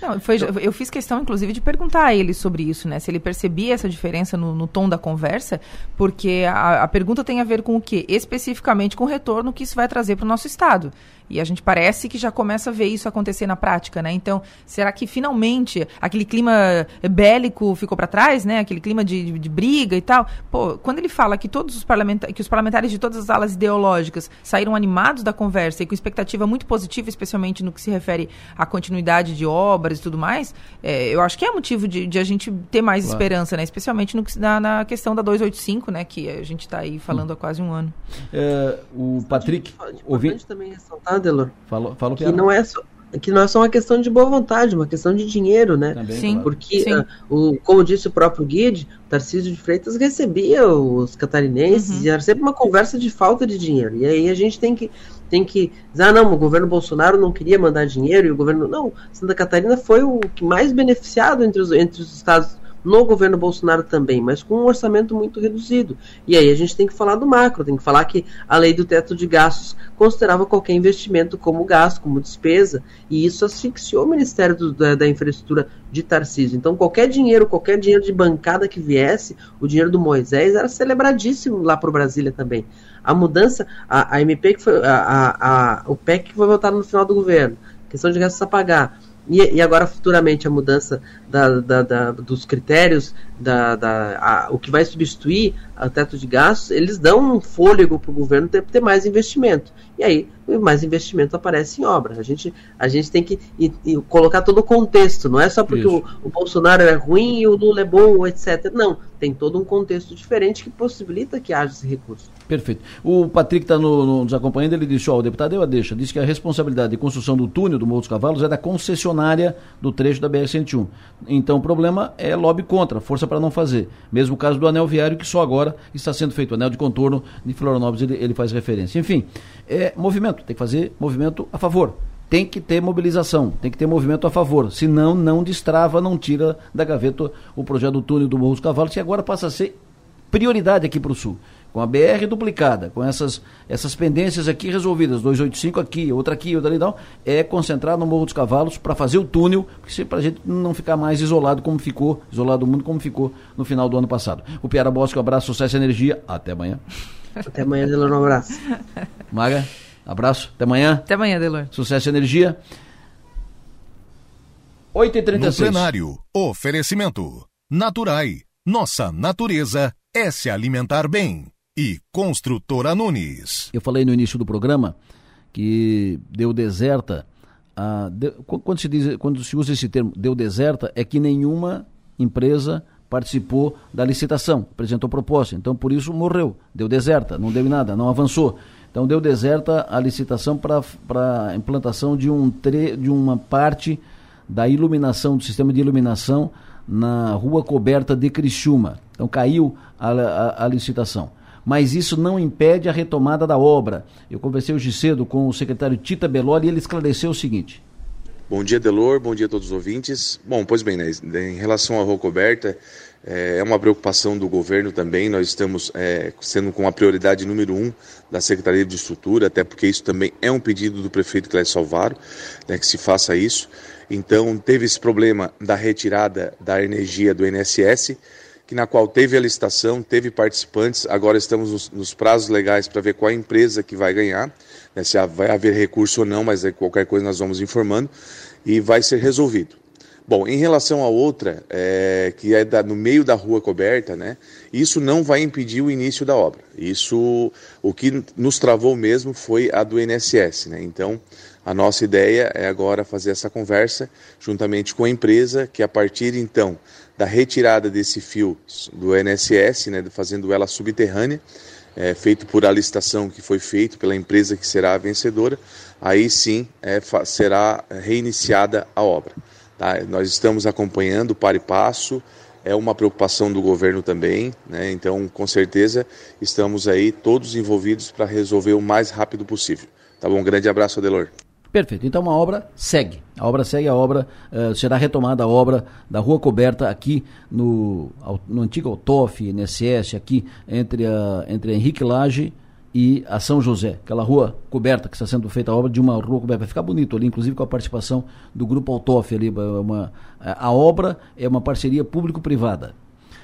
Não, foi, eu fiz questão, inclusive, de perguntar a ele sobre isso, né? Se ele percebia essa diferença no, no tom da conversa, porque a, a, pergunta tem a ver com o quê? Especificamente com o retorno que isso vai trazer para o nosso Estado. E a gente parece que já começa a ver isso acontecer na prática, né? Então, será que finalmente aquele clima bélico ficou para trás, né? Aquele clima de, de, de, briga e tal. Pô, quando ele fala que todos os parlamentares, que os parlamentares de todas as alas ideológicas saíram animados da conversa e com expectativa muito positiva, especialmente no que se refere à continuidade de obras e tudo mais, é, eu acho que é motivo de, de a gente ter mais claro. esperança, né? Especialmente no, na, na, questão da 285, né? Que a gente está aí falando hum. há quase um ano. É, o Patrick, ouvi... também ressaltar Adelor. Falou, falou que não é só que não é só uma questão de boa vontade, uma questão de dinheiro, né? Também, Sim. Porque, Sim. Uh, o, como disse o próprio Guide, Tarcísio de Freitas recebia os catarinenses uhum. e era sempre uma conversa de falta de dinheiro. E aí a gente tem que, tem que dizer, ah, não, o governo Bolsonaro não queria mandar dinheiro e o governo. Não, Santa Catarina foi o que mais beneficiado entre os, entre os estados no governo Bolsonaro também, mas com um orçamento muito reduzido. E aí a gente tem que falar do macro, tem que falar que a lei do teto de gastos considerava qualquer investimento como gasto, como despesa, e isso asfixiou o Ministério do, da, da, Infraestrutura de Tarcísio. Então qualquer dinheiro, qualquer dinheiro de bancada que viesse, o dinheiro do Moisés era celebradíssimo lá para o Brasília também. A mudança, a, a MP que foi, a, a, a, o PEC que foi votado no final do governo, questão de gastos a pagar, e, e, agora futuramente a mudança da, da, da, dos critérios, da, a, o que vai substituir o teto de gastos, eles dão um fôlego para o governo ter, ter mais investimento. E aí mais investimento aparece em obra. A gente, a gente tem que colocar todo o contexto, não é só porque o, o, Bolsonaro é ruim e o Lula é bom, etc. Não, tem todo um contexto diferente que possibilita que haja esse recurso. Perfeito. O Patrick está no, no, nos acompanhando, ele disse, ó, o deputado eu a deixa, disse que a responsabilidade de construção do túnel do Morro dos Cavalos é da concessionária do trecho da BR-101. Então o problema é lobby contra, força para não fazer. Mesmo o caso do anel viário, que só agora está sendo feito, o anel de contorno de Florianópolis, ele, ele faz referência. Enfim, é movimento, tem que fazer movimento a favor. Tem que ter mobilização, tem que ter movimento a favor. Senão, não destrava, não tira da gaveta o projeto do túnel do Morro dos Cavalos, que agora passa a ser prioridade aqui para o Sul com a BR duplicada, com essas, essas pendências aqui resolvidas, 285 aqui, outra aqui, outra ali, não, é concentrar no Morro dos Cavalos para fazer o túnel, para a gente não ficar mais isolado como ficou, isolado do mundo como ficou no final do ano passado. O Piara Bosque, um abraço, sucesso e energia, até amanhã. Até amanhã, Delor, um abraço. Maga, abraço, até amanhã. Até amanhã, Delor. Sucesso e energia. 8h36. No plenário, oferecimento. Naturai. Nossa natureza é se alimentar bem e Construtora Nunes. Eu falei no início do programa que deu deserta. A, de, quando, se diz, quando se usa esse termo deu deserta, é que nenhuma empresa participou da licitação, apresentou proposta. Então, por isso, morreu. Deu deserta, não deu nada, não avançou. Então, deu deserta a licitação para a implantação de, um tre, de uma parte da iluminação, do sistema de iluminação na rua coberta de Criciúma. Então, caiu a, a, a licitação mas isso não impede a retomada da obra. Eu conversei hoje cedo com o secretário Tita Beloli e ele esclareceu o seguinte. Bom dia, Delor, bom dia a todos os ouvintes. Bom, pois bem, né, em relação à rua coberta, é, é uma preocupação do governo também. Nós estamos é, sendo com a prioridade número um da Secretaria de Estrutura, até porque isso também é um pedido do prefeito Clécio Salvaro, né, que se faça isso. Então, teve esse problema da retirada da energia do INSS que na qual teve a licitação, teve participantes, agora estamos nos, nos prazos legais para ver qual a empresa que vai ganhar, né, se vai haver recurso ou não, mas qualquer coisa nós vamos informando, e vai ser resolvido. Bom, em relação à outra, é, que é da, no meio da rua coberta, né, isso não vai impedir o início da obra. Isso, o que nos travou mesmo foi a do INSS. Né? Então, a nossa ideia é agora fazer essa conversa juntamente com a empresa, que a partir então da retirada desse fio do NSS, né, fazendo ela subterrânea, é, feito por a licitação que foi feito pela empresa que será a vencedora, aí sim é, será reiniciada a obra. Tá? Nós estamos acompanhando para e passo, é uma preocupação do governo também, né? então com certeza estamos aí todos envolvidos para resolver o mais rápido possível. Tá bom? Um grande abraço, Adelor. Perfeito. Então a obra segue. A obra segue, a obra uh, será retomada a obra da rua coberta aqui no, no antigo Autof, NSS, aqui entre, a, entre Henrique Lage e a São José, aquela rua coberta, que está sendo feita a obra de uma rua coberta. Vai ficar bonito ali, inclusive com a participação do Grupo Autof ali. Uma, a obra é uma parceria público-privada.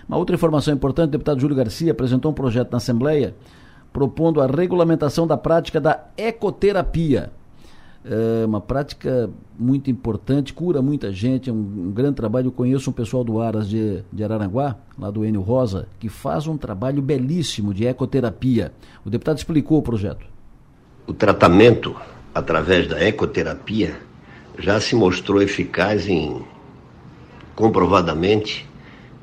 Uma outra informação importante, o deputado Júlio Garcia apresentou um projeto na Assembleia propondo a regulamentação da prática da ecoterapia. É uma prática muito importante, cura muita gente, é um, um, grande trabalho. Eu conheço um pessoal do Aras de, de Araranguá, lá do Enio Rosa, que faz um trabalho belíssimo de ecoterapia. O deputado explicou o projeto. O tratamento através da ecoterapia já se mostrou eficaz em comprovadamente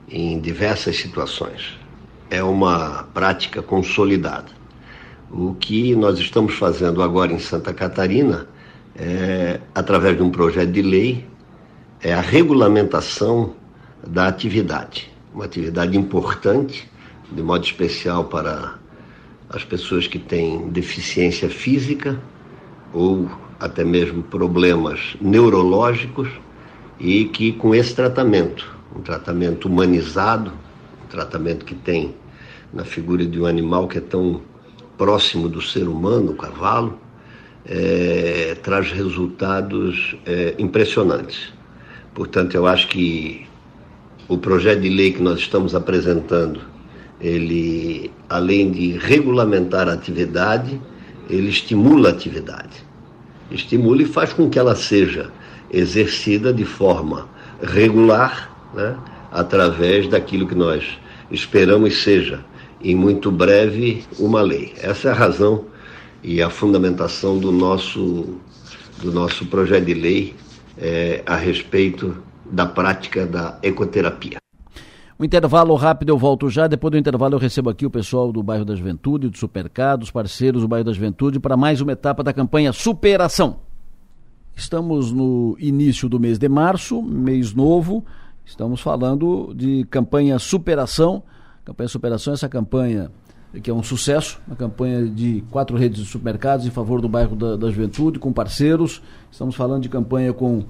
em diversas situações. É uma prática consolidada. O que nós estamos fazendo agora em Santa Catarina, é, através de um projeto de lei, é a regulamentação da atividade. Uma atividade importante, de modo especial para as pessoas que têm deficiência física ou até mesmo problemas neurológicos e que com esse tratamento um tratamento humanizado, um tratamento que tem na figura de um animal que é tão próximo do ser humano, o cavalo, é, traz resultados é, impressionantes. Portanto, eu acho que o projeto de lei que nós estamos apresentando, ele, além de regulamentar a atividade, ele estimula a atividade. Estimula e faz com que ela seja exercida de forma regular né, através daquilo que nós esperamos seja, em muito breve, uma lei. Essa é a razão e a fundamentação do nosso, do nosso projeto de lei é, a respeito da prática da ecoterapia. Um intervalo rápido, eu volto já. Depois do intervalo, eu recebo aqui o pessoal do bairro da Juventude, do Supermercado, os parceiros do bairro da Juventude, para mais uma etapa da campanha Superação. Estamos no início do mês de março, mês novo. Estamos falando de campanha Superação. Campanha Superação, essa campanha que é um sucesso, uma campanha de quatro redes de supermercados em favor do bairro da, da Juventude, com parceiros. Estamos falando de campanha com uh,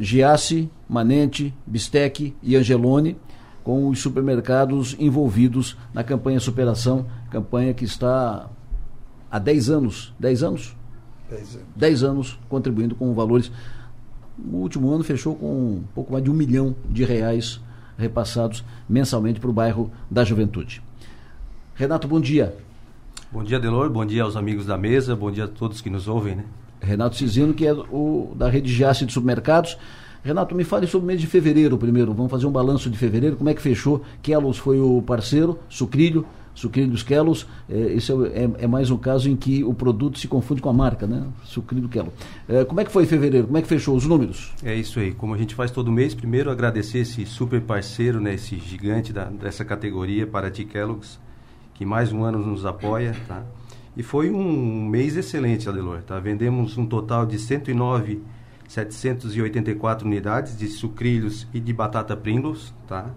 Giasse, Manente, Bistec e Angelone, com os supermercados envolvidos na campanha Superação, campanha que está há 10 anos, 10 anos? 10 anos. 10 anos contribuindo com valores o último ano fechou com um pouco mais de um milhão de reais repassados mensalmente para o bairro da Juventude. Renato, bom dia. Bom dia, Delor. Bom dia aos amigos da mesa. Bom dia a todos que nos ouvem, né? Renato Cizino, que é o da rede Giasse de Supermercados. Renato, me fale sobre o mês de fevereiro primeiro. Vamos fazer um balanço de fevereiro. Como é que fechou? Kellos foi o parceiro, Sucrilho, Sucrilhos Kellos, é, esse é, é, é, mais um caso em que o produto se confunde com a marca, né? Sucrilho Kello. É, como é que foi fevereiro? Como é que fechou os números? É isso aí. Como a gente faz todo mês, primeiro agradecer esse super parceiro, né? Esse gigante da, dessa categoria, Paraty Kellogg's, que mais um ano nos apoia, tá? E foi um mês excelente, Adelor, tá? Vendemos um total de 109 784 unidades de sucrilhos e de batata Pringles, tá?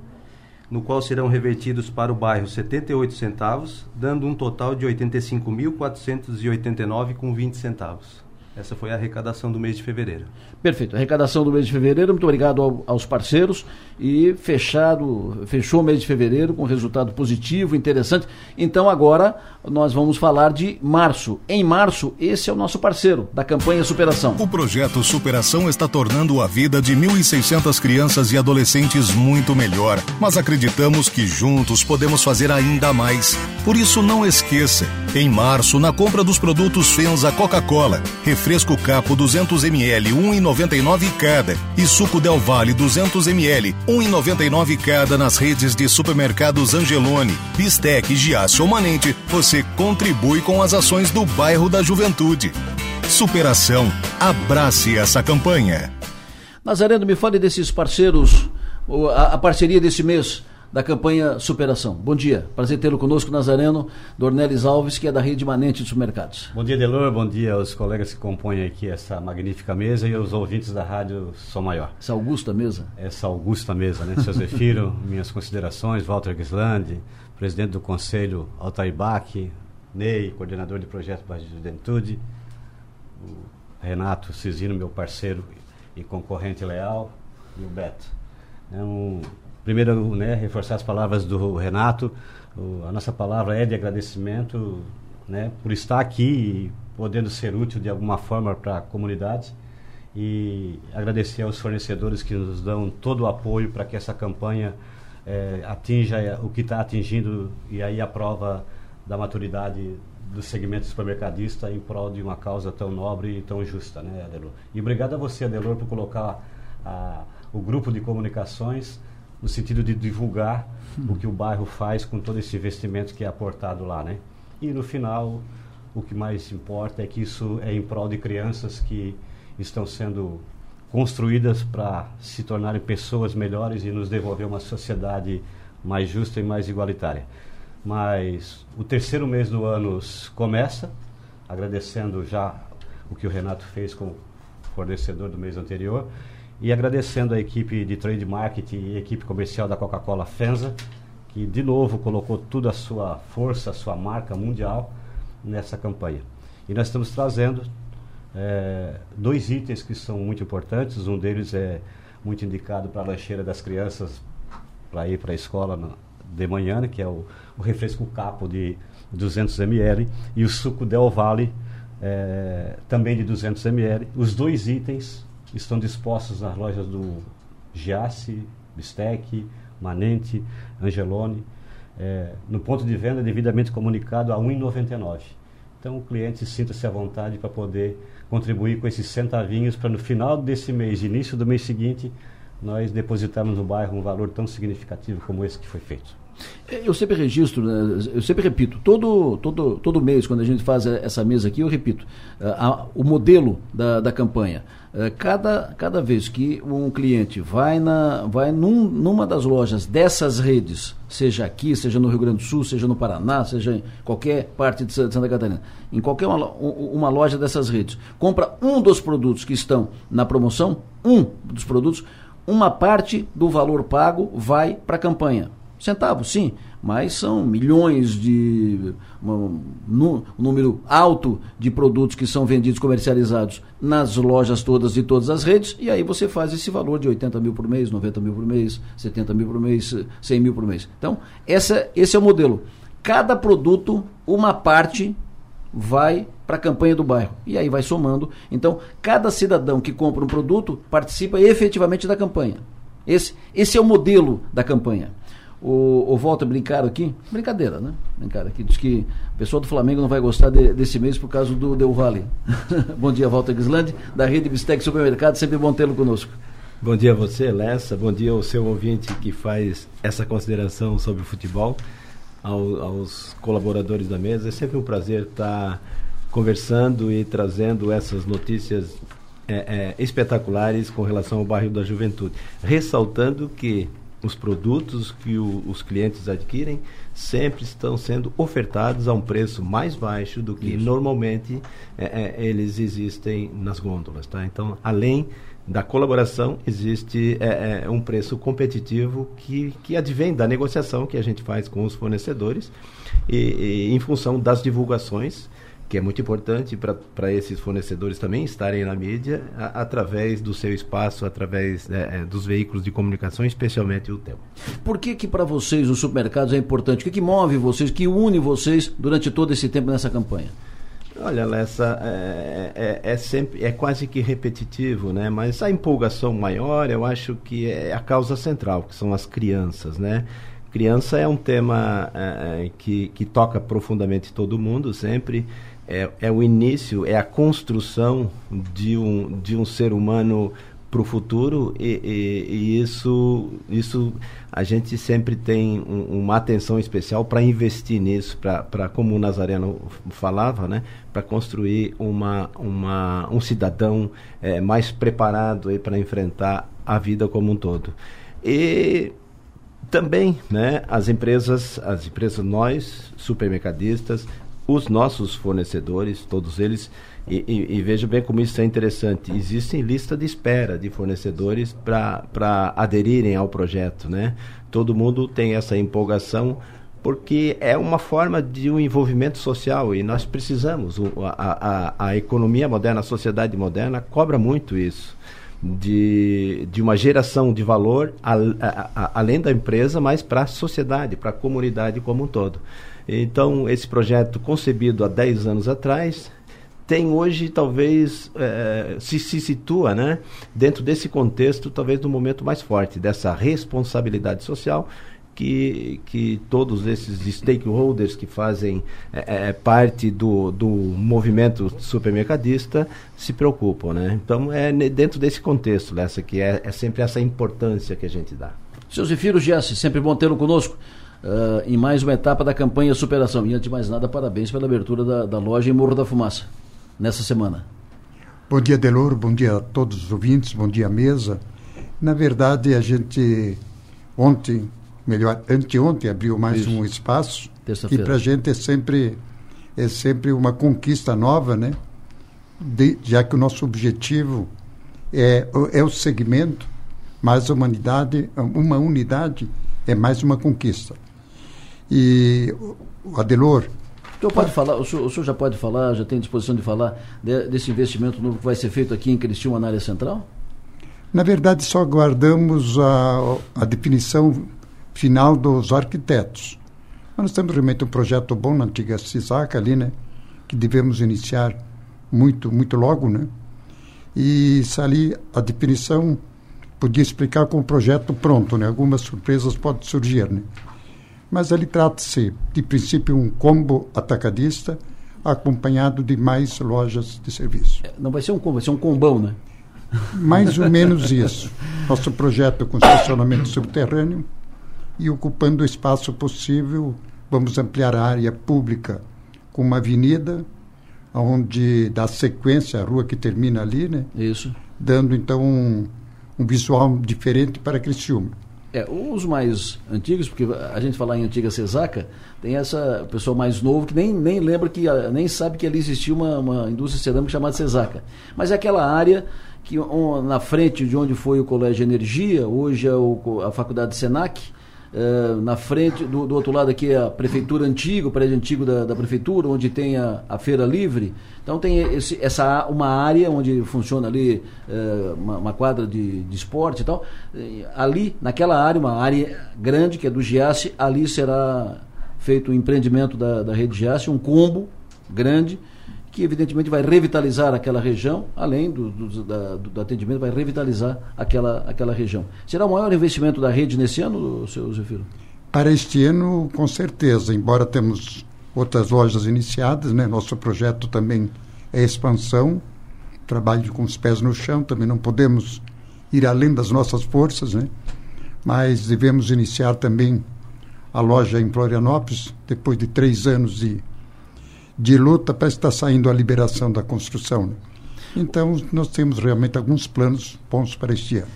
no qual serão revertidos para o bairro 78 centavos, dando um total de 85.489 com 20 centavos. Essa foi a arrecadação do mês de fevereiro. Perfeito. Arrecadação do mês de fevereiro. Muito obrigado ao, aos parceiros e fechado, fechou o mês de fevereiro com resultado positivo, interessante. Então agora nós vamos falar de março. Em março, esse é o nosso parceiro da campanha Superação. O projeto Superação está tornando a vida de 1.600 crianças e adolescentes muito melhor, mas acreditamos que juntos podemos fazer ainda mais. Por isso não esqueça, em março, na compra dos produtos Fenza Coca-Cola, refresco Capo 200 ml, 1,99 cada, e suco Del Valle 200 ml, 1,99 cada nas redes de supermercados Angelone, Bistec, Giasse ou Manente, você contribui com as ações do bairro da Juventude. Superação. Abrace essa campanha. Nazareno, me fale desses parceiros, a, parceria desse mês da campanha Superação. Bom dia, prazer tê-lo conosco, Nazareno Dornelis Alves, que é da Rede Manente de Supermercados. Bom dia, Delor, bom dia aos colegas que compõem aqui essa magnífica mesa e aos ouvintes da Rádio Som Maior. Essa augusta mesa? Essa augusta mesa, né? Seu Zefiro, (laughs) minhas considerações, Walter Gislandi, presidente do Conselho Altair Bach, Ney, coordenador de projeto Baixo de Juventude, Renato Cisino, meu parceiro e concorrente leal, e o Beto. É um Primeiro, né, reforçar as palavras do Renato. O, a nossa palavra é de agradecimento né, por estar aqui e podendo ser útil de alguma forma para a comunidade e agradecer aos fornecedores que nos dão todo o apoio para que essa campanha é, atinja o que está atingindo e aí a prova da maturidade do segmento supermercadista em prol de uma causa tão nobre e tão justa, né, Adelor? E obrigado a você, Adelor, por colocar a, o grupo de comunicações no sentido de divulgar hum. o que o bairro faz com todo esse investimento que é aportado lá, né? E no final, o que mais importa é que isso é em prol de crianças que estão sendo construídas para se tornarem pessoas melhores e nos devolver uma sociedade mais justa e mais igualitária. Mas o terceiro mês do ano começa, agradecendo já o que o Renato fez com o fornecedor do mês anterior e agradecendo a equipe de trade marketing e equipe comercial da Coca-Cola Fenza, que de novo colocou toda a sua força, a sua marca mundial nessa campanha. E nós estamos trazendo é, dois itens que são muito importantes. Um deles é muito indicado para a lancheira das crianças para ir para a escola de manhã, né, que é o, o, refresco capo de 200 ml e o suco Del Valle é, também de 200 ml. Os dois itens estão dispostos nas lojas do Giasse, Bistec, Manente, Angelone, é, no ponto de venda devidamente comunicado a R$ 1,99. Então o cliente sinta-se à vontade para poder contribuir com esses centavinhos para no final desse mês, início do mês seguinte, nós depositarmos no bairro um valor tão significativo como esse que foi feito. É, eu sempre registro, né, eu sempre repito, todo, todo, todo mês, quando a gente faz essa mesa aqui, eu repito, uh, o modelo da, da campanha. Uh, cada, cada vez que um cliente vai, na, vai num, numa das lojas dessas redes, seja aqui, seja no Rio Grande do Sul, seja no Paraná, seja em qualquer parte de Santa Catarina, em qualquer uma, uma loja dessas redes, compra um dos produtos que estão na promoção, um dos produtos, uma parte do valor pago vai para a campanha. Centavos, sim, mas são milhões de. Um, um, número alto de produtos que são vendidos, comercializados nas lojas todas de todas as redes, e aí você faz esse valor de 80 mil por mês, 90 mil por mês, 70 mil por mês, 100 mil por mês. Então, essa, esse é o modelo. Cada produto, uma parte vai para a campanha do bairro. E aí vai somando. Então, cada cidadão que compra um produto participa efetivamente da campanha. Esse, esse é o modelo da campanha. O, o Walter brincaram aqui, brincadeira, né? Brincaram aqui, diz que o pessoal do Flamengo não vai gostar de, desse mês por causa do Del Valle. (laughs) bom dia, Walter Gislandi, da Rede Bistec Supermercado, sempre bom tê-lo conosco. Bom dia a você, Lessa, bom dia ao seu ouvinte que faz essa consideração sobre o futebol, ao, aos colaboradores da mesa. É sempre um prazer estar conversando e trazendo essas notícias é, é, espetaculares com relação ao bairro da Juventude. Ressaltando que os produtos que o, os clientes adquirem sempre estão sendo ofertados a um preço mais baixo do que Isso. normalmente é, é, eles existem nas gôndolas. Tá? Então, além da colaboração, existe é, é, um preço competitivo que, que advém da negociação que a gente faz com os fornecedores e, e em função das divulgações que é muito importante para esses fornecedores também estarem na mídia a, através do seu espaço, através é, é dos veículos de comunicação, especialmente o TEL. Por que que para vocês os supermercados é importante? O que, que move vocês, que une vocês durante todo esse tempo nessa campanha? Olha, essa é, é, é, sempre é quase que repetitivo, né? Mas a empolgação maior, eu acho que é a causa central, que são as crianças, né? Criança é um tema é, é que, que toca profundamente todo mundo sempre é, é o início, é a construção de um, de um ser humano para o futuro e, e, e, isso, isso a gente sempre tem um, uma atenção especial para investir nisso, para como o Nazareno falava, né, para construir uma, uma, um cidadão é, mais preparado para enfrentar a vida como um todo. E também né, as empresas, as empresas nós, supermercadistas, os nossos fornecedores, todos eles, e, e, e veja bem como isso é interessante, existem lista de espera de fornecedores para aderirem ao projeto, né? Todo mundo tem essa empolgação porque é uma forma de um envolvimento social e nós precisamos. A, a, a economia moderna, a sociedade moderna cobra muito isso. de, de uma geração de valor a, além da empresa, mas para a sociedade, para a comunidade como um todo. Então, esse projeto concebido há 10 anos atrás, tem hoje talvez é, se, se situa né, dentro desse contexto talvez do momento mais forte dessa responsabilidade social que, que todos esses stakeholders que fazem é, parte do, do movimento supermercadista se preocupam. Né? Então é dentro desse contexto essa que é, é sempre essa importância que a gente dá. Seu Zefiro Giassi, sempre bom tê-lo conosco. Uh, em mais uma etapa da campanha Superação. E antes de mais nada, parabéns pela abertura da, da loja em Morro da Fumaça nessa semana. Bom dia, Delor, bom dia a todos os ouvintes, bom dia, mesa. Na verdade, a gente ontem, melhor, anteontem, abriu mais Isso. um espaço que para a gente é sempre, é sempre uma conquista nova, né? De, já que o nosso objetivo é, é o segmento, mas a humanidade, uma unidade é mais uma conquista. E o Adelor, o senhor pode falar, o senhor, o senhor, já pode falar, já tem disposição de falar de, desse investimento novo que vai ser feito aqui em Criciúma, na área central? Na verdade, só aguardamos a, a definição final dos arquitetos. Nós temos realmente um projeto bom na antiga CISAC ali, né? Que devemos iniciar muito, muito logo, né? E se ali a definição podia explicar com o projeto pronto, né? Algumas surpresas podem surgir, né? Mas ele trata-se, de princípio, um combo atacadista acompanhado de mais lojas de serviço. É, não vai ser um combo, vai ser um combão, né? Mais ou menos isso. Nosso projeto com estacionamento subterrâneo e ocupando o espaço possível, vamos ampliar a área pública com uma avenida onde dá sequência à rua que termina ali, né? Isso. Dando então um, um visual diferente para Criciúma. É, os mais antigos, porque a gente falar em antiga Cesaca, tem essa pessoa mais novo que nem, nem lembra que nem sabe que ali existia uma, uma indústria cerâmica chamada Cesaca. Mas é aquela área que um, na frente de onde foi o Colégio Energia, hoje é o, a Faculdade Senac, Uh, na frente, do, do, outro lado aqui é a prefeitura antiga, o prédio antigo da, da prefeitura, onde tem a, a, feira livre. Então tem esse, essa uma área onde funciona ali uh, uma, uma, quadra de, de esporte e tal. ali, naquela área, uma área grande que é do Giasse, ali será feito o empreendimento da, da rede Giasse, um combo grande que evidentemente vai revitalizar aquela região, além do, do, da, do, atendimento, vai revitalizar aquela, aquela região. Será o maior investimento da rede nesse ano, seu Zefiro? Para este ano, com certeza, embora temos outras lojas iniciadas, né? nosso projeto também é expansão, trabalho com os pés no chão, também não podemos ir além das nossas forças, né? mas devemos iniciar também a loja em Florianópolis, depois de três anos de de luta para estar saindo a liberação da construção. Né? Então, nós temos realmente alguns planos bons para este ano.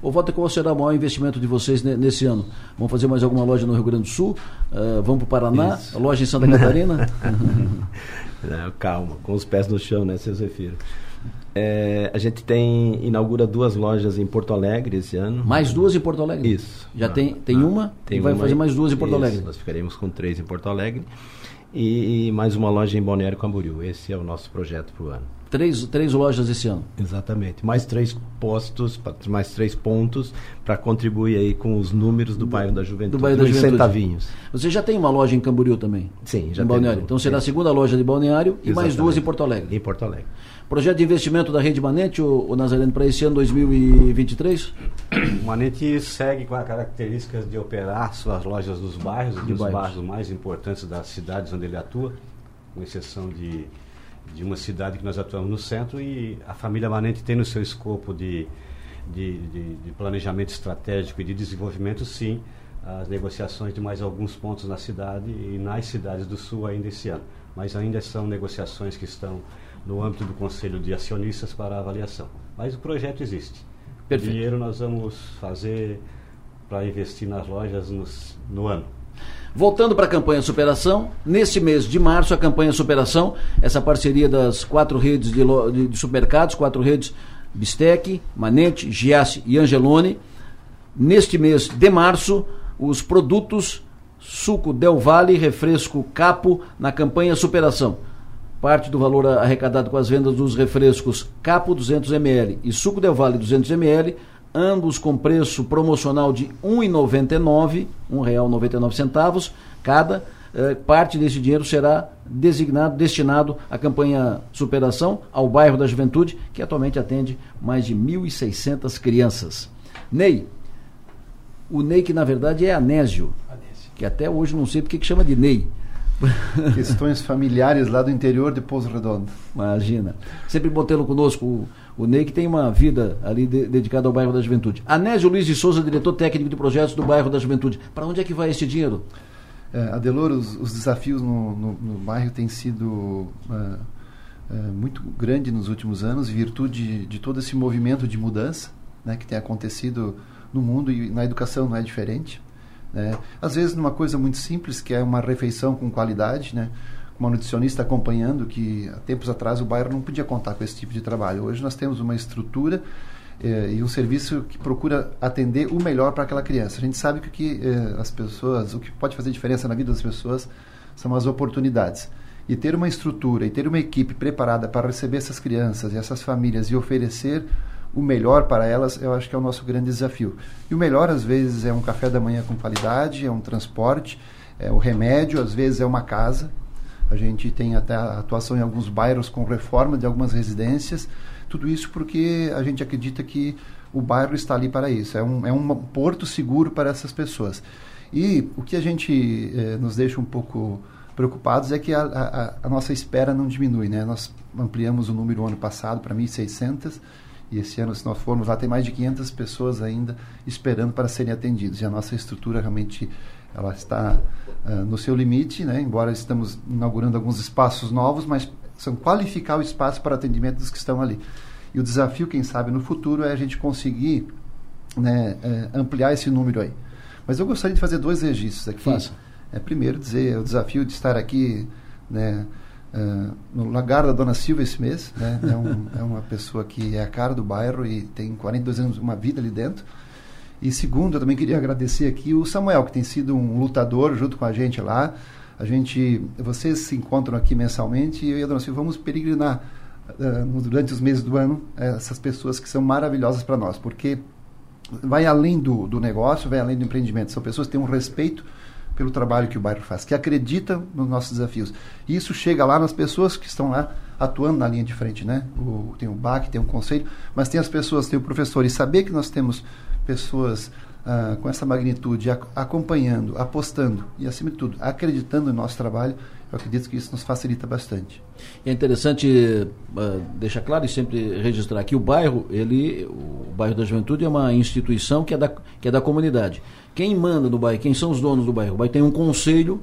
O Walter, qual será o maior investimento de vocês nesse ano? Vão fazer mais alguma loja no Rio Grande do Sul? Uh, vão para o Paraná? Isso. Loja em Santa Catarina? (laughs) Não, calma, com os pés no chão, né, seu Zefiro? É, a gente tem inaugura duas lojas em Porto Alegre esse ano. Mais duas em Porto Alegre? Isso. Já não, tem, tem não, uma tem e vai fazer mais duas em Porto Isso, Alegre? Nós ficaremos com três em Porto Alegre e, e, mais uma loja em Balneário Camboriú. Esse é o nosso projeto para o ano. Três, três lojas esse ano? Exatamente. Mais três postos, mais três pontos para contribuir aí com os números do bairro da Juventude. Do bairro da Juventude. centavinhos. Você já tem uma loja em Camboriú também? Sim, já em Balneário. Então será a segunda loja de Balneário Exatamente. e mais duas em Porto Alegre. Em Porto Alegre. Projeto de investimento da Rede Manente, o, o Nazareno, para esse ano 2023? O Manente segue com as características de operar suas lojas nos bairros, de nos bairros. bairros mais importantes das cidades onde ele atua, com exceção de, de uma cidade que nós atuamos no centro, e a família Manente tem no seu escopo de, de, de, de planejamento estratégico e de desenvolvimento, sim, as negociações de mais alguns pontos na cidade e nas cidades do sul ainda esse ano. Mas ainda são negociações que estão no âmbito do Conselho de Acionistas para avaliação. Mas o projeto existe. Perfeito. Dinheiro nós vamos fazer para investir nas lojas nos, no ano. Voltando para a campanha Superação, nesse mês de março, a campanha Superação, essa parceria das quatro redes de, de, de supermercados, quatro redes Bistec, Manente, Giasse e Angelone. Neste mês de março, os produtos Suco Del Valle, Refresco Capo, na campanha Superação parte do valor arrecadado com as vendas dos refrescos Capo 200 ml e Suco de Vale 200 ml, ambos com preço promocional de R$ 1,99, R$ 1,99 cada. Eh, parte desse dinheiro será designado, destinado à campanha Superação ao bairro da Juventude, que atualmente atende mais de 1.600 crianças. Ney, o Ney que na verdade é Anésio, que até hoje não sei porque que chama de Ney. (laughs) Questões familiares lá do interior de Pouso Redondo. Imagina. Sempre botê-lo conosco, o, o Ney, que tem uma vida ali de, dedicada ao bairro da Juventude. Anésio Luiz de Souza, diretor técnico de projetos do bairro da Juventude. Para onde é que vai esse dinheiro? É, Adelor, os, os desafios no, no, no, bairro têm sido é, é, muito grandes nos últimos anos, em virtude de, de todo esse movimento de mudança né, que tem acontecido no mundo e na educação não é diferente. Né? Às vezes, numa coisa muito simples, que é uma refeição com qualidade, né? uma nutricionista acompanhando, que há tempos atrás o bairro não podia contar com esse tipo de trabalho. Hoje nós temos uma estrutura eh, e um serviço que procura atender o melhor para aquela criança. A gente sabe que que eh, as pessoas, o que pode fazer diferença na vida das pessoas são as oportunidades. E ter uma estrutura e ter uma equipe preparada para receber essas crianças e essas famílias e oferecer o melhor para elas, eu acho que é o nosso grande desafio. E o melhor, às vezes, é um café da manhã com qualidade, é um transporte, é o remédio, às vezes é uma casa. A gente tem até atuação em alguns bairros com reforma de algumas residências. Tudo isso porque a gente acredita que o bairro está ali para isso. É um, é um porto seguro para essas pessoas. E o que a gente eh, nos deixa um pouco preocupados é que a, a, a, nossa espera não diminui. Né? Nós ampliamos o número ano passado para 1.600 e esse ano, se nós formos lá, tem mais de 500 pessoas ainda esperando para serem atendidos. E a nossa estrutura realmente ela está uh, no seu limite, né? embora estamos inaugurando alguns espaços novos, mas são qualificar o espaço para atendimento dos que estão ali. E o desafio, quem sabe, no futuro é a gente conseguir né, é, ampliar esse número aí. Mas eu gostaria de fazer dois registros aqui. Faça. É, primeiro, dizer o desafio de estar aqui né, uh, no Lagar da Dona Silva esse mês. Né? É, um, é, uma pessoa que é a cara do bairro e tem 42 anos, uma vida ali dentro. E segundo, eu também queria agradecer aqui o Samuel, que tem sido um lutador junto com a gente lá. A gente, vocês se encontram aqui mensalmente e eu e a Dona Silva vamos peregrinar uh, durante os meses do ano essas pessoas que são maravilhosas para nós, porque vai além do, do negócio, vai além do empreendimento. São pessoas que têm um respeito pelo trabalho que o bairro faz, que acreditam nos nossos desafios. E isso chega lá nas pessoas que estão lá atuando na linha de frente, né? O, tem o BAC, tem o conselho, mas tem as pessoas, tem o professor. E saber que nós temos pessoas ah, com essa magnitude acompanhando, apostando e, acima de tudo, acreditando no nosso trabalho, eu acredito que isso nos facilita bastante. É interessante uh, deixar claro e sempre registrar que o bairro, ele, o bairro da Juventude é uma instituição que é da, que é da comunidade. Quem manda no bairro, quem são os donos do bairro? O bairro tem um conselho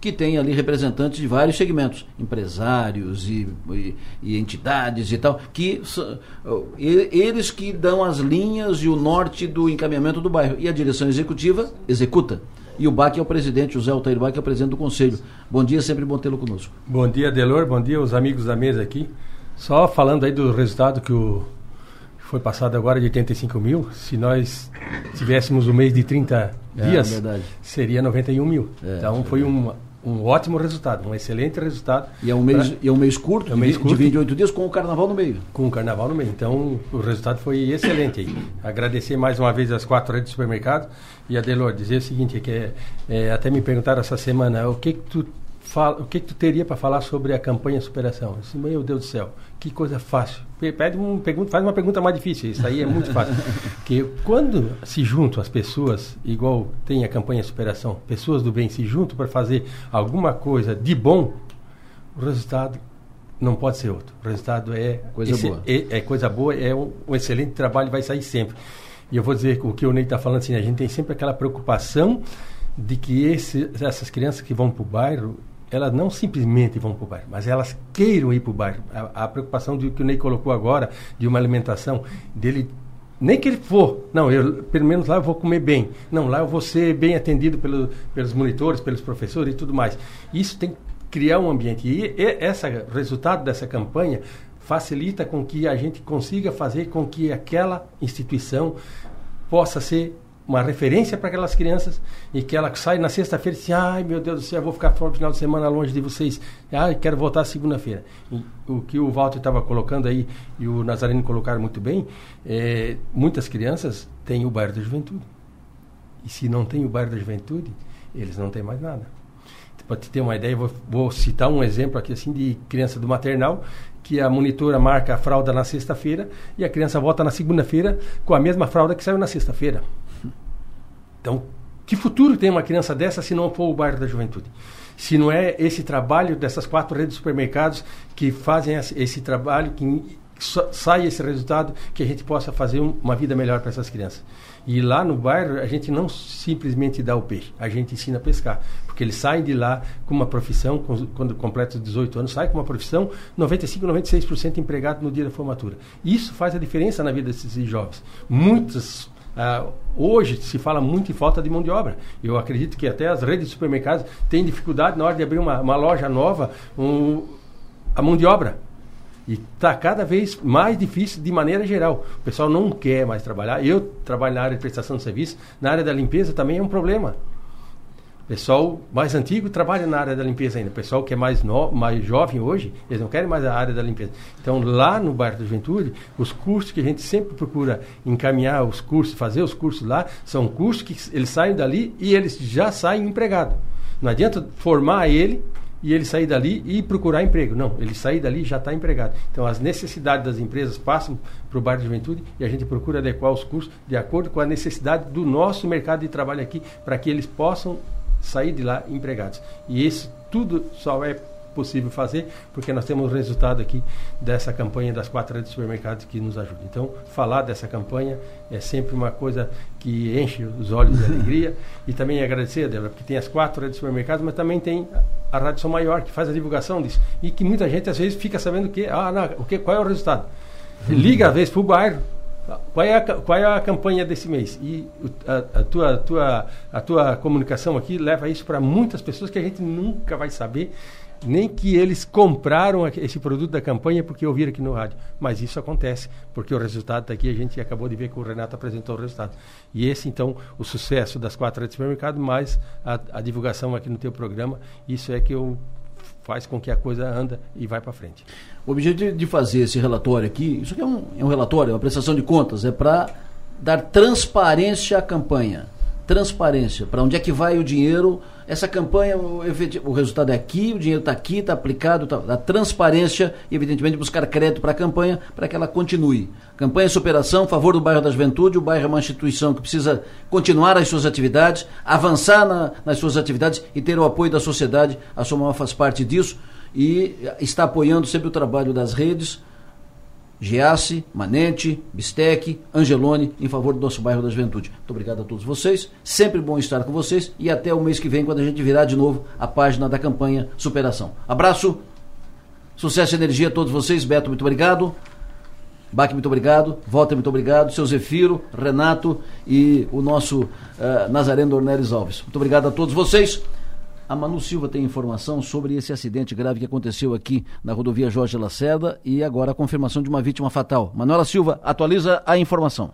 que tem ali representantes de vários segmentos, empresários e, e, e entidades e tal, que eles que dão as linhas e o norte do encaminhamento do bairro. E a direção executiva executa. E o BAC é o presidente, José Altair Bach é o presidente do conselho. Bom dia, sempre bom tê-lo conosco. Bom dia, Delor, bom dia os amigos da mesa aqui. Só falando aí do resultado que o foi passado agora de 85 mil. Se nós tivéssemos o um mês de 30 é, dias, seria 91 mil. É, então foi um, um ótimo resultado, um excelente resultado. E é um mês, pra... e é um mês curto, é um mês curto, de 28 dias com o carnaval no meio. Com o carnaval no meio. Então o resultado foi excelente. Aí. Agradecer mais uma vez as quatro redes de supermercado e a Delor dizer o seguinte, que é, é, até me perguntaram essa semana, o que, que tu fala, o que, que tu teria para falar sobre a campanha superação? Eu disse, meu Deus do céu, que coisa fácil. Pede um, pergunta, faz uma pergunta mais difícil, isso aí é muito fácil. (laughs) Porque quando se juntam as pessoas, igual tem a campanha superação, pessoas do bem se juntam para fazer alguma coisa de bom, o resultado não pode ser outro. O resultado é coisa esse, boa. É, é, coisa boa, é um, um, excelente trabalho, vai sair sempre. E eu vou dizer o que o Ney está falando assim, a gente tem sempre aquela preocupação de que esse, essas crianças que vão para o bairro, elas não simplesmente vão para o bairro, mas elas queiram ir para o bairro. A, a, preocupação de, que o Ney colocou agora, de uma alimentação, dele, nem que ele for, não, eu, pelo menos lá eu vou comer bem. Não, lá eu vou ser bem atendido pelo, pelos monitores, pelos professores e tudo mais. Isso tem que criar um ambiente. E, e esse resultado dessa campanha facilita com que a gente consiga fazer com que aquela instituição possa ser uma referência para aquelas crianças e que ela sai na sexta-feira e diz, ai meu Deus do céu, vou ficar no final de semana longe de vocês, ai, quero voltar segunda-feira. O que o Walter estava colocando aí e o Nazareno colocaram muito bem, é, muitas crianças têm o bairro da juventude. E se não tem o bairro da juventude, eles não têm mais nada. Para te ter uma ideia, vou, vou citar um exemplo aqui assim de criança do maternal que a monitora marca a fralda na sexta-feira e a criança volta na segunda-feira com a mesma fralda que saiu na sexta-feira. Então, que futuro tem uma criança dessa se não for o bairro da juventude? Se não é esse trabalho dessas quatro redes de supermercados que fazem esse trabalho, que sai esse resultado, que a gente possa fazer uma vida melhor para essas crianças. E lá no bairro, a gente não simplesmente dá o peixe, a gente ensina a pescar. Porque eles saem de lá com uma profissão, quando completam 18 anos, saem com uma profissão 95, 96% empregado no dia da formatura. Isso faz a diferença na vida desses jovens. Muitos Uh, hoje se fala muito em falta de mão de obra. Eu acredito que até as redes de supermercados têm dificuldade na hora de abrir uma, uma loja nova, um, a mão de obra. E está cada vez mais difícil de maneira geral. O pessoal não quer mais trabalhar. Eu trabalho na área de prestação de serviço, na área da limpeza também é um problema. Pessoal mais antigo trabalha na área da limpeza ainda. O pessoal que é mais, no, mais jovem hoje, eles não querem mais a área da limpeza. Então, lá no bairro da Juventude, os cursos que a gente sempre procura encaminhar os cursos, fazer os cursos lá, são cursos que eles saem dali e eles já saem empregados. Não adianta formar ele e ele sair dali e procurar emprego. Não, ele sair dali já está empregado. Então, as necessidades das empresas passam para o bairro da juventude e a gente procura adequar os cursos de acordo com a necessidade do nosso mercado de trabalho aqui, para que eles possam sair de lá empregados. E isso tudo só é possível fazer porque nós temos o resultado aqui dessa campanha das quatro redes de supermercados que nos ajuda. Então, falar dessa campanha é sempre uma coisa que enche os olhos de (laughs) alegria e também agradecer, Débora, porque tem as quatro redes de supermercados, mas também tem a Rádio São Maior que faz a divulgação disso e que muita gente às vezes fica sabendo que, ah, não, o que, qual é o resultado. (laughs) Liga às vezes para o bairro, qual é, a, qual é a campanha desse mês? E a, a, tua, a, tua, a tua comunicação aqui leva isso para muitas pessoas que a gente nunca vai saber, nem que eles compraram esse produto da campanha porque ouviram aqui no rádio. Mas isso acontece, porque o resultado está aqui, a gente acabou de ver que o Renato apresentou o resultado. E esse, então, o sucesso das quatro redes de supermercado, mais a, a divulgação aqui no teu programa, isso é que eu faz com que a coisa anda e vai para frente. O objetivo de fazer esse relatório aqui, isso aqui é um, é um relatório, é uma prestação de contas, é para dar transparência à campanha. Transparência, para onde é que vai o dinheiro. Essa campanha, o, o resultado é aqui, o dinheiro está aqui, está aplicado, tá, a transparência e, evidentemente, buscar crédito para a campanha para que ela continue. Campanha de superação, favor do bairro da juventude, o bairro é uma instituição que precisa continuar as suas atividades, avançar na, nas suas atividades e ter o apoio da sociedade. A Somar faz parte disso e está apoiando sempre o trabalho das redes, Giasse, Manente, Bistec, Angelone, em favor do nosso bairro da Juventude. Muito obrigado a todos vocês, sempre bom estar com vocês e até o mês que vem, quando a gente virar de novo a página da campanha Superação. Abraço, sucesso e energia a todos vocês. Beto, muito obrigado. Baque, muito obrigado. Walter, muito obrigado. Seu Zefiro, Renato e o nosso uh, Nazareno Dornelles Alves. Muito obrigado a todos vocês. A Manu Silva tem informação sobre esse acidente grave que aconteceu aqui na rodovia Jorge Lacerda e agora a confirmação de uma vítima fatal. Manuela Silva, atualiza a informação.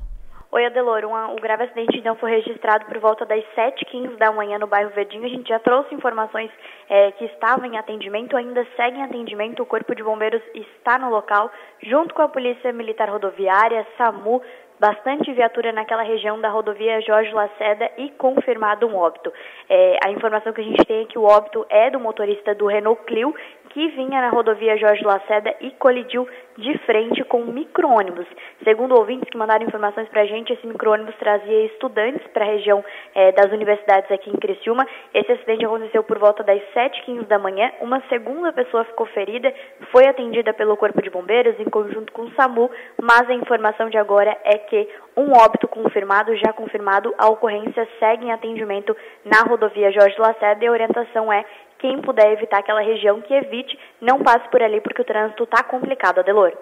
Oi, Adelor. Um, o grave acidente então foi registrado por volta das 7h15 da manhã no bairro Verdinho. A gente já trouxe informações é, que estavam em atendimento, ainda segue em atendimento. O Corpo de Bombeiros está no local, junto com a Polícia Militar Rodoviária, SAMU, bastante viatura naquela região da rodovia Jorge Lacerda e confirmado um óbito. É, a informação que a gente tem é que o óbito é do motorista do Renault Clio, que vinha na rodovia Jorge Lacerda e colidiu de frente com um micro-ônibus. Segundo ouvintes que mandaram informações para a gente, esse micro-ônibus trazia estudantes para a região é, das universidades aqui em Criciúma. Esse acidente aconteceu por volta das 7h15 da manhã. Uma segunda pessoa ficou ferida, foi atendida pelo Corpo de Bombeiros em conjunto com o SAMU, mas a informação de agora é que um óbito confirmado, já confirmado, a ocorrência segue em atendimento na rodovia Jorge Lacerda e a orientação é quem puder evitar aquela região, que evite, não passe por ali, porque o trânsito está complicado, Adelor.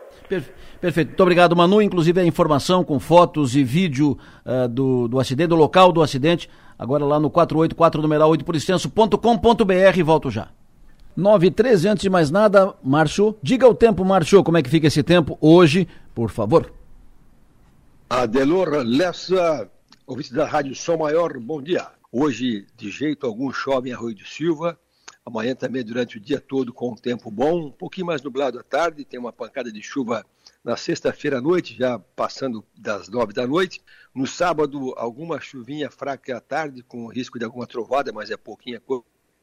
Perfeito. Muito obrigado, Manu. Inclusive a informação com fotos e vídeo uh, do, do acidente, do local do acidente, agora lá no 484 numeral 8 por extenso.com.br. Volto já. 9 e 13, antes de mais nada, Marcho, diga o tempo, Marcho, como é que fica esse tempo hoje, por favor. Adelor, Lessa Ouvintes da Rádio Som Maior, bom dia. Hoje, de jeito algum, chove em Arroio do Silva. Amanhã também durante o dia todo com um tempo bom, um pouquinho mais nublado à tarde, tem uma pancada de chuva na sexta-feira à noite, já passando das nove da noite. No sábado, alguma chuvinha fraca à tarde, com risco de alguma trovada, mas é pouquinha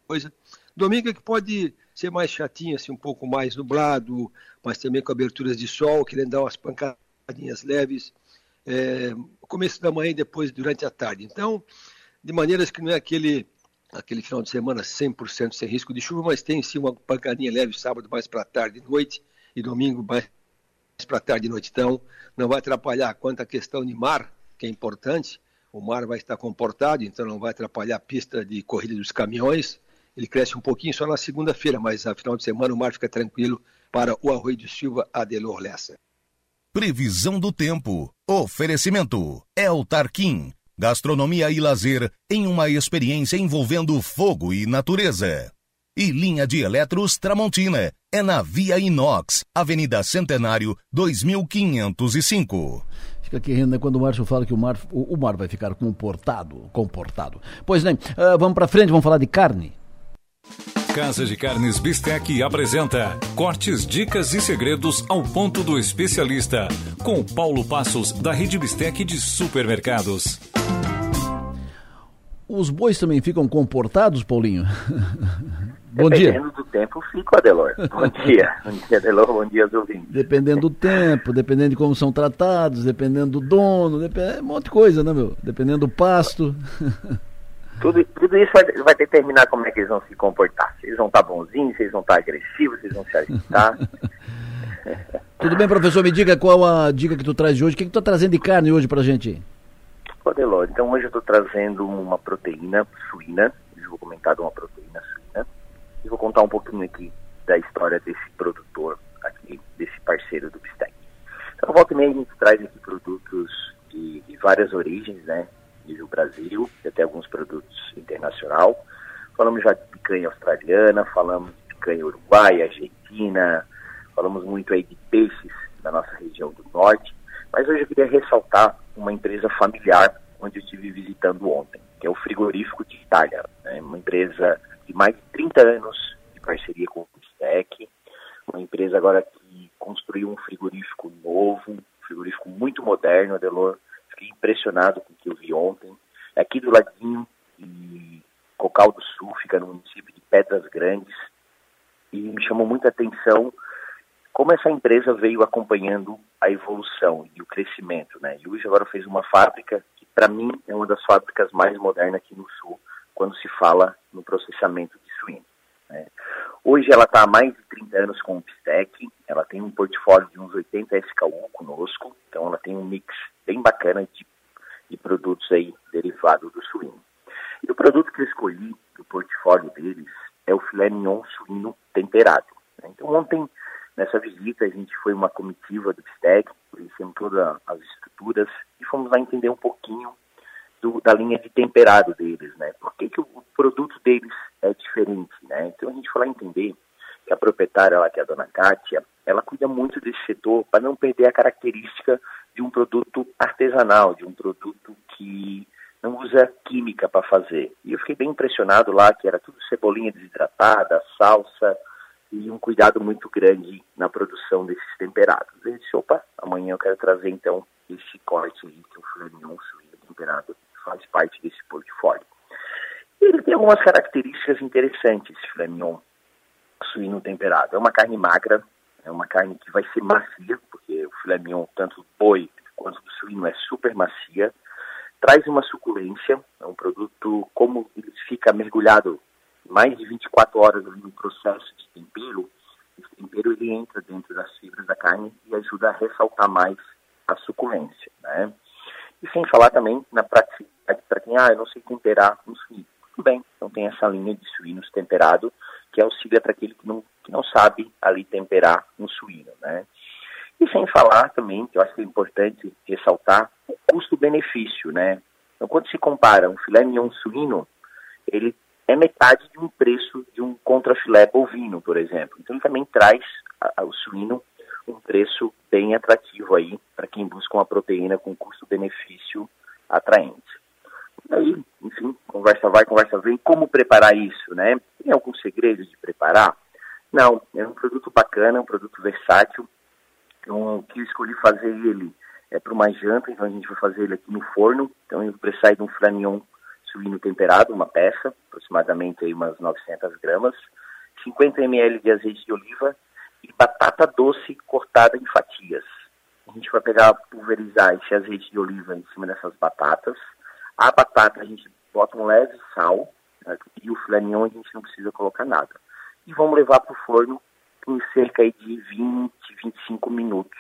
coisa. Domingo é que pode ser mais chatinho, assim, um pouco mais nublado, mas também com aberturas de sol, querendo dar umas pancadinhas leves. É, começo da manhã e depois durante a tarde. Então, de maneiras que não é aquele aquele final de semana 100% sem risco de chuva, mas tem sim uma pancadinha leve sábado mais para tarde e noite e domingo mais para tarde e noite. Então, não vai atrapalhar quanto à questão de mar, que é importante. O mar vai estar comportado, então não vai atrapalhar a pista de corrida dos caminhões. Ele cresce um pouquinho só na segunda-feira, mas a final de semana o mar fica tranquilo para o Arroio de Silva Adelor Lessa. Previsão do tempo. Oferecimento. El Tarquim. Gastronomia e lazer em uma experiência envolvendo fogo e natureza. E linha de eletros Tramontina. É na Via Inox, Avenida Centenário, 2505. Fica aqui rindo né, quando o Márcio fala que o mar, o, o mar vai ficar comportado. comportado. Pois nem, uh, vamos para frente, vamos falar de carne. Casa de Carnes Bistec apresenta cortes, dicas e segredos ao ponto do especialista, com Paulo Passos, da Rede Bistec de Supermercados. Os bois também ficam comportados, Paulinho? (laughs) Bom Dependendo dia. Dependendo do tempo, fico, Adelor. Bom (laughs) dia. Bom dia, Adelor. Bom dia aos ouvintes. Dependendo do tempo, dependendo de como são tratados, dependendo do dono, depend... um monte de coisa, né, meu? Dependendo do pasto. (laughs) Tudo, tudo isso vai, vai, determinar como é que eles vão se comportar. Se eles vão estar bonzinhos, se eles vão estar agressivos, se eles vão se agitar. (laughs) Tudo bem, professor? Me diga qual a dica que tu traz de hoje. O que, que tu tá trazendo de carne hoje pra gente? Adelor, então hoje eu estou trazendo uma proteína suína. Eu vou comentar de uma proteína suína. E vou contar um pouquinho aqui da história desse produtor aqui, desse parceiro do Bistec. Então, volta e meia a gente traz aqui produtos de, de várias origens, né? Nível Brasil, até alguns produtos internacional. Falamos já de picanha australiana, falamos de picanha uruguaia, argentina, falamos muito aí de peixes da nossa região do norte. Mas hoje eu queria ressaltar uma empresa familiar onde eu estive visitando ontem, que é o Frigorífico de Itália, né? uma empresa de mais de 30 anos de parceria com o Bistec, uma empresa agora que construiu um frigorífico novo, um frigorífico muito moderno, Adelor, fiquei impressionado com o que eu vi ontem. É aqui do ladinho, e Cocal do Sul, fica no município de Pedras Grandes, e me chamou muita atenção como essa empresa veio acompanhando a evolução e o crescimento, né? E hoje agora fez uma fábrica que, para mim, é uma das fábricas mais modernas aqui no Sul, quando se fala no processamento de suíno. Né? Hoje ela está há mais de 30 anos com o Pistec, ela tem um portfólio de uns 80 SKU conosco, então ela tem um mix bem bacana de, de produtos aí derivados do suíno. E o produto que eu escolhi do portfólio deles é o filé mignon suíno temperado. Né? Então ontem, nessa visita, a gente foi uma comitiva do Bistec, conhecemos todas as estruturas e fomos lá entender um pouquinho do, da linha de temperado deles, né? Por que, que o produto deles é diferente, né? Então a gente foi lá entender que a proprietária lá, que é a dona Kátia, ela cuida muito desse setor para não perder a característica de um produto artesanal, de um produto que não usa química para fazer. E eu fiquei bem impressionado lá, que era tudo cebolinha desidratada, salsa e um cuidado muito grande na produção desses temperados. Eu disse, opa, amanhã eu quero trazer então esse corte aí, que é o filé mignon temperado, faz parte desse portfólio. Ele tem algumas características interessantes, filé mignon suíno temperado. É uma carne magra, é uma carne que vai ser macia, porque o filé mignon, tanto do boi quanto do suíno, é super macia. Traz uma suculência, é um produto, como ele fica mergulhado mais de 24 horas no processo de tempero, esse tempero ele entra dentro das fibras da carne e ajuda a ressaltar mais a suculência, né? E sem falar também na praticidade para quem, ah, eu não sei temperar um suíno. Tudo bem, então tem essa linha de suínos temperado que auxilia para aquele que não, que não sabe ali temperar um suíno, né? E sem falar também, que eu acho que é importante ressaltar, o custo-benefício, né? Então, quando se compara um filé mignon suíno, ele é metade de um preço de um contrafilé bovino, por exemplo. Então, ele também traz ao suíno um preço bem atrativo aí para quem busca uma proteína com custo-benefício atraente. E aí, enfim, conversa vai, conversa vem. Como preparar isso, né? Tem algum segredo de preparar? Não, é um produto bacana, é um produto versátil. Então, que eu escolhi fazer ele é para uma janta, então a gente vai fazer ele aqui no forno. Então, eu precisei de um flamignon suíno temperado, uma peça, aproximadamente aí umas 900 gramas, 50 ml de azeite de oliva e batata doce cortada em fatias. A gente vai pegar, pulverizar esse azeite de oliva em cima dessas batatas. A batata a gente bota um leve sal né, e o filé mignon a gente não precisa colocar nada. E vamos levar para o forno em cerca de 20, 25 minutos.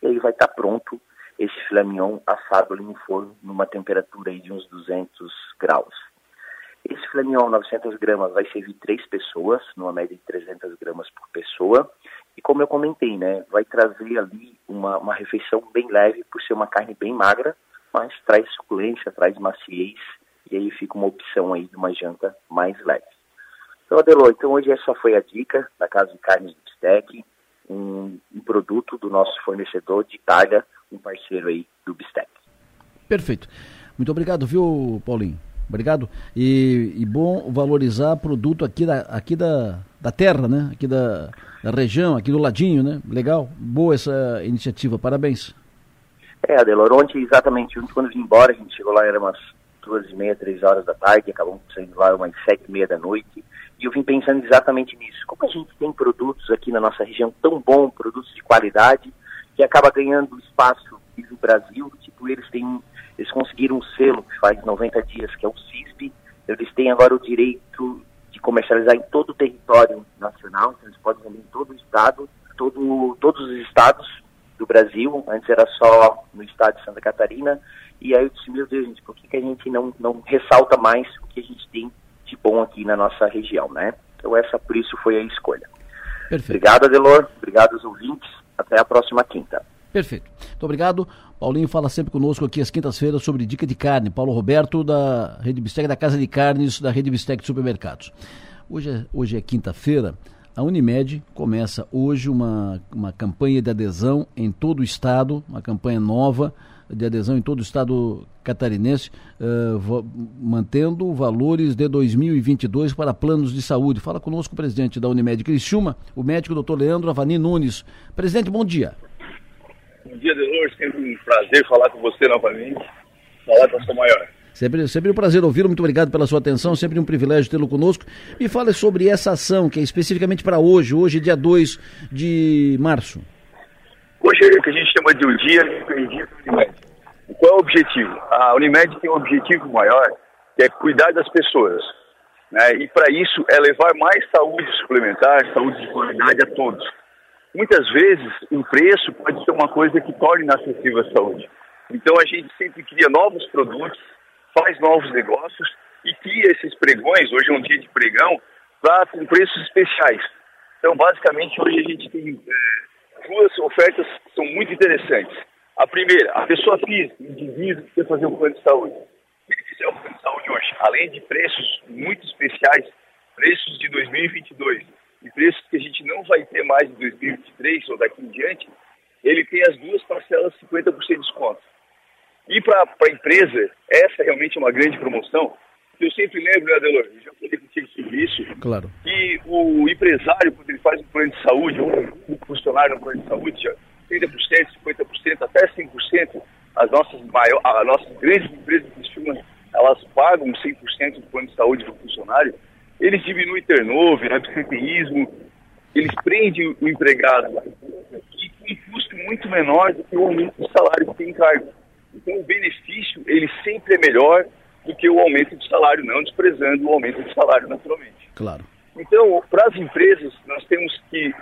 E aí vai estar tá pronto esse filé mignon assado ali no forno, numa temperatura aí de uns 200 graus. Esse filé mignon, 900 gramas, vai servir três pessoas, numa média de 300 gramas por pessoa. E como eu comentei, né, vai trazer ali uma, uma refeição bem leve, por ser uma carne bem magra, mas traz suculência, traz maciez, e aí fica uma opção aí de uma janta mais leve. Então, Adelô, então hoje essa foi a dica da Casa de Carnes de Bistec, um, um produto do nosso fornecedor de Itália, um parceiro aí do Bistec. Perfeito. Muito obrigado, viu, Paulinho? Obrigado. E, e bom valorizar produto aqui da, aqui da, da terra, né? Aqui da, da região, aqui do ladinho, né? Legal. Boa essa iniciativa. Parabéns. É, Adelor, ontem exatamente, ontem quando vim embora, a gente chegou lá, era umas duas e meia, três horas da tarde, acabamos saindo lá umas sete e meia da noite, e eu vim pensando exatamente nisso. Como a gente tem produtos aqui na nossa região tão bom, produtos de qualidade, que acaba ganhando espaço no Brasil, tipo, eles têm, eles conseguiram um selo que faz 90 dias, que é o CISP, eles têm agora o direito de comercializar em todo o território nacional, então eles podem vender em todo o estado, todo, todos os estados do Brasil, antes era só no estado de Santa Catarina, e aí eu disse, meu Deus, gente, por que, que a gente não, não ressalta mais o que a gente tem de bom aqui na nossa região, né? Então essa, por isso, foi a escolha. Perfeito. Obrigado, Adelor, obrigado aos ouvintes, até a próxima quinta. Perfeito. Muito obrigado. Paulinho fala sempre conosco aqui às quintas-feiras sobre dica de carne. Paulo Roberto, da Rede Bistec, da Casa de Carnes, da Rede Bistec de Supermercados. Hoje é, hoje é quinta-feira. A Unimed começa hoje uma, uma campanha de adesão em todo o estado, uma campanha nova de adesão em todo o estado catarinense, uh, mantendo valores de 2022 para planos de saúde. Fala conosco o presidente da Unimed Criciúma, o médico Dr. Leandro Avani Nunes. Presidente, bom dia. Bom dia, Delor. Sempre um prazer falar com você novamente. Falar com a sua maior. Sempre, sempre um prazer ouvi-lo, muito obrigado pela sua atenção, sempre um privilégio tê-lo conosco. Me fale sobre essa ação, que é especificamente para hoje, hoje, dia 2 de março. Hoje é o que a gente chama de um dia Unimed. Qual é o objetivo? A Unimed tem um objetivo maior, que é cuidar das pessoas. Né? E para isso é levar mais saúde suplementar, saúde de qualidade a todos. Muitas vezes, o preço pode ser uma coisa que torne inacessível a saúde. Então, a gente sempre cria novos produtos, faz novos negócios e cria esses pregões. Hoje é um dia de pregão, pra, com preços especiais. Então, basicamente, hoje a gente tem é, duas ofertas que são muito interessantes. A primeira, a pessoa física, indivíduo que quer fazer um plano de saúde. Se ele fizer um plano de saúde hoje, além de preços muito especiais, preços de 2022 e preços que a gente não vai ter mais em 2023 ou daqui em diante, ele tem as duas parcelas 50% de desconto. E para a empresa, essa realmente é uma grande promoção. Eu sempre lembro, né, Adelor, já falei contigo sobre isso, claro. que o empresário, quando ele faz um plano de saúde, ou um funcionário no plano de saúde, já 30%, 50%, até 100%, as nossas, maior, as nossas grandes empresas de elas pagam 100% do plano de saúde do funcionário, eles diminuem turnover, absenteísmo, eles prendem o empregado e com um custo muito menor do que o aumento do salário que tem cargo. Então o benefício, ele sempre é melhor do que o aumento de salário, não desprezando o aumento de salário naturalmente. Claro. Então, para as empresas, nós temos que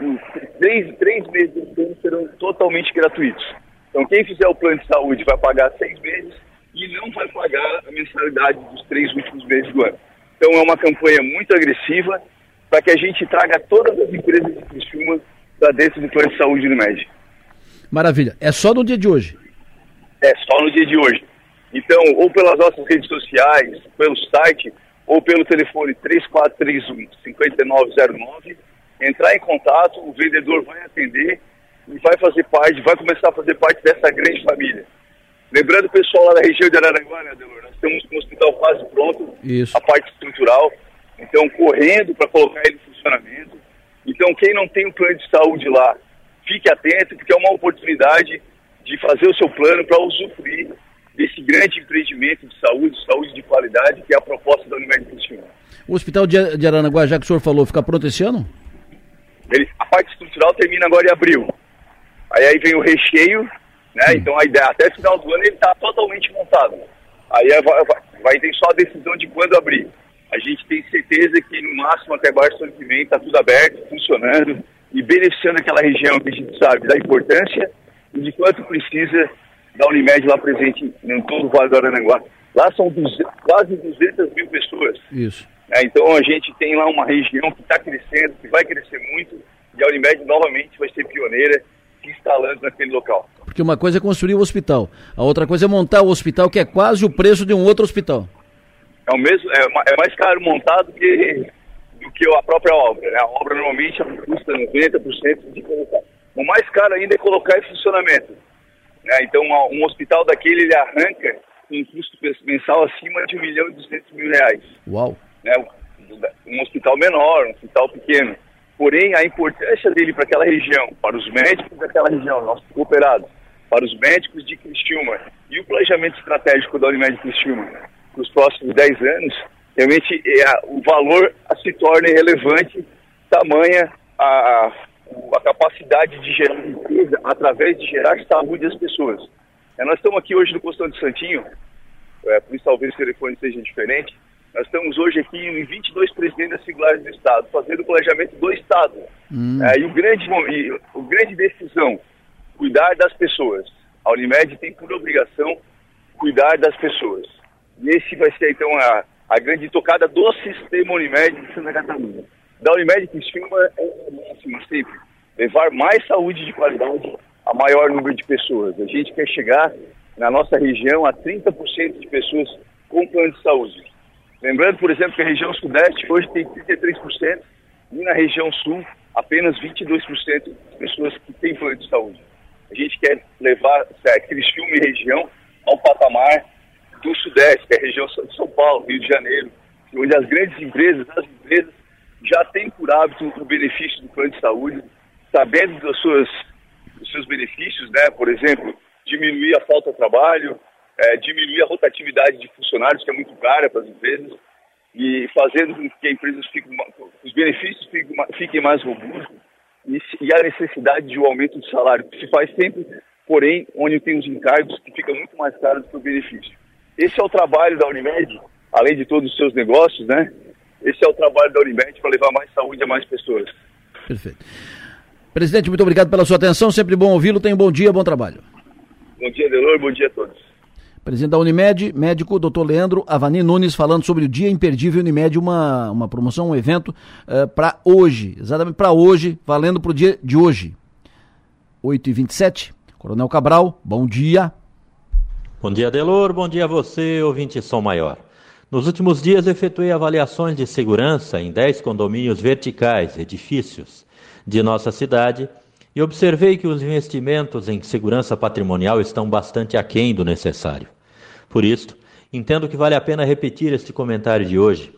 três, três meses do plano serão totalmente gratuitos. Então, quem fizer o plano de saúde vai pagar seis meses e não vai pagar a mensalidade dos três últimos meses do ano. Então é uma campanha muito agressiva para que a gente traga todas as empresas de Criciúma para dentro do plano de saúde do MED. Maravilha. É só no dia de hoje? É só no dia de hoje. Então, ou pelas nossas redes sociais, pelo site, ou pelo telefone 3431 5909, entrar em contato, o vendedor vai atender e vai fazer parte, vai começar a fazer parte dessa grande família. Lembrando o pessoal lá da região de Araranguá, né, Adelor? Nós temos um hospital quase pronto, Isso. a parte estrutural, então correndo para colocar ele em funcionamento. Então, quem não tem um plano de saúde lá, fique atento, porque é uma oportunidade de fazer o seu plano para usufruir desse grande empreendimento de saúde, saúde de qualidade, que é a proposta da Unimed Criciúma. O hospital de, Aranaguá, já que o senhor falou, fica pronto esse ano? Ele, a parte estrutural termina agora em abril. Aí, aí vem o recheio, né? Então a ideia, até final do ano ele está totalmente montado. Aí vai, vai, vai ter só a decisão de quando abrir. A gente tem certeza que no máximo até março do ano que vem está tudo aberto, funcionando e beneficiando aquela região que a gente sabe da importância de quanto precisa da Unimed lá presente em todo o Vale do Aranaguá. Lá são 200, quase 200 mil pessoas. Isso. É, então a gente tem lá uma região que está crescendo, que vai crescer muito, e a Unimed novamente vai ser pioneira se instalando naquele local. Porque uma coisa é construir o hospital, a outra coisa é montar o hospital, que é quase o preço de um outro hospital. É o mesmo, é, é mais caro montado que, do que a própria obra. Né? A obra normalmente custa 90% de colocar. O mais caro ainda é colocar em funcionamento. né? Então um hospital daquele ele arranca com um custo mensal acima de 1 milhão e 200 mil reais. Uau. né, um hospital menor, um hospital pequeno. Porém, a importância dele para aquela região, para os médicos daquela região, nossos cooperados, para os médicos de Criciúma e o planejamento estratégico da Unimed Criciúma para os próximos 10 anos, realmente é, o valor se torna relevante, tamanha a, a capacidade de gerar riqueza através de gerar saúde às pessoas. É, nós estamos aqui hoje no Postão de Santinho, é, por isso talvez o telefone seja diferente, nós estamos hoje aqui em 22 presidentes singulares do Estado, fazendo o planejamento do Estado. É, e o grande, e o grande decisão, cuidar das pessoas. A Unimed tem por obrigação cuidar das pessoas. E esse vai ser, então, a, a grande tocada do sistema Unimed de Santa Catarina. Da Unimed Criciúma é o máximo sempre. Levar mais saúde de qualidade a maior número de pessoas. A gente quer chegar na nossa região a 30% de pessoas com plano de saúde. Lembrando, por exemplo, que a região sudeste hoje tem 33% e na região sul apenas 22% de pessoas que têm plano de saúde. A gente quer levar é, Criciúma e região ao patamar do sudeste, que é a região de São Paulo, Rio de Janeiro, onde as grandes empresas, as empresas já têm por hábito o benefício do plano de saúde, sabendo das suas, dos seus benefícios, né? Por exemplo, diminuir a falta de trabalho, eh, diminuir a rotatividade de funcionários, que é muito cara para as empresas, e fazendo com que a empresa fique, ma- os benefícios fiquem, fiquem mais robustos e, e a necessidade de um aumento de salário, que se faz sempre, porém, onde tem os encargos que fica muito mais caro do que o benefício. Esse é o trabalho da Unimed, além de todos os seus negócios, né? Esse é o trabalho da Unimed para levar mais saúde a mais pessoas. Perfeito. Presidente, muito obrigado pela sua atenção, sempre bom ouvi-lo, tenha um bom dia, bom trabalho. Bom dia, Delor, bom dia a todos. Presidente da Unimed, médico Dr. Leandro Avani Nunes, falando sobre o Dia Imperdível Unimed, uma, uma promoção, um evento para hoje, exatamente para hoje, valendo para o dia de hoje. 8h27, Coronel Cabral, bom dia. Bom dia, Delor. Bom dia a você, ouvinte Som Maior. Nos últimos dias, efetuei avaliações de segurança em 10 condomínios verticais, edifícios, de nossa cidade e observei que os investimentos em segurança patrimonial estão bastante aquém do necessário. Por isso, entendo que vale a pena repetir este comentário de hoje,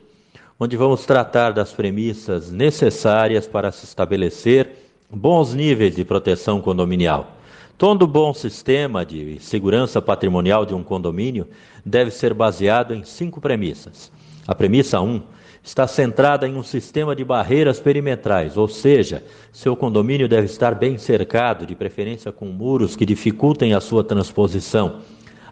onde vamos tratar das premissas necessárias para se estabelecer bons níveis de proteção condominial. Todo bom sistema de segurança patrimonial de um condomínio deve ser baseado em cinco premissas. A premissa 1 um está centrada em um sistema de barreiras perimetrais, ou seja, seu condomínio deve estar bem cercado, de preferência com muros que dificultem a sua transposição,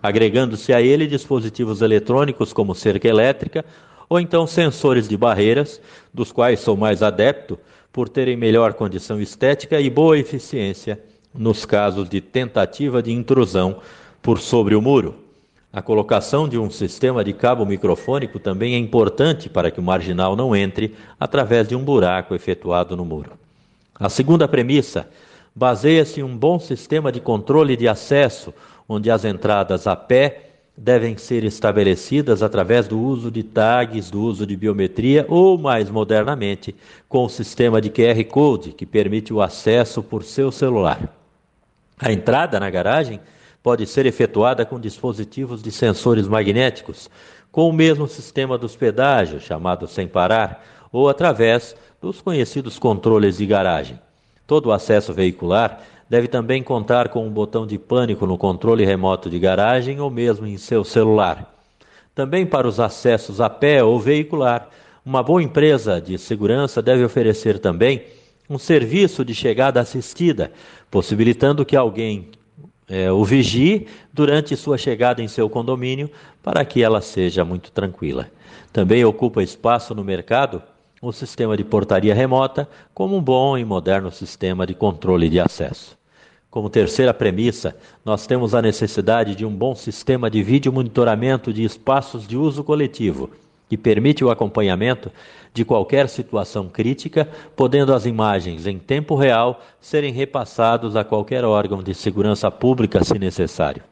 agregando-se a ele dispositivos eletrônicos como cerca elétrica ou então sensores de barreiras, dos quais sou mais adepto por terem melhor condição estética e boa eficiência nos casos de tentativa de intrusão por sobre o muro. A colocação de um sistema de cabo microfônico também é importante para que o marginal não entre através de um buraco efetuado no muro. A segunda premissa baseia-se em um bom sistema de controle de acesso, onde as entradas a pé devem ser estabelecidas através do uso de tags, do uso de biometria ou, mais modernamente, com o sistema de QR Code, que permite o acesso por seu celular. A entrada na garagem pode ser efetuada com dispositivos de sensores magnéticos, com o mesmo sistema dos pedágios, chamado sem parar, ou através dos conhecidos controles de garagem. Todo o acesso veicular deve também contar com um botão de pânico no controle remoto de garagem ou mesmo em seu celular. Também para os acessos a pé ou veicular, uma boa empresa de segurança deve oferecer também um serviço de chegada assistida, possibilitando que alguém é, o vigie durante sua chegada em seu condomínio para que ela seja muito tranquila. Também ocupa espaço no mercado o sistema de portaria remota como um bom e moderno sistema de controle de acesso. Como terceira premissa, nós temos a necessidade de um bom sistema de vídeo monitoramento de espaços de uso coletivo, que permite o acompanhamento de qualquer situação crítica, podendo as imagens em tempo real serem repassados a qualquer órgão de segurança pública se necessário.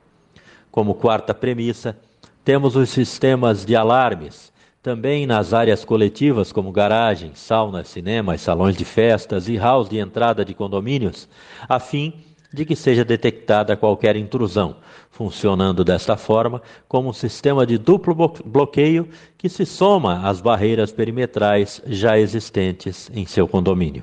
Como quarta premissa, temos os sistemas de alarmes, também nas áreas coletivas, como garagens, saunas, cinemas, salões de festas e halls de entrada de condomínios, a fim de que seja detectada qualquer intrusão, funcionando desta forma como um sistema de duplo bloqueio que se soma às barreiras perimetrais já existentes em seu condomínio.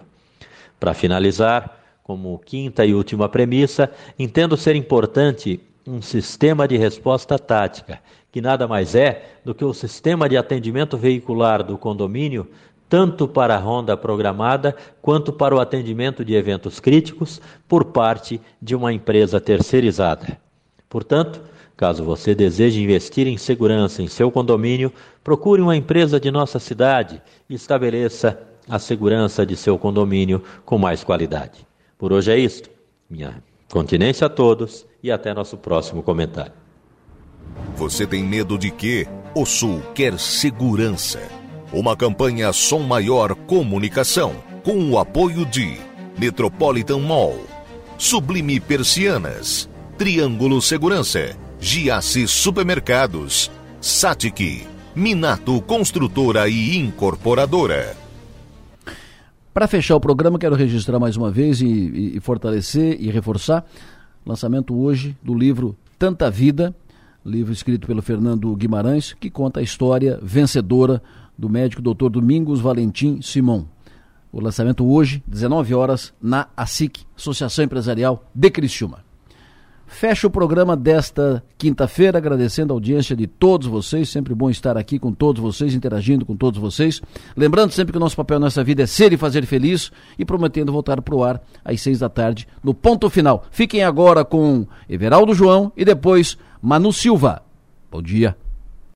Para finalizar, como quinta e última premissa, entendo ser importante um sistema de resposta tática que nada mais é do que o sistema de atendimento veicular do condomínio, tanto para a ronda programada quanto para o atendimento de eventos críticos por parte de uma empresa terceirizada. Portanto, caso você deseje investir em segurança em seu condomínio, procure uma empresa de nossa cidade e estabeleça a segurança de seu condomínio com mais qualidade. Por hoje é isto. Minha continência a todos e até nosso próximo comentário. Você tem medo de quê? O Sul quer segurança. Uma campanha Som Maior Comunicação, com o apoio de Metropolitan Mall, Sublime Persianas, Triângulo Segurança, Giasse Supermercados, Satic, Minato Construtora e Incorporadora. Para fechar o programa, quero registrar mais uma vez e, e, e fortalecer e reforçar lançamento hoje do livro Tanta Vida, livro escrito pelo Fernando Guimarães, que conta a história vencedora do médico Dr. Domingos Valentim Simon. O lançamento hoje, 19 horas, na ASIC, Associação Empresarial de Criciúma. Fecho o programa desta quinta-feira, agradecendo a audiência de todos vocês. Sempre bom estar aqui com todos vocês, interagindo com todos vocês. Lembrando sempre que o nosso papel nessa vida é ser e fazer feliz e prometendo voltar para o ar às seis da tarde, no ponto final. Fiquem agora com Everaldo João e depois Manu Silva. Bom dia.